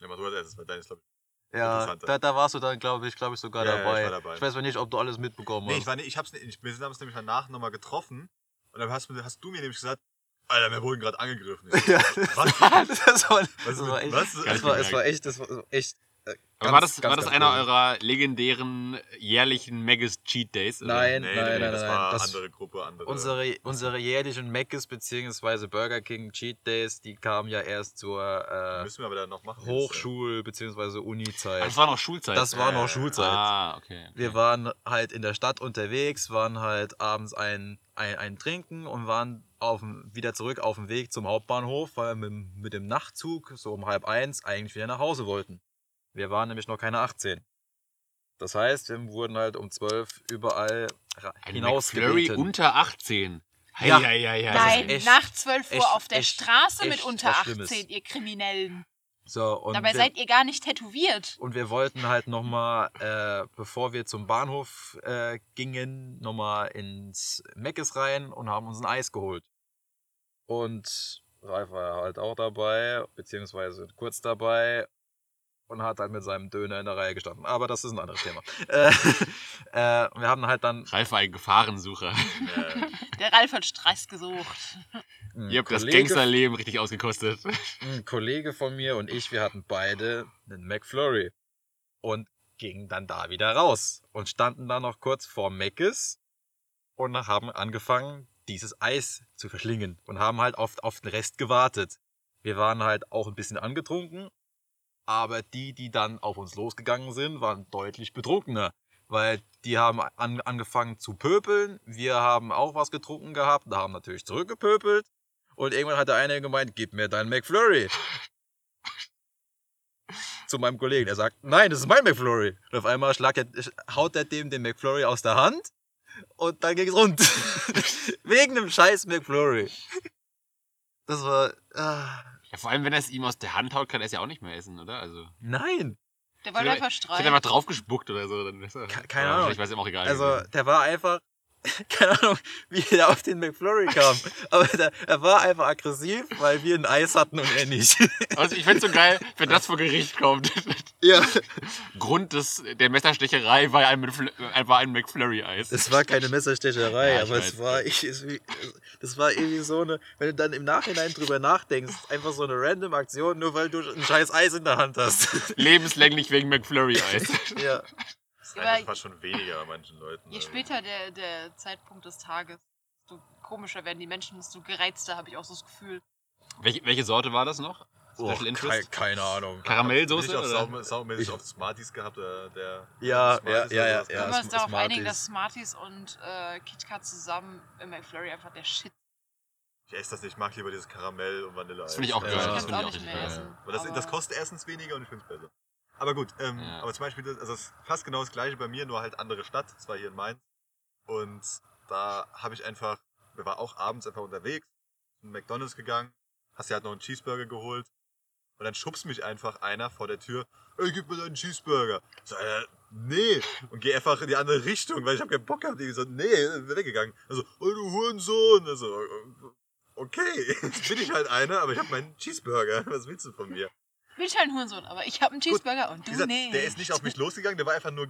ja, mach du als erstes, weil deine ist, glaube ich. Ja, da, da warst du dann, glaube ich, glaube ich, sogar Ja, ja, ich dabei. dabei. Ich weiß zwar nicht, ob du alles mitbekommen Nee, hast. ich war nicht, ich hab's nicht, ich, wir haben es nämlich danach nochmal getroffen und dann hast, du- hast du mir nämlich gesagt, Alter, wir wurden gerade angegriffen. Ich so, Ja, Was? das war, Was das war echt, was? das war, es war echt, das war echt. Äh, ganz, war das, ganz, war das einer komisch. eurer legendären jährlichen Magus Cheat Days? oder? Nein, Nee, nein, nee, nein, das nein. war das, andere Gruppe, andere. unsere, unsere jährlichen Mc's bzw. Burger King Cheat Days, die kamen ja erst zur äh, müssen wir aber dann noch machen. Hochschul- bzw. Uni-Zeit. Das war noch Schulzeit. Das war Äh, noch Schulzeit. Ah, okay. okay. Wir waren halt in der Stadt unterwegs, waren halt abends ein, ein, ein Trinken und waren auf, wieder zurück auf dem Weg zum Hauptbahnhof, weil wir mit, mit dem Nachtzug so um halb eins eigentlich wieder nach Hause wollten. Wir waren nämlich noch keine 18. Das heißt, wir wurden halt um 12 überall McFlurry hinausgebeten. unter 18. Ja. ja, ja, ja. Nein, echt- nach 12 Uhr echt- auf der echt- Straße mit unter was 18, Schlimmes. ihr Kriminellen. So, und Dabei wir, seid ihr gar nicht tätowiert. und wir wollten halt nochmal, äh, bevor wir zum Bahnhof äh, gingen, nochmal ins Meckes rein und haben uns ein Eis geholt. Und Ralf war halt auch dabei, beziehungsweise kurz dabei und hat halt mit seinem Döner in der Reihe gestanden. Aber das ist ein anderes Thema. äh, äh, wir haben halt dann Ralf war ein Gefahrensucher. Der Ralf hat Stress gesucht. einen Ihr habt das Gangsterleben richtig ausgekostet. ein Kollege von mir und ich, wir hatten beide einen McFlurry und gingen dann da wieder raus und standen dann noch kurz vor Mc's und haben angefangen, dieses Eis zu verschlingen und haben halt auf, auf den Rest gewartet. Wir waren halt auch ein bisschen angetrunken, aber die, die dann auf uns losgegangen sind, waren deutlich betrunkener. Weil die haben an, angefangen zu pöbeln, wir haben auch was getrunken gehabt, da haben natürlich zurückgepöbelt und irgendwann hat der eine gemeint, gib mir deinen McFlurry. Zu meinem Kollegen. Er sagt, nein, das ist mein McFlurry. Und auf einmal schlag er, haut er dem den McFlurry aus der Hand und dann ging's rund. Wegen dem scheiß McFlurry. Das war. Ah, Ja, vor allem, wenn er es ihm aus der Hand haut, kann er es ja auch nicht mehr essen, oder? Also, nein. Der wollte einfach ich hätte streiten. einfach draufgespuckt oder so. Dann ist er, Ke- keine Ahnung. Vielleicht war es ihm auch egal. Also, gewesen. der war einfach. Keine Ahnung, wie er auf den McFlurry kam. Aber der, er war einfach aggressiv, weil wir ein Eis hatten und er nicht. also ich find's so geil, wenn das vor Gericht kommt. ja. Grund des, der Messerstecherei war ein, äh, war ein McFlurry-Eis. Es war keine Messerstecherei, Ja, aber weiß. es war, ich, es, das war irgendwie so eine, wenn du dann im Nachhinein drüber nachdenkst, einfach so eine random Aktion, nur weil du ein scheiß Eis in der Hand hast. Lebenslänglich wegen McFlurry-Eis. ja. Ja, aber- fast schon weniger bei manchen Leuten. Je Also, später der, der Zeitpunkt des Tages, desto komischer werden die Menschen, desto gereizter habe ich auch so das Gefühl. welche, welche Sorte war das noch? Oh, Special Interest? kei, keine Ahnung. Karamellsoße? Ich? Sau, saumäßig auf Smarties gehabt, der, der Ja, Smarties ja, ja, ja, ja. Können wir uns darauf Smarties. einigen, dass Smarties und äh, KitKat zusammen im McFlurry einfach der Shit Ich esse das nicht, ich mag lieber dieses Karamell und Vanille. Das finde ich auch Ja. geil. Ich Das finde ich auch richtig geil. das, aber- das kostet erstens weniger und ich finde es besser. Aber gut, ähm, Ja. aber zum Beispiel, das- also es ist fast genau das gleiche bei mir, nur halt andere Stadt. Das war hier in Mainz. Und da habe ich einfach, wir waren auch abends einfach unterwegs, in McDonalds gegangen, hast dir halt noch einen Cheeseburger geholt. Und dann schubst mich einfach einer vor der Tür, ey, gib mir deinen Cheeseburger. Ich so, äh, nee. Und geh einfach in die andere Richtung, weil ich habe keinen Bock gehabt. Ich so, nee, bin weggegangen. Also, oh, du Hurensohn. Also, okay, jetzt bin ich halt einer, aber ich habe meinen Cheeseburger. Was willst du von mir? Bin halt ein Hurensohn, aber ich habe einen Cheeseburger und Wie du gesagt, nicht. der ist nicht auf mich losgegangen, der war einfach nur.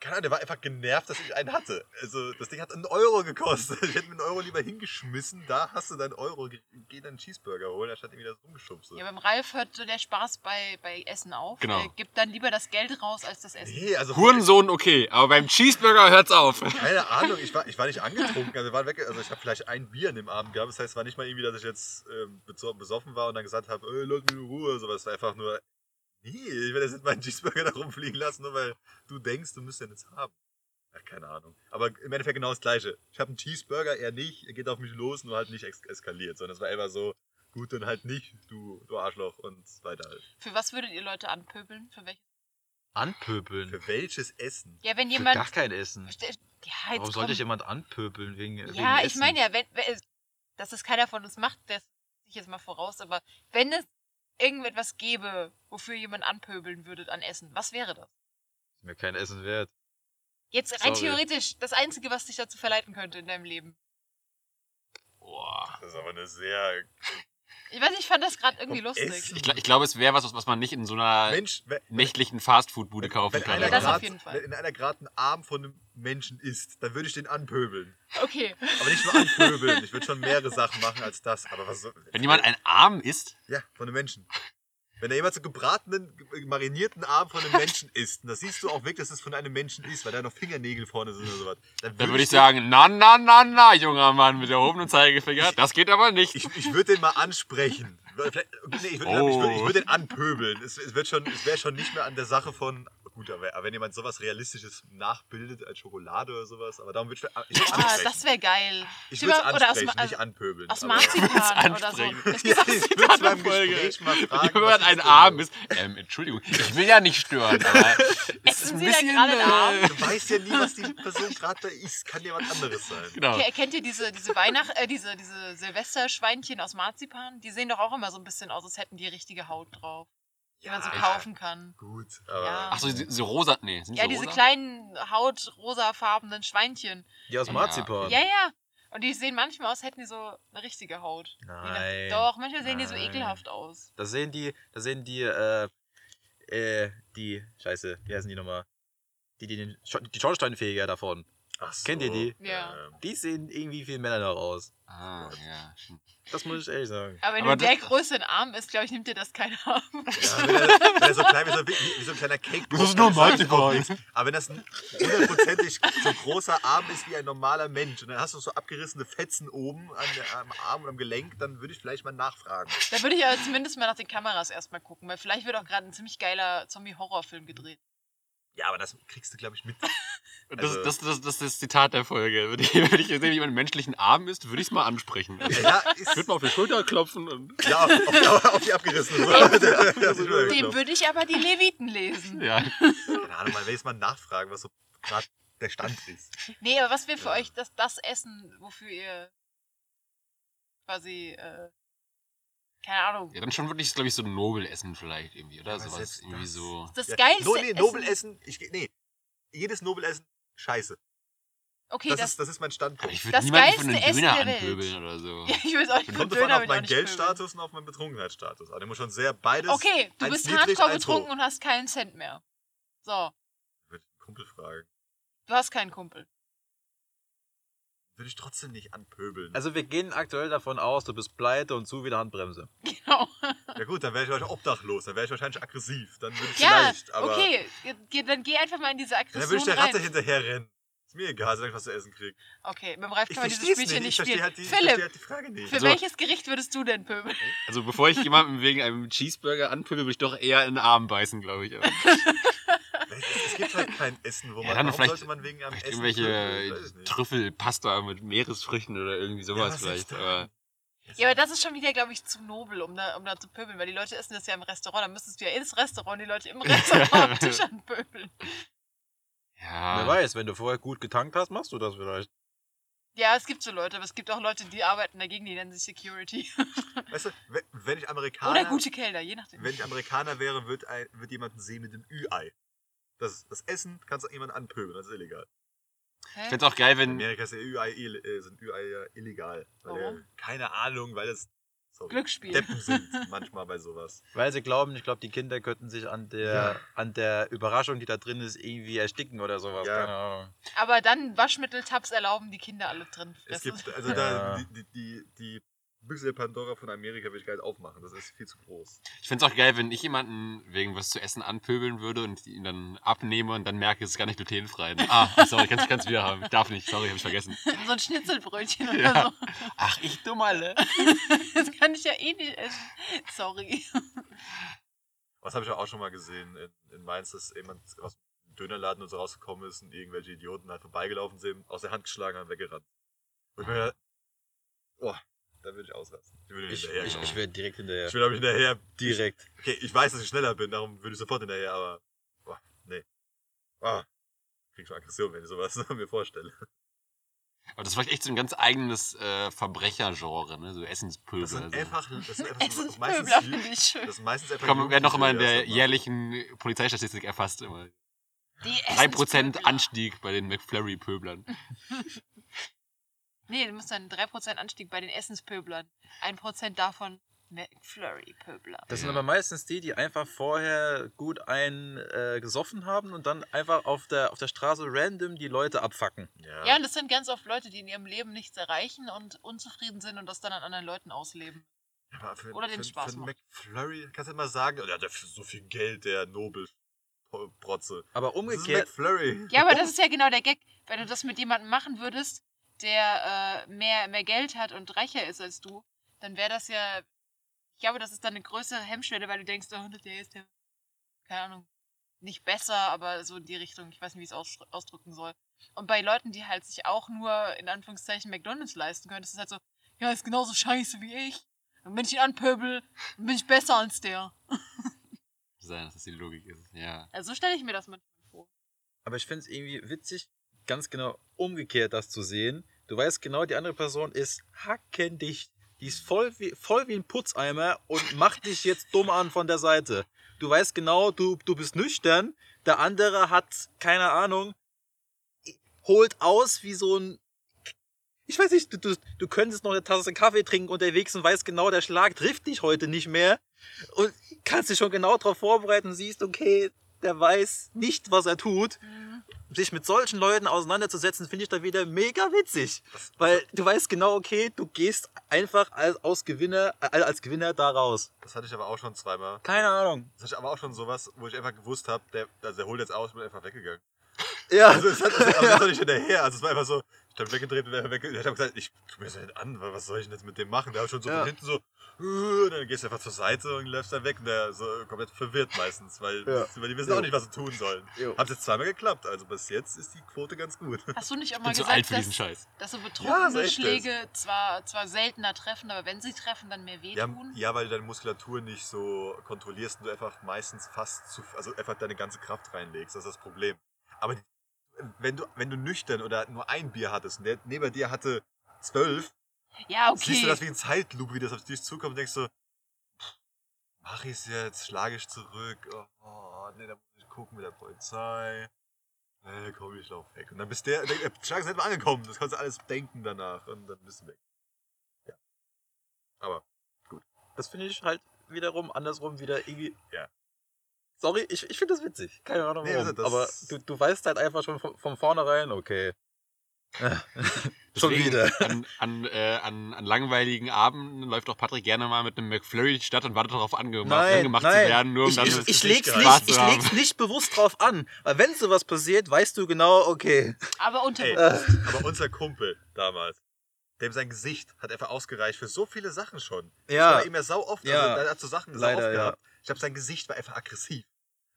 Keine Ahnung, der war einfach genervt, dass ich einen hatte. Also, das Ding hat einen Euro gekostet. Ich hätte mir einen Euro lieber hingeschmissen. Da hast du deinen Euro, geh geh deinen Cheeseburger holen, anstatt irgendwie das rumgeschubst. Ja, beim Ralf hört so der Spaß bei, bei Essen auf. Genau. Er gibt dann lieber das Geld raus als das Essen. Nee, also. Hurensohn okay, aber beim Cheeseburger hört's auf. Keine Ahnung, ich war, ich war nicht angetrunken. Also, wir waren weg, also ich habe vielleicht ein Bier an dem Abend gehabt. Das heißt, es war nicht mal irgendwie, dass ich jetzt ähm, beso- besoffen war und dann gesagt habe, ey, lass mich in Ruhe. So, es war einfach nur, nee, ich werde jetzt nicht meinen Cheeseburger da rumfliegen lassen, nur weil du denkst, du müsstest den jetzt haben. Ja, keine Ahnung. Aber im Endeffekt genau das Gleiche. Ich habe einen Cheeseburger, er nicht, er geht auf mich los, nur halt nicht eskaliert, sondern es war immer so, gut, dann halt nicht, du, du Arschloch und weiter halt. Für was würdet ihr Leute anpöbeln? Für welches? Anpöbeln. Für welches Essen? Ja, wenn Für jemand. gar kein Essen. Ja, Warum sollte ich jemand anpöbeln wegen wegen Ja, ich Essen? meine ja, wenn, wenn, dass das keiner von uns macht, das ich jetzt mal voraus, aber wenn es irgendetwas gäbe, wofür jemand anpöbeln würdet an Essen, was wäre das? Ist mir kein Essen wert. Jetzt rein Sorry. theoretisch das Einzige, was dich dazu verleiten könnte in deinem Leben. Boah. Das ist aber eine sehr Ich weiß nicht, ich fand das gerade irgendwie lustig. Essen? Ich, gl- ich glaube, es wäre was, was man nicht in so einer Mensch, wer- nächtlichen Fastfood-Bude kaufen Wenn kann. einer, das auf grad, jeden Fall. wenn in einer gerade ein Arm von einem Menschen ist, dann würde ich den anpöbeln. Okay. Aber nicht nur anpöbeln. Ich würde schon mehrere Sachen machen als das. Aber was soll. Wenn jemand ein Arm isst, Ja, von einem Menschen. Wenn da jemand so gebratenen, ge- marinierten Arm von einem Menschen isst, und das siehst du auch wirklich, dass es von einem Menschen ist, weil da noch Fingernägel vorne sind oder sowas. dann würde ich sagen, na, na, na, na, junger Mann mit erhobenem Zeigefinger. Das geht aber nicht. Ich, ich würde den mal ansprechen. Nee, ich würde ich würd, ich würd den anpöbeln. Es, es, wird schon, es wäre schon nicht mehr an der Sache von. Gut, aber aber wenn jemand sowas Realistisches nachbildet als Schokolade oder sowas, aber darum würde ich, ich würd's Ah, das wäre geil. ich würde es oder aus, ansprechen, Ma- nicht anpöbeln. aus Marzipan oder so. ansprechen. Das Ja, ich würde es beim. Gespräch mal Wenn fragen. jemand was ein ist Arm ist, ähm, Entschuldigung, ich will ja nicht stören, aber es ist Essen ein Sie da bisschen, gerade einen Arm? äh, Du weißt ja nie, was die Person gerade da isst. Kann ja was anderes sein. genau. Ke- Kennt ihr diese, diese Weihnacht, äh, diese, diese Silvesterschweinchen aus Marzipan? Die sehen doch auch immer so ein bisschen aus, als hätten die richtige Haut drauf. Die man so Ja. kaufen kann. Gut, aber Ja. Ach so, diese rosa, nee, sind Ja, diese rosa? kleinen Haut-rosafarbenen Schweinchen. Die aus. Marzipan. Ja, ja. Und die sehen manchmal aus, hätten die so eine richtige Haut. Je nach- Nein. Doch, manchmal sehen die so Nein. ekelhaft aus. Da sehen die, da sehen die, äh, äh, die, scheiße, wie heißen die nochmal? Die, die, den, die Schornsteinfeger davon. Ach so. Kennt ihr die? Ja. Ähm, Die sehen irgendwie viel Männer noch aus. Ah, ja. Das muss ich ehrlich sagen. Aber wenn Aber du der Größe in Arm ist, glaube ich, nimmt dir das keiner ab. Ja, wenn er, wenn er so klein wie so, wie, wie so ein kleiner Cake Das ist normal, die Wahrheit. Aber wenn das ein hundertprozentig so großer Arm ist wie ein normaler Mensch und dann hast du so abgerissene Fetzen oben an der, am Arm und am Gelenk, dann würde ich vielleicht mal nachfragen. Da würde ich aber zumindest mal nach den Kameras erstmal gucken, weil vielleicht wird auch gerade ein ziemlich geiler Zombie-Horrorfilm gedreht. Ja, aber das kriegst du, glaube ich, mit. Das, Also- das, das, das ist das Zitat der Folge. Würde ich, würde ich wie jemand einen menschlichen Arm ist, würde ich es mal ansprechen. Also, Ja, ich ist, würde mal auf die Schulter klopfen und. ja auf, auf, auf die abgerissene. Das schon Dem würde ich aber die Leviten lesen. Ja. Keine Ahnung, mal jetzt mal nachfragen, was so gerade der Stand ist. Nee, aber was wäre für Ja. euch das, das Essen, wofür ihr quasi, äh, keine Ahnung, ja, dann schon wirklich, glaube ich, so Nobelessen vielleicht irgendwie, oder? Ja, aber Sowas irgendwie das- so. das Ja, geilste no, nee, Essen. Nobelessen, ich, nee, jedes Nobelessen, scheiße. Okay, Das, das, ist, das ist mein Aber Standpunkt. ich würde Das niemanden für einen geilste Essen Döner der Welt. anpöbeln oder so. ja, ich will auch nicht Kommt davon auf meinen. Geldstatus und auf meinen Betrunkenheitsstatus. Also, der muss schon sehr beides. Okay, du bist hardcore betrunken und hast keinen Cent mehr. So, Würde ich einen Kumpel fragen. du hast keinen Kumpel. Würde ich trotzdem nicht anpöbeln. Also wir gehen aktuell davon aus, du bist pleite und zu wie der Handbremse. Genau. ja gut, dann wäre ich wahrscheinlich obdachlos, dann wäre ich wahrscheinlich aggressiv. Dann würde ich Ja, vielleicht, aber okay, ge- dann geh einfach mal in diese dann würde Aggression ich der rein. Ratte hinterher rennen. Ist mir egal, solange ich was zu essen kriege. Okay, mit dem Ralf Ich kann man dieses verstehe es Spielchen nicht. spielen. halt, die, Philipp, halt die Frage nicht. für Also- welches Gericht würdest du denn pöbeln? Also bevor ich jemanden wegen einem Cheeseburger anpöbel, würde ich doch eher in den Arm beißen, glaube ich. Es gibt halt kein Essen, wo Ja, man, dann warum vielleicht- sollte man wegen einem vielleicht Essen irgendwelche. Trüffelpasta mit Meeresfrüchten oder irgendwie sowas was vielleicht. Aber Ja, aber das ist schon wieder, glaube ich, zu nobel, um da, um da zu pöbeln, weil die Leute essen das ja im Restaurant. Dann müsstest du ja ins Restaurant die Leute im Restaurant am Tisch anpöbeln. ja. Wer weiß, wenn du vorher gut getankt hast, machst du das vielleicht. Ja, es gibt so Leute, aber es gibt auch Leute, die arbeiten dagegen, die nennen sich Security. Weißt du, wenn- ich Amerikaner, Oder gute Kellner, je nachdem. wenn ich Amerikaner wäre, wird, ein, wird jemanden sehen mit dem Ü-Ei. Das, das Essen kannst du jemanden anpöbeln, das ist illegal. Ich Hä? fände es auch geil, In wenn. Amerika ist ja ill- äh, sind ja illegal. Weil Warum? ja, keine Ahnung, weil das sorry, Glücksspiel. Deppen sind manchmal bei sowas. Weil sie glauben, ich glaube, die Kinder könnten sich an der, Ja. an der Überraschung, die da drin ist, irgendwie ersticken oder sowas. Ja. Keine Ahnung. Aber dann Waschmitteltabs erlauben die Kinder alle drin. Es fressen. gibt, also Ja. da, die, die, die, die Büchse der Pandora von Amerika will ich gar nicht aufmachen, das ist viel zu groß. Ich fände es auch geil, wenn ich jemanden wegen was zu essen anpöbeln würde und ihn dann abnehme und dann merke, es ist gar nicht glutenfrei. Ah, sorry, kannst du wieder haben. Ich darf nicht, sorry, habe ich vergessen. so ein Schnitzelbrötchen oder Ja. so. Ach, ich Dummerle. Das kann ich ja eh nicht essen. Sorry. Was habe ich auch schon mal gesehen in, in Mainz, dass jemand aus dem Dönerladen und so rausgekommen ist und irgendwelche Idioten halt vorbeigelaufen sind, aus der Hand geschlagen haben, weggerannt. Und ich mir gedacht, boah, da würde ich ausrasten. Ich würde Ich, hinterher. ich, ich werde direkt hinterher. ich will aber hinterher. direkt. Okay, ich weiß, dass ich schneller bin, darum würde ich sofort hinterher, aber. Boah, nee. Ah, krieg schon Aggression, wenn ich sowas mir vorstelle. Aber das ist vielleicht echt so ein ganz eigenes äh, Verbrechergenre, ne? So Essenspöbel. Das sind also. einfach. Das sind einfach ist meistens, ich schön. das sind meistens einfach. Komm, werden noch immer in der das jährlichen Polizeistatistik erfasst. Immer. Die 3% Essenspöbler. Anstieg bei den McFlurry-Pöblern. Nee, du musst dann 3% Anstieg bei den Essenspöblern. 1% davon McFlurry-Pöbler. Das sind Ja. aber meistens die, die einfach vorher gut einen äh, gesoffen haben und dann einfach auf der, auf der Straße random die Leute abfacken. Ja. Ja, und das sind ganz oft Leute, die in ihrem Leben nichts erreichen und unzufrieden sind und das dann an anderen Leuten ausleben. Aber für, Oder den für, Spaß für macht. McFlurry kannst du immer sagen, der hat ja so viel Geld, der Nobel-Protze. Aber Das ist umgekehrt, McFlurry. Ja, aber das ist ja genau der Gag. Wenn du das mit jemandem machen würdest, der äh, mehr, mehr Geld hat und reicher ist als du, dann wäre das ja. Ich glaube, das ist dann eine größere Hemmschwelle, weil du denkst, oh, der ist ja, keine Ahnung, nicht besser, aber so in die Richtung. Ich weiß nicht, wie ich es aus, ausdrücken soll. Und bei Leuten, die halt sich auch nur in Anführungszeichen McDonalds leisten können, ist es halt so, ja, ist genauso scheiße wie ich. Und wenn ich ihn anpöbel, dann bin ich besser als der. Sein, dass das die Logik ist. Ja. Also so stelle ich mir das manchmal vor. aber ich finde es irgendwie witzig, ganz genau umgekehrt das zu sehen. Du weißt genau, die andere Person ist hackendicht. Die ist voll wie, voll wie ein Putzeimer und macht dich jetzt dumm an von der Seite. Du weißt genau, du, du bist nüchtern. Der andere hat, keine Ahnung, holt aus wie so ein ich weiß nicht, du, du, du könntest noch eine Tasse Kaffee trinken unterwegs und weißt genau, der Schlag trifft dich heute nicht mehr. Und kannst dich schon genau darauf vorbereiten und siehst, okay, der weiß nicht, was er tut. Sich mit solchen Leuten auseinanderzusetzen, finde ich da wieder mega witzig. Weil du weißt genau, okay, du gehst einfach als, aus Gewinner, äh, als Gewinner da raus. Das hatte ich aber auch schon zweimal. Keine Ahnung. Das hatte ich aber auch schon sowas, wo ich einfach gewusst habe, der, also der holt jetzt aus und bin einfach weggegangen. Ja. Also es hat, also, aber das war nicht hinterher. Also es war einfach so, ich hab weggedreht und er weg. Ich habe gesagt, ich tu mir das nicht an, was soll ich denn jetzt mit dem machen? Der hat schon so Ja. von hinten so, "Äh", dann gehst du einfach zur Seite und läufst dann weg und der so komplett verwirrt meistens, weil, Ja. weil die wissen Jo. auch nicht, was sie tun sollen. Jo. Hat jetzt zweimal geklappt, also bis jetzt ist die Quote ganz gut. Hast du nicht auch mal gesagt, alt für diesen dass, Scheiß. dass so Ja, betrunkene so echt Schläge zwar, zwar seltener treffen, aber wenn sie treffen, dann mehr Ja, wehtun? ja, weil du deine Muskulatur nicht so kontrollierst und du einfach meistens fast zu, also einfach deine ganze Kraft reinlegst. Das ist das Problem. Aber die, wenn du, wenn du nüchtern oder nur ein Bier hattest und der neben dir hatte zwölf, Ja, okay. siehst du das wie in Zeitlupe, wie das auf dich zukommt und denkst so, mach ich's jetzt, schlage ich zurück, oh, nee, da muss ich gucken mit der Polizei. Nee, komm, ich lauf weg. Und dann bist der, der, der Schlag ist nicht mal angekommen, das kannst du alles denken danach und dann bist du weg. Ja. Aber Das finde ich halt wiederum andersrum wieder irgendwie. Ja. Sorry, ich, ich finde das witzig. Keine Ahnung Nee, warum. also das- Aber du, du weißt halt einfach schon von, von vornherein, okay. schon wieder. An, an, äh, an, an langweiligen Abenden läuft auch Patrick gerne mal mit einem McFlurry in die Stadt und wartet darauf angemacht, Nein, angemacht nein. zu werden, nur um Ich, dann ich, ich, leg's nicht, ich leg's nicht bewusst drauf an. Weil wenn sowas passiert, weißt du genau, okay. aber unterbewusst. aber unser Kumpel damals, dem sein Gesicht hat einfach ausgereicht für so viele Sachen schon. Ja. Das war immer sau oft. Ja. Also, da hat so Sachen sau Leider, oft ja. gehabt. Ich glaube, sein Gesicht war einfach aggressiv.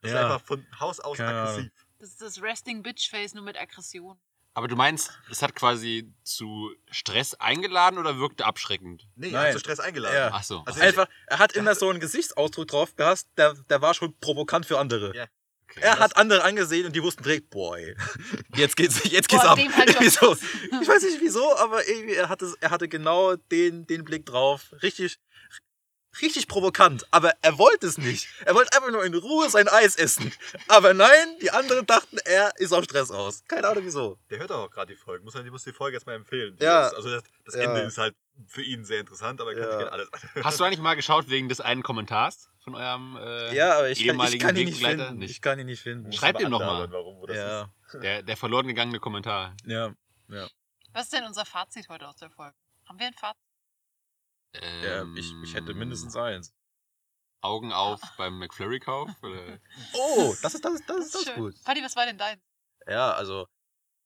Das Ja. war einfach von Haus aus Keine Ahnung. aggressiv. Das ist das Resting Bitch Face nur mit Aggression. Aber du meinst, es hat quasi zu Stress eingeladen oder wirkte abschreckend? Nee, er Nein. hat zu Stress eingeladen. Ja. Ach so. Also Einfach, er hat immer so einen Gesichtsausdruck drauf gehabt, der, der war schon provokant für andere. Ja. Okay. Er hat andere angesehen und die wussten direkt, boah, ey, jetzt geht's, jetzt geht's Boah, ab. dem doch Irgendwie so. was. Ich weiß nicht wieso, aber irgendwie, er hatte, er hatte genau den, den Blick drauf. Richtig, richtig provokant. Aber er wollte es nicht. Er wollte einfach nur in Ruhe sein Eis essen. Aber nein, die anderen dachten, er ist auf Stress aus. Keine Ahnung wieso. Der hört auch gerade die Folge. Muss, muss die Folge jetzt mal empfehlen. Ja. ist- Also das, das Ja. Ende ist halt für ihn sehr interessant, aber er kann Ja. gerne alles. Hast du eigentlich mal geschaut wegen des einen Kommentars von eurem äh, Ja, aber ich kann, ich ehemaligen kann ihn nicht finden. Nicht. Ich kann ihn nicht finden. Schreib ihm noch mal. Andauern, Warum, wo das Ja, Der, der verloren gegangene Kommentar. ja. Was ist denn unser Fazit heute aus der Folge? Haben wir ein Fazit? Ja ich, ich hätte mindestens eins. Augen auf beim McFlurry-Kauf? Oh, das ist, das ist, das ist, das ist gut. Fadi, was war denn dein? Ja, also,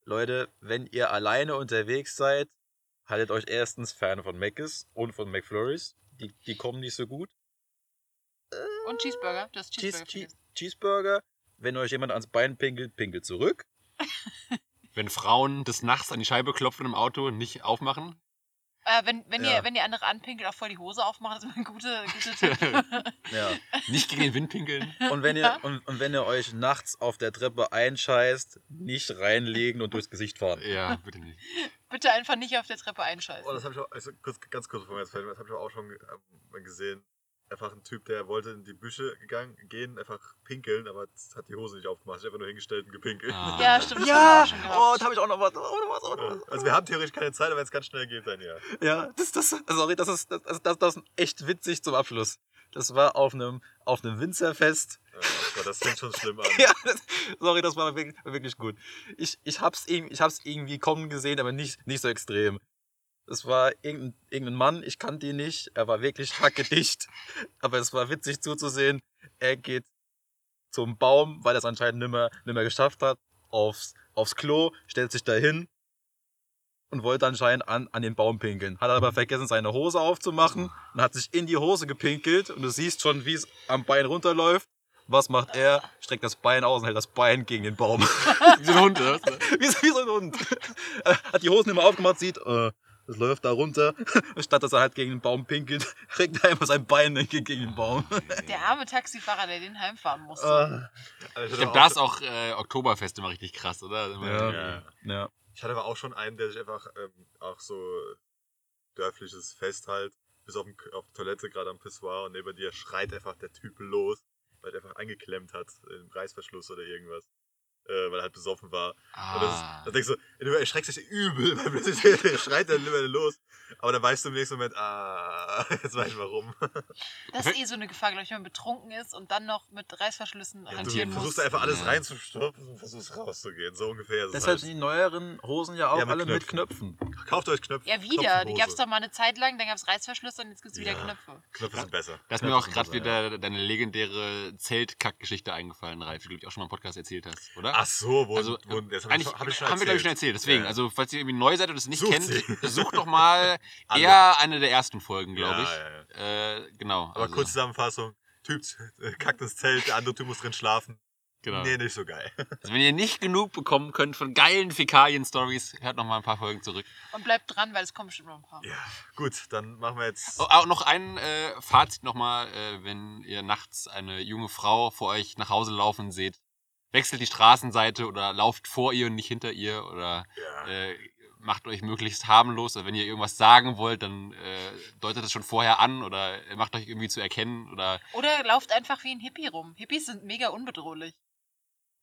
Leute, wenn ihr alleine unterwegs seid, haltet euch erstens fern von Mc's und von McFlurries. Die, die kommen nicht so gut. Und Cheeseburger? Du hast Cheese, Cheeseburger Cheese. Cheeseburger. Wenn euch jemand ans Bein pinkelt, pinkelt zurück. Wenn Frauen des Nachts an die Scheibe klopfen im Auto, nicht aufmachen? Äh, wenn, wenn, Ja. ihr, wenn ihr andere anpinkelt, auch vor die Hose aufmachen, das ist immer ein guter, guter Tipp. Ja. Nicht gegen den Wind pinkeln? Und wenn ihr, und, und wenn ihr euch nachts auf der Treppe einscheißt, nicht reinlegen und durchs Gesicht fahren. Ja, bitte nicht. Bitte einfach nicht auf der Treppe einschalten. Oh, das habe ich auch, also kurz, ganz kurz vor mir, das habe ich auch schon ähm, gesehen. Einfach ein Typ, der wollte in die Büsche gegangen, gehen, einfach pinkeln, aber das hat die Hose nicht aufgemacht. Sich einfach nur hingestellt und gepinkelt. Ah. Ja, stimmt. Ja, oh, da habe ich auch noch was. Oh, noch was, oh, noch was. Also wir haben theoretisch keine Zeit, aber wenn es ganz schnell geht, dann ja. Ja, das, das, sorry, das ist, das, das, das ist echt witzig zum Abschluss. Das war auf einem, auf einem Winzerfest. ja das fängt schon schlimm an. Ja, das, sorry, das war wirklich, war wirklich gut. Ich, ich, hab's, ich hab's irgendwie kommen gesehen, aber nicht, nicht so extrem. Es war irgendein, irgendein Mann, ich kannte ihn nicht, er war wirklich hackedicht, aber es war witzig zuzusehen. Er geht zum Baum, weil er es anscheinend nimmer, nimmer geschafft hat, aufs, aufs Klo, stellt sich dahin und wollte anscheinend an, an den Baum pinkeln. Hat aber vergessen, seine Hose aufzumachen und hat sich in die Hose gepinkelt und du siehst schon, wie es am Bein runterläuft. Was macht er? Streckt das Bein aus und hält das Bein gegen den Baum. Wie so ein Hund, oder? wie, so- wie so ein Hund. Hat die Hosen immer aufgemacht, sieht, äh, das läuft da runter. Statt dass er halt gegen den Baum pinkelt, regt er einfach sein Bein gegen den Baum. Der arme Taxifahrer, der den heimfahren musste. Also Ich glaube, da ist auch äh, Oktoberfest immer richtig krass, oder? Immer, Ja. Ja. ja. Ich hatte aber auch schon einen, der sich einfach ähm, auch so dörfliches Fest halt, bis auf, den, auf die Toilette gerade am Pissoir und neben dir schreit einfach der Typ los, weil er einfach eingeklemmt hat im Reißverschluss oder irgendwas. Äh, weil er halt besoffen war. Und das ist, Ah. dann denkst du, du erschreckst dich übel, weil plötzlich der schreit dann immer los. Aber dann weißt du im nächsten Moment, ah, jetzt weiß ich warum. Das ist eh so eine Gefahr, glaube ich, wenn man betrunken ist und dann noch mit Reißverschlüssen Ja, du hantieren muss. versuchst einfach alles Ja. reinzustopfen und versuchst rauszugehen. So ungefähr Deshalb halt. sind die neueren Hosen ja auch Ja, mit alle mit Knöpfen. Kauft euch Knöpfe. Ja, wieder. Die gab es doch mal eine Zeit lang, dann gab es Reißverschlüsse und jetzt gibt es wieder Ja. Knöpfe. Knöpfe sind besser. Da ist mir auch gerade wieder deine legendäre Zeltkack-Geschichte eingefallen, Ralf, die du, glaube ich, auch schon mal im Podcast erzählt hast, oder? Ach so, wo, also, wo das hab eigentlich ich, hab ich schon haben wir, glaube ich, schon erzählt. Deswegen, Ja. also, falls ihr irgendwie neu seid und es nicht Sucht kennt, sie. sucht doch mal eher eine der ersten Folgen, glaube Ja, ich. ja, Äh, genau. Aber also, kurze Zusammenfassung. Typ kackt ins Zelt, der andere Typ muss drin schlafen. Genau. Nee, nicht so geil. Also, wenn ihr nicht genug bekommen könnt von geilen Fäkalien-Stories, hört noch mal ein paar Folgen zurück. Und bleibt dran, weil es kommen bestimmt noch ein paar. Ja, gut, dann machen wir jetzt. Oh, auch noch ein äh, Fazit nochmal, äh, wenn ihr nachts eine junge Frau vor euch nach Hause laufen seht. Wechselt die Straßenseite oder lauft vor ihr und nicht hinter ihr oder Ja. äh, macht euch möglichst harmlos. Oder wenn ihr irgendwas sagen wollt, dann äh, deutet es schon vorher an oder macht euch irgendwie zu erkennen oder Oder lauft einfach wie ein Hippie rum. Hippies sind mega unbedrohlich.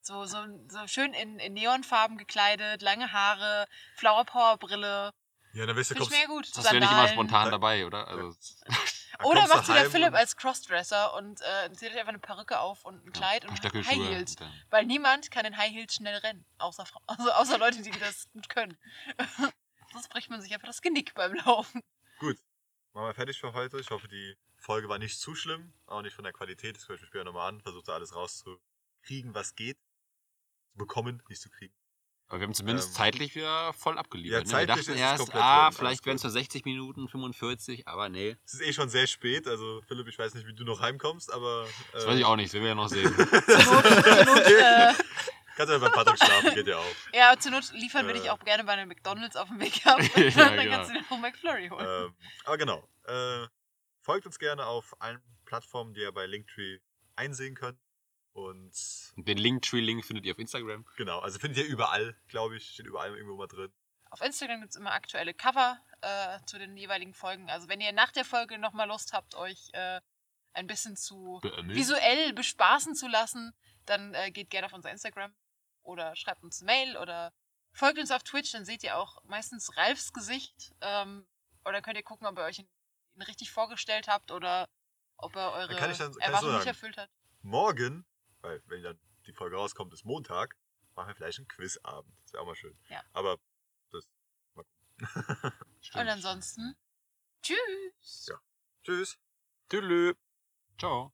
So, so, so schön in, in Neonfarben gekleidet, lange Haare, Flower Power Brille. Ja, dann wisst ihr, Finde ich kommst, mega gut. das wäre nicht immer spontan dabei, oder? Also, dann Oder kommst du macht sie der Philipp und- als Crossdresser und äh, zieht euch einfach eine Perücke auf und ein Kleid und paar High Stöckelschuhe. Heels. und dann- Weil niemand kann in High Heels schnell rennen. Außer, Frau- also außer Leute, die das gut können. Sonst bricht man sich einfach das Genick beim Laufen. Gut, machen wir fertig für heute. Ich hoffe, die Folge war nicht zu schlimm, auch nicht von der Qualität. Das höre ich mir später nochmal an. Versucht da alles rauszukriegen, was geht. Zu bekommen, nicht zu kriegen. Aber wir haben zumindest Ähm, zeitlich wieder voll abgeliefert. ja, ne? zeitlich Wir ist dachten es erst, komplett ah, drin, vielleicht wären es nur 60 Minuten, 45, aber nee. Es ist eh schon sehr spät, also Philipp, ich weiß nicht, wie du noch heimkommst, aber. Äh, Das weiß ich auch nicht, das werden wir ja noch sehen. Zur Not, zur Not, äh, Kannst ja bei Patrick schlafen, geht ja auch. ja, zur Not liefern wir Äh. dich auch gerne bei einem McDonalds auf dem Weg ab. Ja, dann genau. kannst du dir einen McFlurry holen. ähm, aber genau. Äh, folgt uns gerne auf allen Plattformen, die ihr bei Linktree einsehen könnt. Und Und den Linktree-Link findet ihr auf Instagram. genau, also findet ihr überall, glaube ich. Steht überall irgendwo mal drin. Auf Instagram gibt es immer aktuelle Cover äh, zu den jeweiligen Folgen. Also wenn ihr nach der Folge nochmal Lust habt, euch äh, ein bisschen zu Beömmelt. visuell bespaßen zu lassen, dann äh, geht gerne auf unser Instagram oder schreibt uns eine Mail oder folgt uns auf Twitch, dann seht ihr auch meistens Ralfs Gesicht. Ähm, oder könnt ihr gucken, ob ihr euch ihn, ihn richtig vorgestellt habt oder ob er eure kann ich dann- kann ich so Erwartungen nicht erfüllt hat. Morgen, weil wenn dann die Folge rauskommt, ist Montag, machen wir vielleicht einen Quizabend. Das wäre auch mal schön. Ja. Aber das. Mal gucken. Und ansonsten, tschüss! Ja. Tschüss. Tschüss. Ciao.